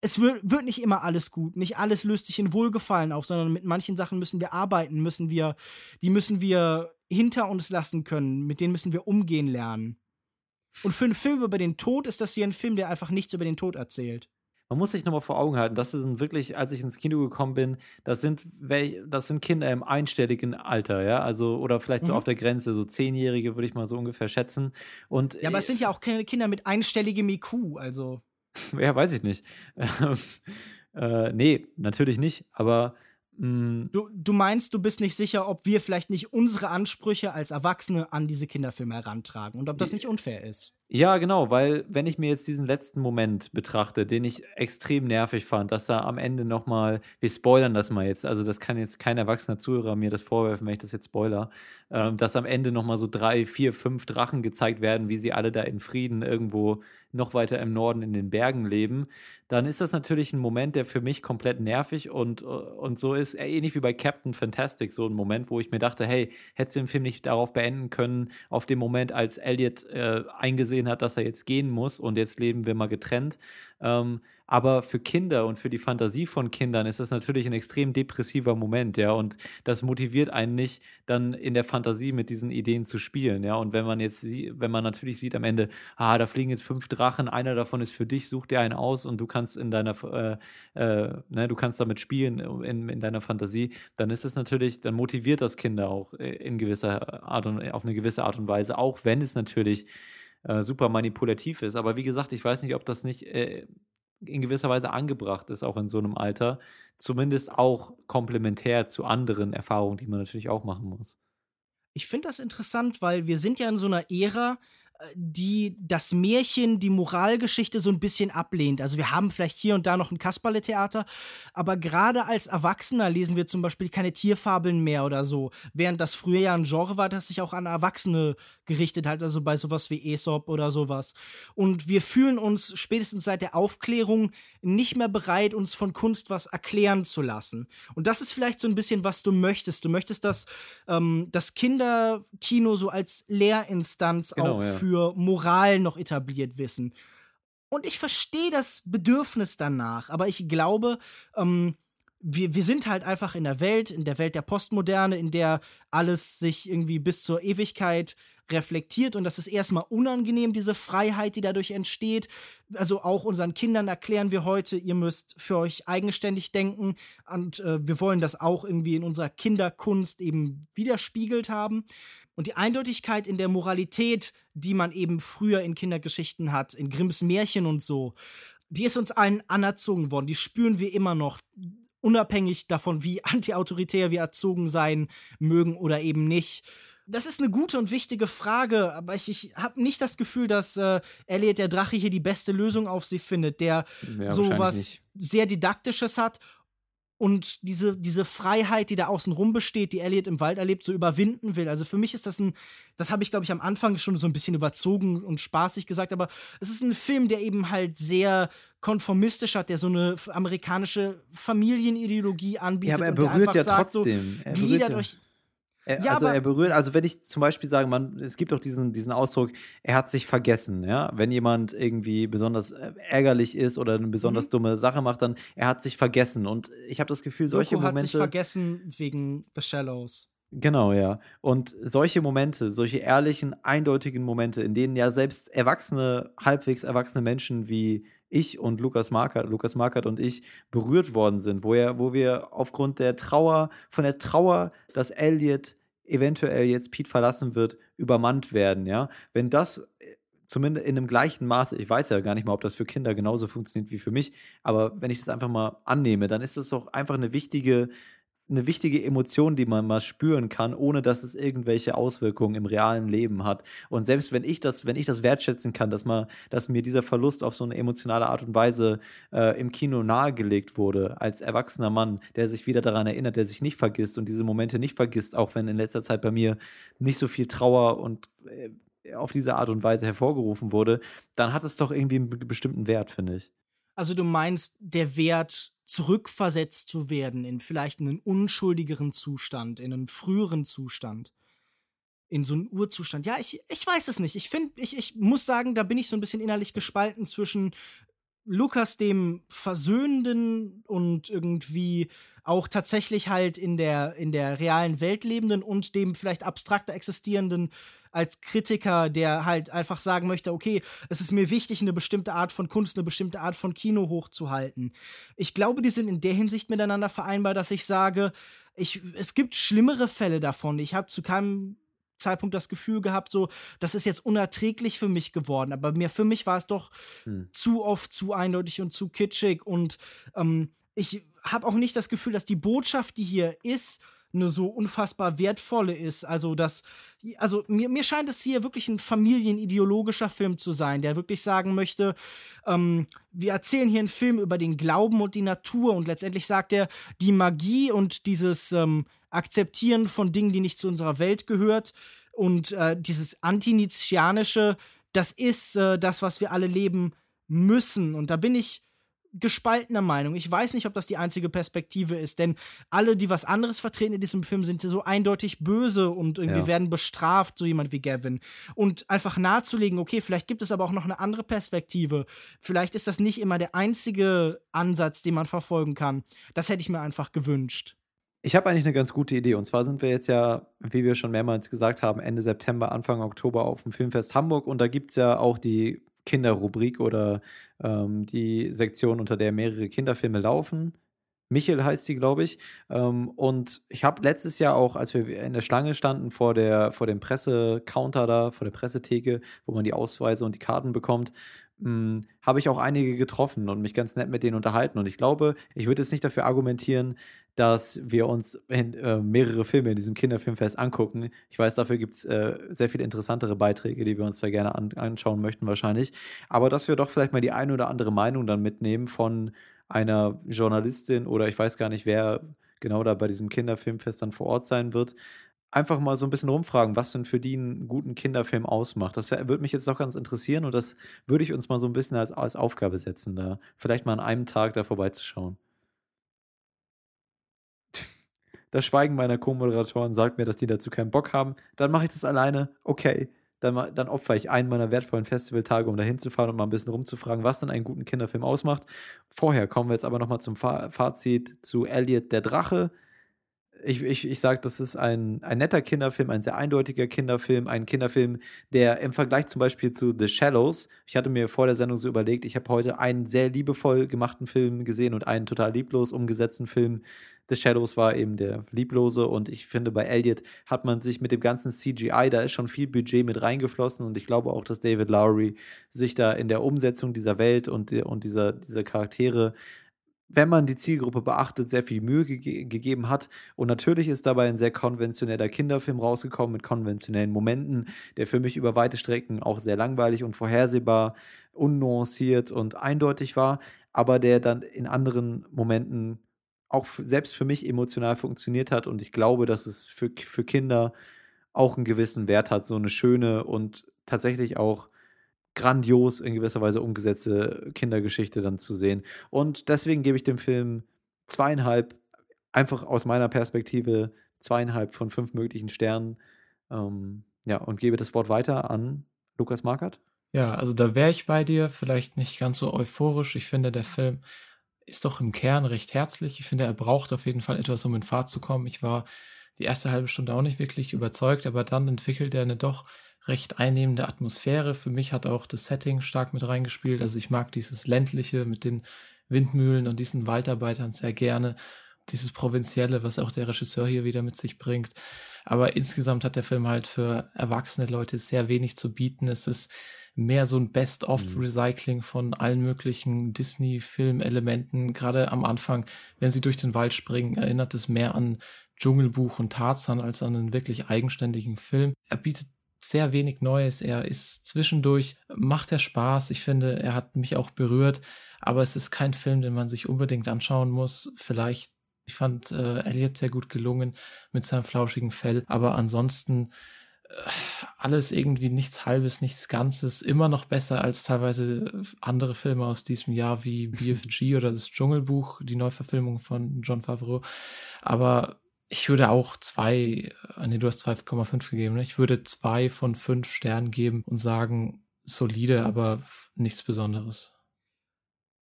Es wird, wird nicht immer alles gut. Nicht alles löst sich in Wohlgefallen auf, sondern mit manchen Sachen müssen wir arbeiten, müssen wir, die müssen wir hinter uns lassen können, mit denen müssen wir umgehen lernen. Und für einen Film über den Tod ist das hier ein Film, der einfach nichts über den Tod erzählt. Man muss sich nochmal vor Augen halten, das sind wirklich, als ich ins Kino gekommen bin, das sind, das sind Kinder im einstelligen Alter, ja, also, oder vielleicht so Mhm. auf der Grenze, so Zehnjährige würde ich mal so ungefähr schätzen. Und Ja, aber es sind ja auch keine Kinder mit einstelligem IQ, also. Ja, weiß ich nicht. Ähm, äh, nee, natürlich nicht. Aber Du, du meinst, du bist nicht sicher, ob wir vielleicht nicht unsere Ansprüche als Erwachsene an diese Kinderfilme herantragen und ob das nicht unfair ist. ja, genau, weil wenn ich mir jetzt diesen letzten Moment betrachte, den ich extrem nervig fand, dass da am Ende nochmal, wir spoilern das mal jetzt, also das kann jetzt kein erwachsener Zuhörer mir das vorwerfen, wenn ich das jetzt spoiler, ähm, dass am Ende nochmal so drei, vier, fünf Drachen gezeigt werden, wie sie alle da in Frieden irgendwo noch weiter im Norden in den Bergen leben, dann ist das natürlich ein Moment, der für mich komplett nervig und, und so ist, äh, ähnlich wie bei Captain Fantastic, so ein Moment, wo ich mir dachte, hey, hättest du den Film nicht darauf beenden können, auf den Moment, als Elliot äh, eingesehen hat, dass er jetzt gehen muss und jetzt leben wir mal getrennt. Ähm, aber für Kinder und für die Fantasie von Kindern ist das natürlich ein extrem depressiver Moment, ja, und das motiviert einen nicht, dann in der Fantasie mit diesen Ideen zu spielen, ja. Und wenn man jetzt, wenn man natürlich sieht am Ende, ah, da fliegen jetzt fünf Drachen, einer davon ist für dich, such dir einen aus und du kannst in deiner, äh, äh, ne, du kannst damit spielen in, in deiner Fantasie, dann ist es natürlich, dann motiviert das Kinder auch äh, in gewisser Art und auf eine gewisse Art und Weise, auch wenn es natürlich äh, super manipulativ ist. Aber wie gesagt, ich weiß nicht, ob das nicht äh, in gewisser Weise angebracht ist, auch in so einem Alter. Zumindest auch komplementär zu anderen Erfahrungen, die man natürlich auch machen muss. Ich finde das interessant, weil wir sind ja in so einer Ära, die das Märchen, die Moralgeschichte so ein bisschen ablehnt. Also wir haben vielleicht hier und da noch ein Kasperle-Theater, aber gerade als Erwachsener lesen wir zum Beispiel keine Tierfabeln mehr oder so, während das früher ja ein Genre war, das sich auch an Erwachsene gerichtet hat, also bei sowas wie Aesop oder sowas. Und wir fühlen uns spätestens seit der Aufklärung nicht mehr bereit, uns von Kunst was erklären zu lassen. Und das ist vielleicht so ein bisschen, was du möchtest. Du möchtest, dass ähm, das Kinderkino so als Lehrinstanz genau, auch ja. Für Moral noch etabliert wissen. Und ich verstehe das Bedürfnis danach, aber ich glaube, ähm, wir, wir sind halt einfach in der Welt, in der Welt der Postmoderne, in der alles sich irgendwie bis zur Ewigkeit reflektiert und das ist erstmal unangenehm, diese Freiheit, die dadurch entsteht. Also auch unseren Kindern erklären wir heute, ihr müsst für euch eigenständig denken und äh, wir wollen das auch irgendwie in unserer Kinderkunst eben widerspiegelt haben. Und die Eindeutigkeit in der Moralität, die man eben früher in Kindergeschichten hat, in Grimms Märchen und so, die ist uns allen anerzogen worden, die spüren wir immer noch unabhängig davon, wie antiautoritär wir erzogen sein mögen oder eben nicht. Das ist eine gute und wichtige Frage, aber ich, ich habe nicht das Gefühl, dass äh, Elliot der Drache hier die beste Lösung auf sie findet, der ja, so was nicht. sehr Didaktisches hat und diese, diese Freiheit, die da außen rum besteht, die Elliot im Wald erlebt, so überwinden will. Also für mich ist das ein, das habe ich, glaube ich, am Anfang schon so ein bisschen überzogen und spaßig gesagt, aber es ist ein Film, der eben halt sehr konformistisch hat, der so eine amerikanische Familienideologie anbietet. Ja, aber er berührt ja sagt, trotzdem. So, gliedert euch er, ja, also er berührt, also wenn ich zum Beispiel sage, man, es gibt auch diesen, diesen Ausdruck, er hat sich vergessen, ja. Wenn jemand irgendwie besonders äh, ärgerlich ist oder eine besonders mhm. dumme Sache macht, dann er hat sich vergessen. Und ich habe das Gefühl, solche Loco Momente. hat sich vergessen wegen The Shallows. Genau, ja. Und solche Momente, solche ehrlichen, eindeutigen Momente, in denen ja selbst erwachsene, halbwegs erwachsene Menschen wie ich und Lukas Markert, Lukas Markert und ich berührt worden sind, wo, er, wo wir aufgrund der Trauer, von der Trauer, dass Elliot eventuell jetzt Pete verlassen wird, übermannt werden, ja. Wenn das äh, zumindest in dem gleichen Maße, ich weiß ja gar nicht mal, ob das für Kinder genauso funktioniert wie für mich, aber wenn ich das einfach mal annehme, dann ist das doch einfach eine wichtige eine wichtige Emotion, die man mal spüren kann, ohne dass es irgendwelche Auswirkungen im realen Leben hat. Und selbst wenn ich das, wenn ich das wertschätzen kann, dass man, dass mir dieser Verlust auf so eine emotionale Art und Weise äh, im Kino nahegelegt wurde, als erwachsener Mann, der sich wieder daran erinnert, der sich nicht vergisst und diese Momente nicht vergisst, auch wenn in letzter Zeit bei mir nicht so viel Trauer und äh, auf diese Art und Weise hervorgerufen wurde, dann hat es doch irgendwie einen bestimmten Wert, finde ich. Also du meinst, der Wert zurückversetzt zu werden in vielleicht einen unschuldigeren Zustand, in einen früheren Zustand, in so einen Urzustand. Ja, ich, ich weiß es nicht. Ich finde, ich, ich muss sagen, da bin ich so ein bisschen innerlich gespalten zwischen Lukas dem Versöhnenden und irgendwie auch tatsächlich halt in der, in der realen Welt lebenden und dem vielleicht abstrakter existierenden als Kritiker, der halt einfach sagen möchte, okay, es ist mir wichtig, eine bestimmte Art von Kunst, eine bestimmte Art von Kino hochzuhalten. Ich glaube, die sind in der Hinsicht miteinander vereinbar, dass ich sage, ich, es gibt schlimmere Fälle davon. Ich habe zu keinem Zeitpunkt das Gefühl gehabt, so, das ist jetzt unerträglich für mich geworden. Aber mir, für mich war es doch hm. zu oft zu eindeutig und zu kitschig. Und ähm, ich habe auch nicht das Gefühl, dass die Botschaft, die hier ist, eine so unfassbar wertvolle ist. Also das, also mir, mir scheint es hier wirklich ein familienideologischer Film zu sein, der wirklich sagen möchte, ähm, wir erzählen hier einen Film über den Glauben und die Natur und letztendlich sagt er, die Magie und dieses ähm, Akzeptieren von Dingen, die nicht zu unserer Welt gehört und äh, dieses Antinizianische, das ist äh, das, was wir alle leben müssen. Und da bin ich gespaltener Meinung. Ich weiß nicht, ob das die einzige Perspektive ist, denn alle, die was anderes vertreten in diesem Film, sind so eindeutig böse und irgendwie ja. werden bestraft, so jemand wie Gavin. Und einfach nahezulegen, okay, vielleicht gibt es aber auch noch eine andere Perspektive. Vielleicht ist das nicht immer der einzige Ansatz, den man verfolgen kann. Das hätte ich mir einfach gewünscht. Ich habe eigentlich eine ganz gute Idee. Und zwar sind wir jetzt ja, wie wir schon mehrmals gesagt haben, Ende September, Anfang Oktober auf dem Filmfest Hamburg. Und da gibt es ja auch die Kinderrubrik oder ähm, die Sektion, unter der mehrere Kinderfilme laufen. Michel heißt die, glaube ich. Ähm, und ich habe letztes Jahr auch, als wir in der Schlange standen vor, der, vor dem Pressecounter da, vor der Pressetheke, wo man die Ausweise und die Karten bekommt, hm, habe ich auch einige getroffen und mich ganz nett mit denen unterhalten. Und ich glaube, ich würde jetzt nicht dafür argumentieren, dass wir uns in, äh, mehrere Filme in diesem Kinderfilmfest angucken. Ich weiß, dafür gibt es äh, sehr viele interessantere Beiträge, die wir uns da gerne an, anschauen möchten, wahrscheinlich. Aber dass wir doch vielleicht mal die eine oder andere Meinung dann mitnehmen von einer Journalistin oder ich weiß gar nicht, wer genau da bei diesem Kinderfilmfest dann vor Ort sein wird, einfach mal so ein bisschen rumfragen, was denn für die einen guten Kinderfilm ausmacht. Das würde mich jetzt doch ganz interessieren und das würde ich uns mal so ein bisschen als, als Aufgabe setzen, da vielleicht mal an einem Tag da vorbeizuschauen. Das Schweigen meiner Co-Moderatoren sagt mir, dass die dazu keinen Bock haben. Dann mache ich das alleine. Okay. Dann, dann opfere ich einen meiner wertvollen Festivaltage, um da hinzufahren und mal ein bisschen rumzufragen, was denn einen guten Kinderfilm ausmacht. Vorher kommen wir jetzt aber nochmal zum Fazit zu Elliot der Drache ich, ich, ich sage, das ist ein, ein netter Kinderfilm, ein sehr eindeutiger Kinderfilm, ein Kinderfilm, der im Vergleich zum Beispiel zu The Shallows, ich hatte mir vor der Sendung so überlegt, ich habe heute einen sehr liebevoll gemachten Film gesehen und einen total lieblos umgesetzten Film. The Shadows war eben der lieblose und ich finde, bei Elliot hat man sich mit dem ganzen CGI, da ist schon viel Budget mit reingeflossen und ich glaube auch, dass David Lowry sich da in der Umsetzung dieser Welt und, und dieser, dieser Charaktere wenn man die Zielgruppe beachtet, sehr viel Mühe ge gegeben hat. Und natürlich ist dabei ein sehr konventioneller Kinderfilm rausgekommen mit konventionellen Momenten, der für mich über weite Strecken auch sehr langweilig und vorhersehbar, unnuanciert und eindeutig war, aber der dann in anderen Momenten auch selbst für mich emotional funktioniert hat. Und ich glaube, dass es für, für Kinder auch einen gewissen Wert hat, so eine schöne und tatsächlich auch grandios in gewisser Weise umgesetzte Kindergeschichte dann zu sehen. Und deswegen gebe ich dem Film zweieinhalb, einfach aus meiner Perspektive, zweieinhalb von fünf möglichen Sternen. Ähm, ja, und gebe das Wort weiter an Lukas Markert. Ja, also da wäre ich bei dir, vielleicht nicht ganz so euphorisch. Ich finde, der Film ist doch im Kern recht herzlich. Ich finde, er braucht auf jeden Fall etwas, um in Fahrt zu kommen. Ich war die erste halbe Stunde auch nicht wirklich überzeugt, aber dann entwickelt er eine doch recht einnehmende Atmosphäre. Für mich hat auch das Setting stark mit reingespielt. Also ich mag dieses ländliche mit den Windmühlen und diesen Waldarbeitern sehr gerne. Dieses Provinzielle, was auch der Regisseur hier wieder mit sich bringt. Aber insgesamt hat der Film halt für erwachsene Leute sehr wenig zu bieten. Es ist mehr so ein Best-of-Recycling von allen möglichen Disney-Film-Elementen. Gerade am Anfang, wenn sie durch den Wald springen, erinnert es mehr an Dschungelbuch und Tarzan als an einen wirklich eigenständigen Film. Er bietet sehr wenig Neues. Er ist zwischendurch, macht er Spaß. Ich finde, er hat mich auch berührt, aber es ist kein Film, den man sich unbedingt anschauen muss. Vielleicht, ich fand äh, Elliot sehr gut gelungen mit seinem flauschigen Fell, aber ansonsten alles irgendwie nichts Halbes, nichts Ganzes, immer noch besser als teilweise andere Filme aus diesem Jahr wie BFG oder das Dschungelbuch, die Neuverfilmung von John Favreau. Aber ich würde auch zwei, äh, nee, du hast 2,5 gegeben, ne? Ich würde zwei von fünf Sternen geben und sagen, solide, aber nichts Besonderes.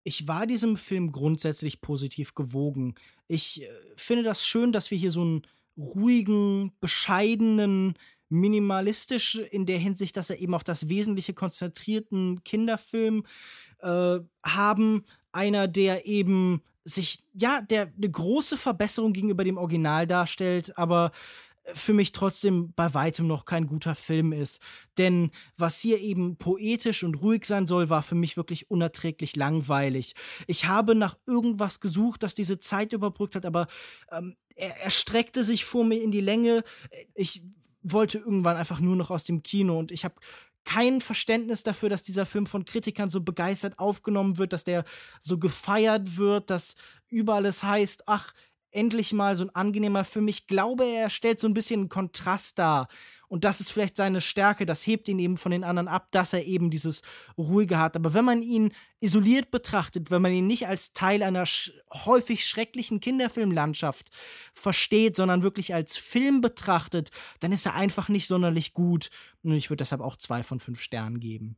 Ich war diesem Film grundsätzlich positiv gewogen. Ich äh, finde das schön, dass wir hier so einen ruhigen, bescheidenen, minimalistisch in der Hinsicht, dass er eben auf das Wesentliche konzentrierten Kinderfilm äh, haben. Einer, der eben sich, ja, der eine große Verbesserung gegenüber dem Original darstellt, aber für mich trotzdem bei weitem noch kein guter Film ist. Denn was hier eben poetisch und ruhig sein soll, war für mich wirklich unerträglich langweilig. Ich habe nach irgendwas gesucht, das diese Zeit überbrückt hat, aber ähm, er, er streckte sich vor mir in die Länge. Ich wollte irgendwann einfach nur noch aus dem Kino und ich habe kein Verständnis dafür, dass dieser Film von Kritikern so begeistert aufgenommen wird, dass der so gefeiert wird, dass überall es heißt, ach, endlich mal so ein angenehmer Film. Ich glaube, er stellt so ein bisschen einen Kontrast dar. Und das ist vielleicht seine Stärke, das hebt ihn eben von den anderen ab, dass er eben dieses Ruhige hat. Aber wenn man ihn isoliert betrachtet, wenn man ihn nicht als Teil einer sch häufig schrecklichen Kinderfilmlandschaft versteht, sondern wirklich als Film betrachtet, dann ist er einfach nicht sonderlich gut. Und ich würde deshalb auch zwei von fünf Sternen geben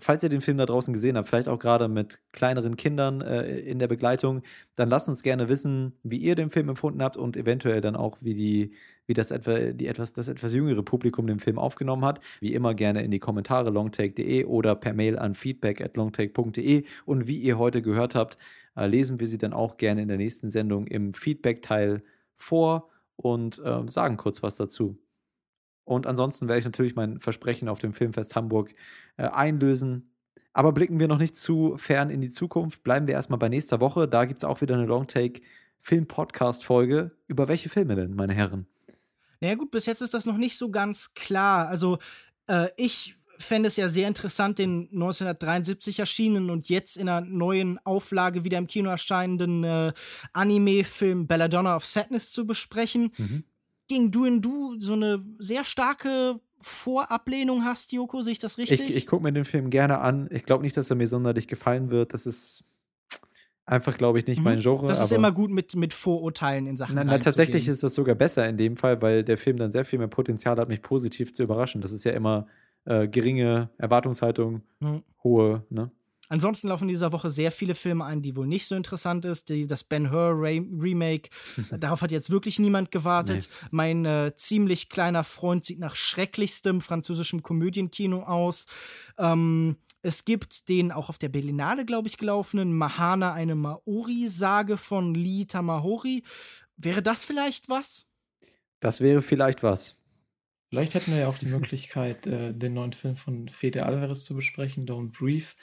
falls ihr den Film da draußen gesehen habt, vielleicht auch gerade mit kleineren Kindern äh, in der Begleitung, dann lasst uns gerne wissen, wie ihr den Film empfunden habt und eventuell dann auch, wie die, wie das etwa, die etwas, das etwas jüngere Publikum den Film aufgenommen hat. Wie immer gerne in die Kommentare longtake.de oder per Mail an feedback at longtake.de. Und wie ihr heute gehört habt, äh, lesen wir sie dann auch gerne in der nächsten Sendung im Feedback-Teil vor und äh, sagen kurz was dazu. Und ansonsten werde ich natürlich mein Versprechen auf dem Filmfest Hamburg äh, einlösen. Aber blicken wir noch nicht zu fern in die Zukunft. Bleiben wir erstmal bei nächster Woche. Da gibt es auch wieder eine Longtake-Film-Podcast-Folge. Über welche Filme denn, meine Herren? Naja, gut, bis jetzt ist das noch nicht so ganz klar. Also, äh, ich fände es ja sehr interessant, den 1973 erschienenen und jetzt in einer neuen Auflage wieder im Kino erscheinenden äh, Anime-Film Belladonna of Sadness zu besprechen. Mhm. Gegen Du in Du so eine sehr starke Vorablehnung hast, Joko, sehe ich das richtig? Ich, ich gucke mir den Film gerne an. Ich glaube nicht, dass er mir sonderlich gefallen wird. Das ist einfach, glaube ich, nicht mhm. mein Genre. Das ist immer gut mit, mit Vorurteilen in Sachen. Na, na tatsächlich ist das sogar besser in dem Fall, weil der Film dann sehr viel mehr Potenzial hat, mich positiv zu überraschen. Das ist ja immer äh, geringe Erwartungshaltung, mhm. hohe, ne? Ansonsten laufen in dieser Woche sehr viele Filme ein, die wohl nicht so interessant ist. Die, das Ben Hur Remake, darauf hat jetzt wirklich niemand gewartet. Nee. Mein äh, ziemlich kleiner Freund sieht nach schrecklichstem französischem Komödienkino aus. Ähm, es gibt den auch auf der Berlinale, glaube ich, gelaufenen Mahana, eine Maori-Sage von Lee Tamahori. Wäre das vielleicht was? Das wäre vielleicht was. Vielleicht hätten wir ja auch die Möglichkeit, äh, den neuen Film von Fede Alvarez zu besprechen, Don't Brief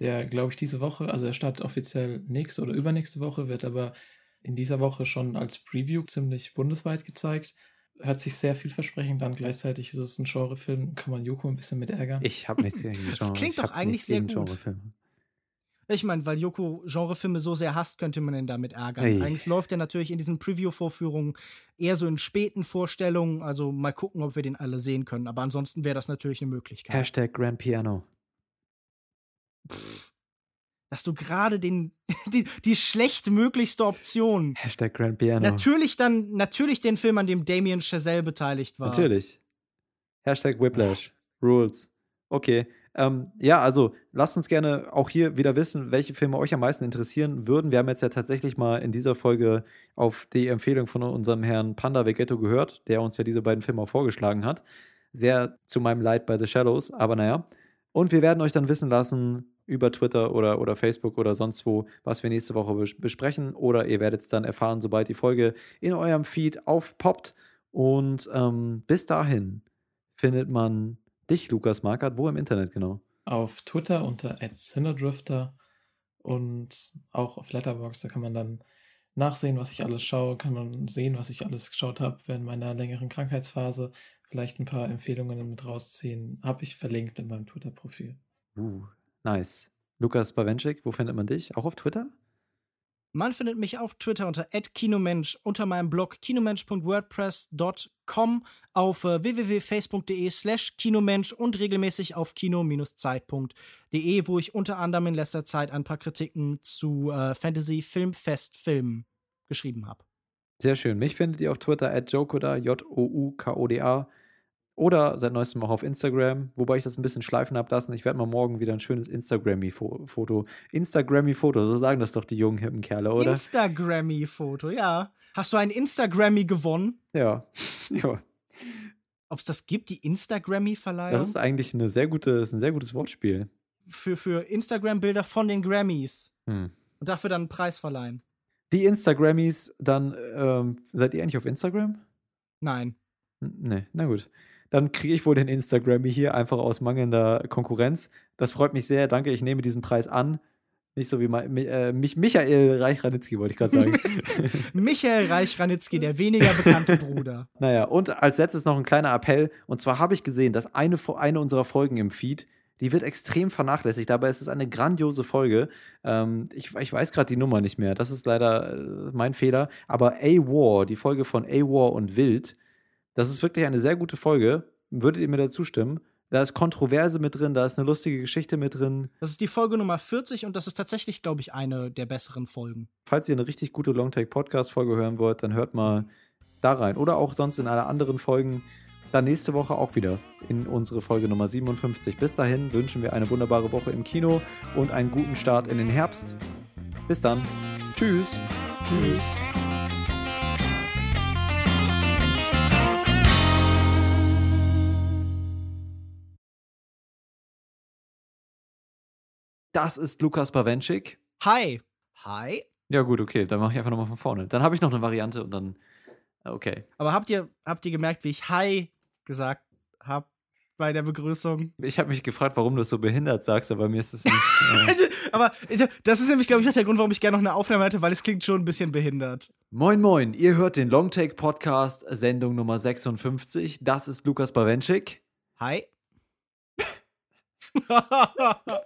der, glaube ich, diese Woche, also er startet offiziell nächste oder übernächste Woche, wird aber in dieser Woche schon als Preview ziemlich bundesweit gezeigt. Hört sich sehr vielversprechend an. Gleichzeitig ist es ein Genrefilm, kann man Joko ein bisschen mit ärgern. Ich habe nichts gegen Genre. Das klingt doch eigentlich sehr gut. Genrefilme. Ich meine, weil Joko Genrefilme so sehr hasst, könnte man ihn damit ärgern. Hey. Eigentlich läuft er natürlich in diesen Preview-Vorführungen eher so in späten Vorstellungen. Also mal gucken, ob wir den alle sehen können. Aber ansonsten wäre das natürlich eine Möglichkeit. Hashtag Grand Piano dass du gerade den die, die schlechtmöglichste Option. Hashtag Grand Piano. Natürlich dann natürlich den Film, an dem Damien Chazelle beteiligt war. Natürlich. Hashtag Whiplash. Rules. Okay. Ähm, ja, also lasst uns gerne auch hier wieder wissen, welche Filme euch am meisten interessieren würden. Wir haben jetzt ja tatsächlich mal in dieser Folge auf die Empfehlung von unserem Herrn Panda Vegetto gehört, der uns ja diese beiden Filme auch vorgeschlagen hat. Sehr zu meinem Leid bei The Shadows, aber naja. Und wir werden euch dann wissen lassen über Twitter oder, oder Facebook oder sonst wo, was wir nächste Woche besprechen. Oder ihr werdet es dann erfahren, sobald die Folge in eurem Feed aufpoppt. Und ähm, bis dahin findet man dich, Lukas Markert, wo im Internet genau? Auf Twitter unter @cinedrifter und auch auf Letterboxd. Da kann man dann nachsehen, was ich alles schaue, kann man sehen, was ich alles geschaut habe während meiner längeren Krankheitsphase vielleicht ein paar Empfehlungen mit rausziehen, habe ich verlinkt in meinem Twitter-Profil. Uh, nice. Lukas Bawenschik, wo findet man dich? Auch auf Twitter? Man findet mich auf Twitter unter @kinomensch unter meinem Blog kinomensch.wordpress.com auf äh, www.facebook.de slash kinomensch und regelmäßig auf kino-zeit.de, wo ich unter anderem in letzter Zeit ein paar Kritiken zu äh, Fantasy Filmfest Filmen geschrieben habe. Sehr schön. Mich findet ihr auf Twitter Jokoda, J-O-U-K-O-D-A. Oder seit neuestem auch auf Instagram, wobei ich das ein bisschen schleifen habe lassen. Ich werde mal morgen wieder ein schönes Instagrammy-Foto. Instagrammy-Foto, so sagen das doch die jungen hippen Kerle, oder? Instagrammy-Foto, ja. Hast du ein Instagrammy gewonnen? Ja. ja. Ob es das gibt, die Instagrammy-Verleihung? Das ist eigentlich eine sehr gute, ist ein sehr gutes Wortspiel. Für, für Instagram-Bilder von den Grammys. Hm. Und dafür dann einen Preis verleihen. Die Instagrammies, dann ähm, seid ihr eigentlich auf Instagram? Nein. N nee, na gut dann kriege ich wohl den Instagrammy hier einfach aus mangelnder Konkurrenz. Das freut mich sehr. Danke, ich nehme diesen Preis an. Nicht so wie äh, mich, Michael Reich-Ranitzky, wollte ich gerade sagen. Michael Reich-Ranitzky, der weniger bekannte Bruder. Naja, und als letztes noch ein kleiner Appell. Und zwar habe ich gesehen, dass eine, eine unserer Folgen im Feed, die wird extrem vernachlässigt. Dabei ist es eine grandiose Folge. Ähm, ich, ich weiß gerade die Nummer nicht mehr. Das ist leider äh, mein Fehler. Aber A-War, die Folge von A-War und Wild, das ist wirklich eine sehr gute Folge. Würdet ihr mir da zustimmen? Da ist Kontroverse mit drin, da ist eine lustige Geschichte mit drin. Das ist die Folge Nummer 40 und das ist tatsächlich, glaube ich, eine der besseren Folgen. Falls ihr eine richtig gute Longtake-Podcast-Folge hören wollt, dann hört mal da rein. Oder auch sonst in alle anderen Folgen. Dann nächste Woche auch wieder in unsere Folge Nummer 57. Bis dahin wünschen wir eine wunderbare Woche im Kino und einen guten Start in den Herbst. Bis dann. Tschüss. Tschüss. Das ist Lukas Bawenschik. Hi. Hi. Ja, gut, okay. Dann mache ich einfach nochmal von vorne. Dann habe ich noch eine Variante und dann. Okay. Aber habt ihr, habt ihr gemerkt, wie ich Hi gesagt habe? bei der Begrüßung. Ich habe mich gefragt, warum du es so behindert sagst, aber mir ist es nicht. Äh aber das ist nämlich, glaube ich, auch der Grund, warum ich gerne noch eine Aufnahme hätte, weil es klingt schon ein bisschen behindert. Moin, moin, ihr hört den Longtake Podcast, Sendung Nummer 56. Das ist Lukas Bawenschik. Hi.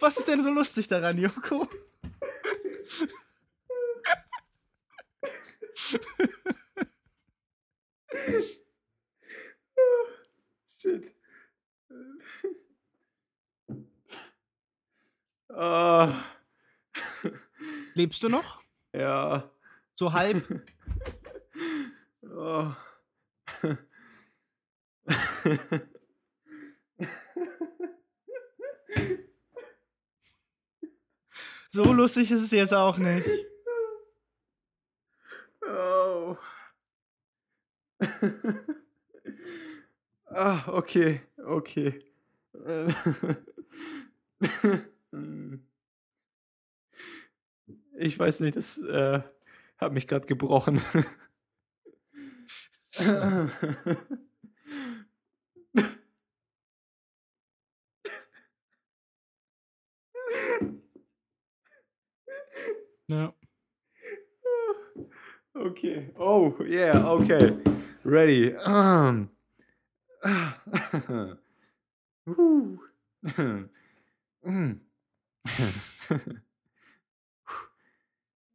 Was ist denn so lustig daran, Joko? Shit. Oh. Lebst du noch? Ja. So halb? Oh. So lustig ist es jetzt auch nicht. Oh. ah, okay, okay. Ich weiß nicht, das äh, hat mich gerade gebrochen. Ja. Okay. Oh, yeah, okay. Ready. Um.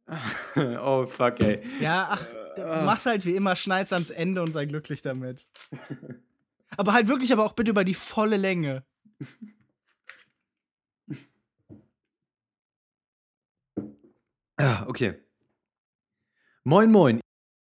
oh, fuck, ey. Ja, ach, mach's halt wie immer, schneid's ans Ende und sei glücklich damit. aber halt wirklich, aber auch bitte über die volle Länge. Ja, okay. Moin, moin.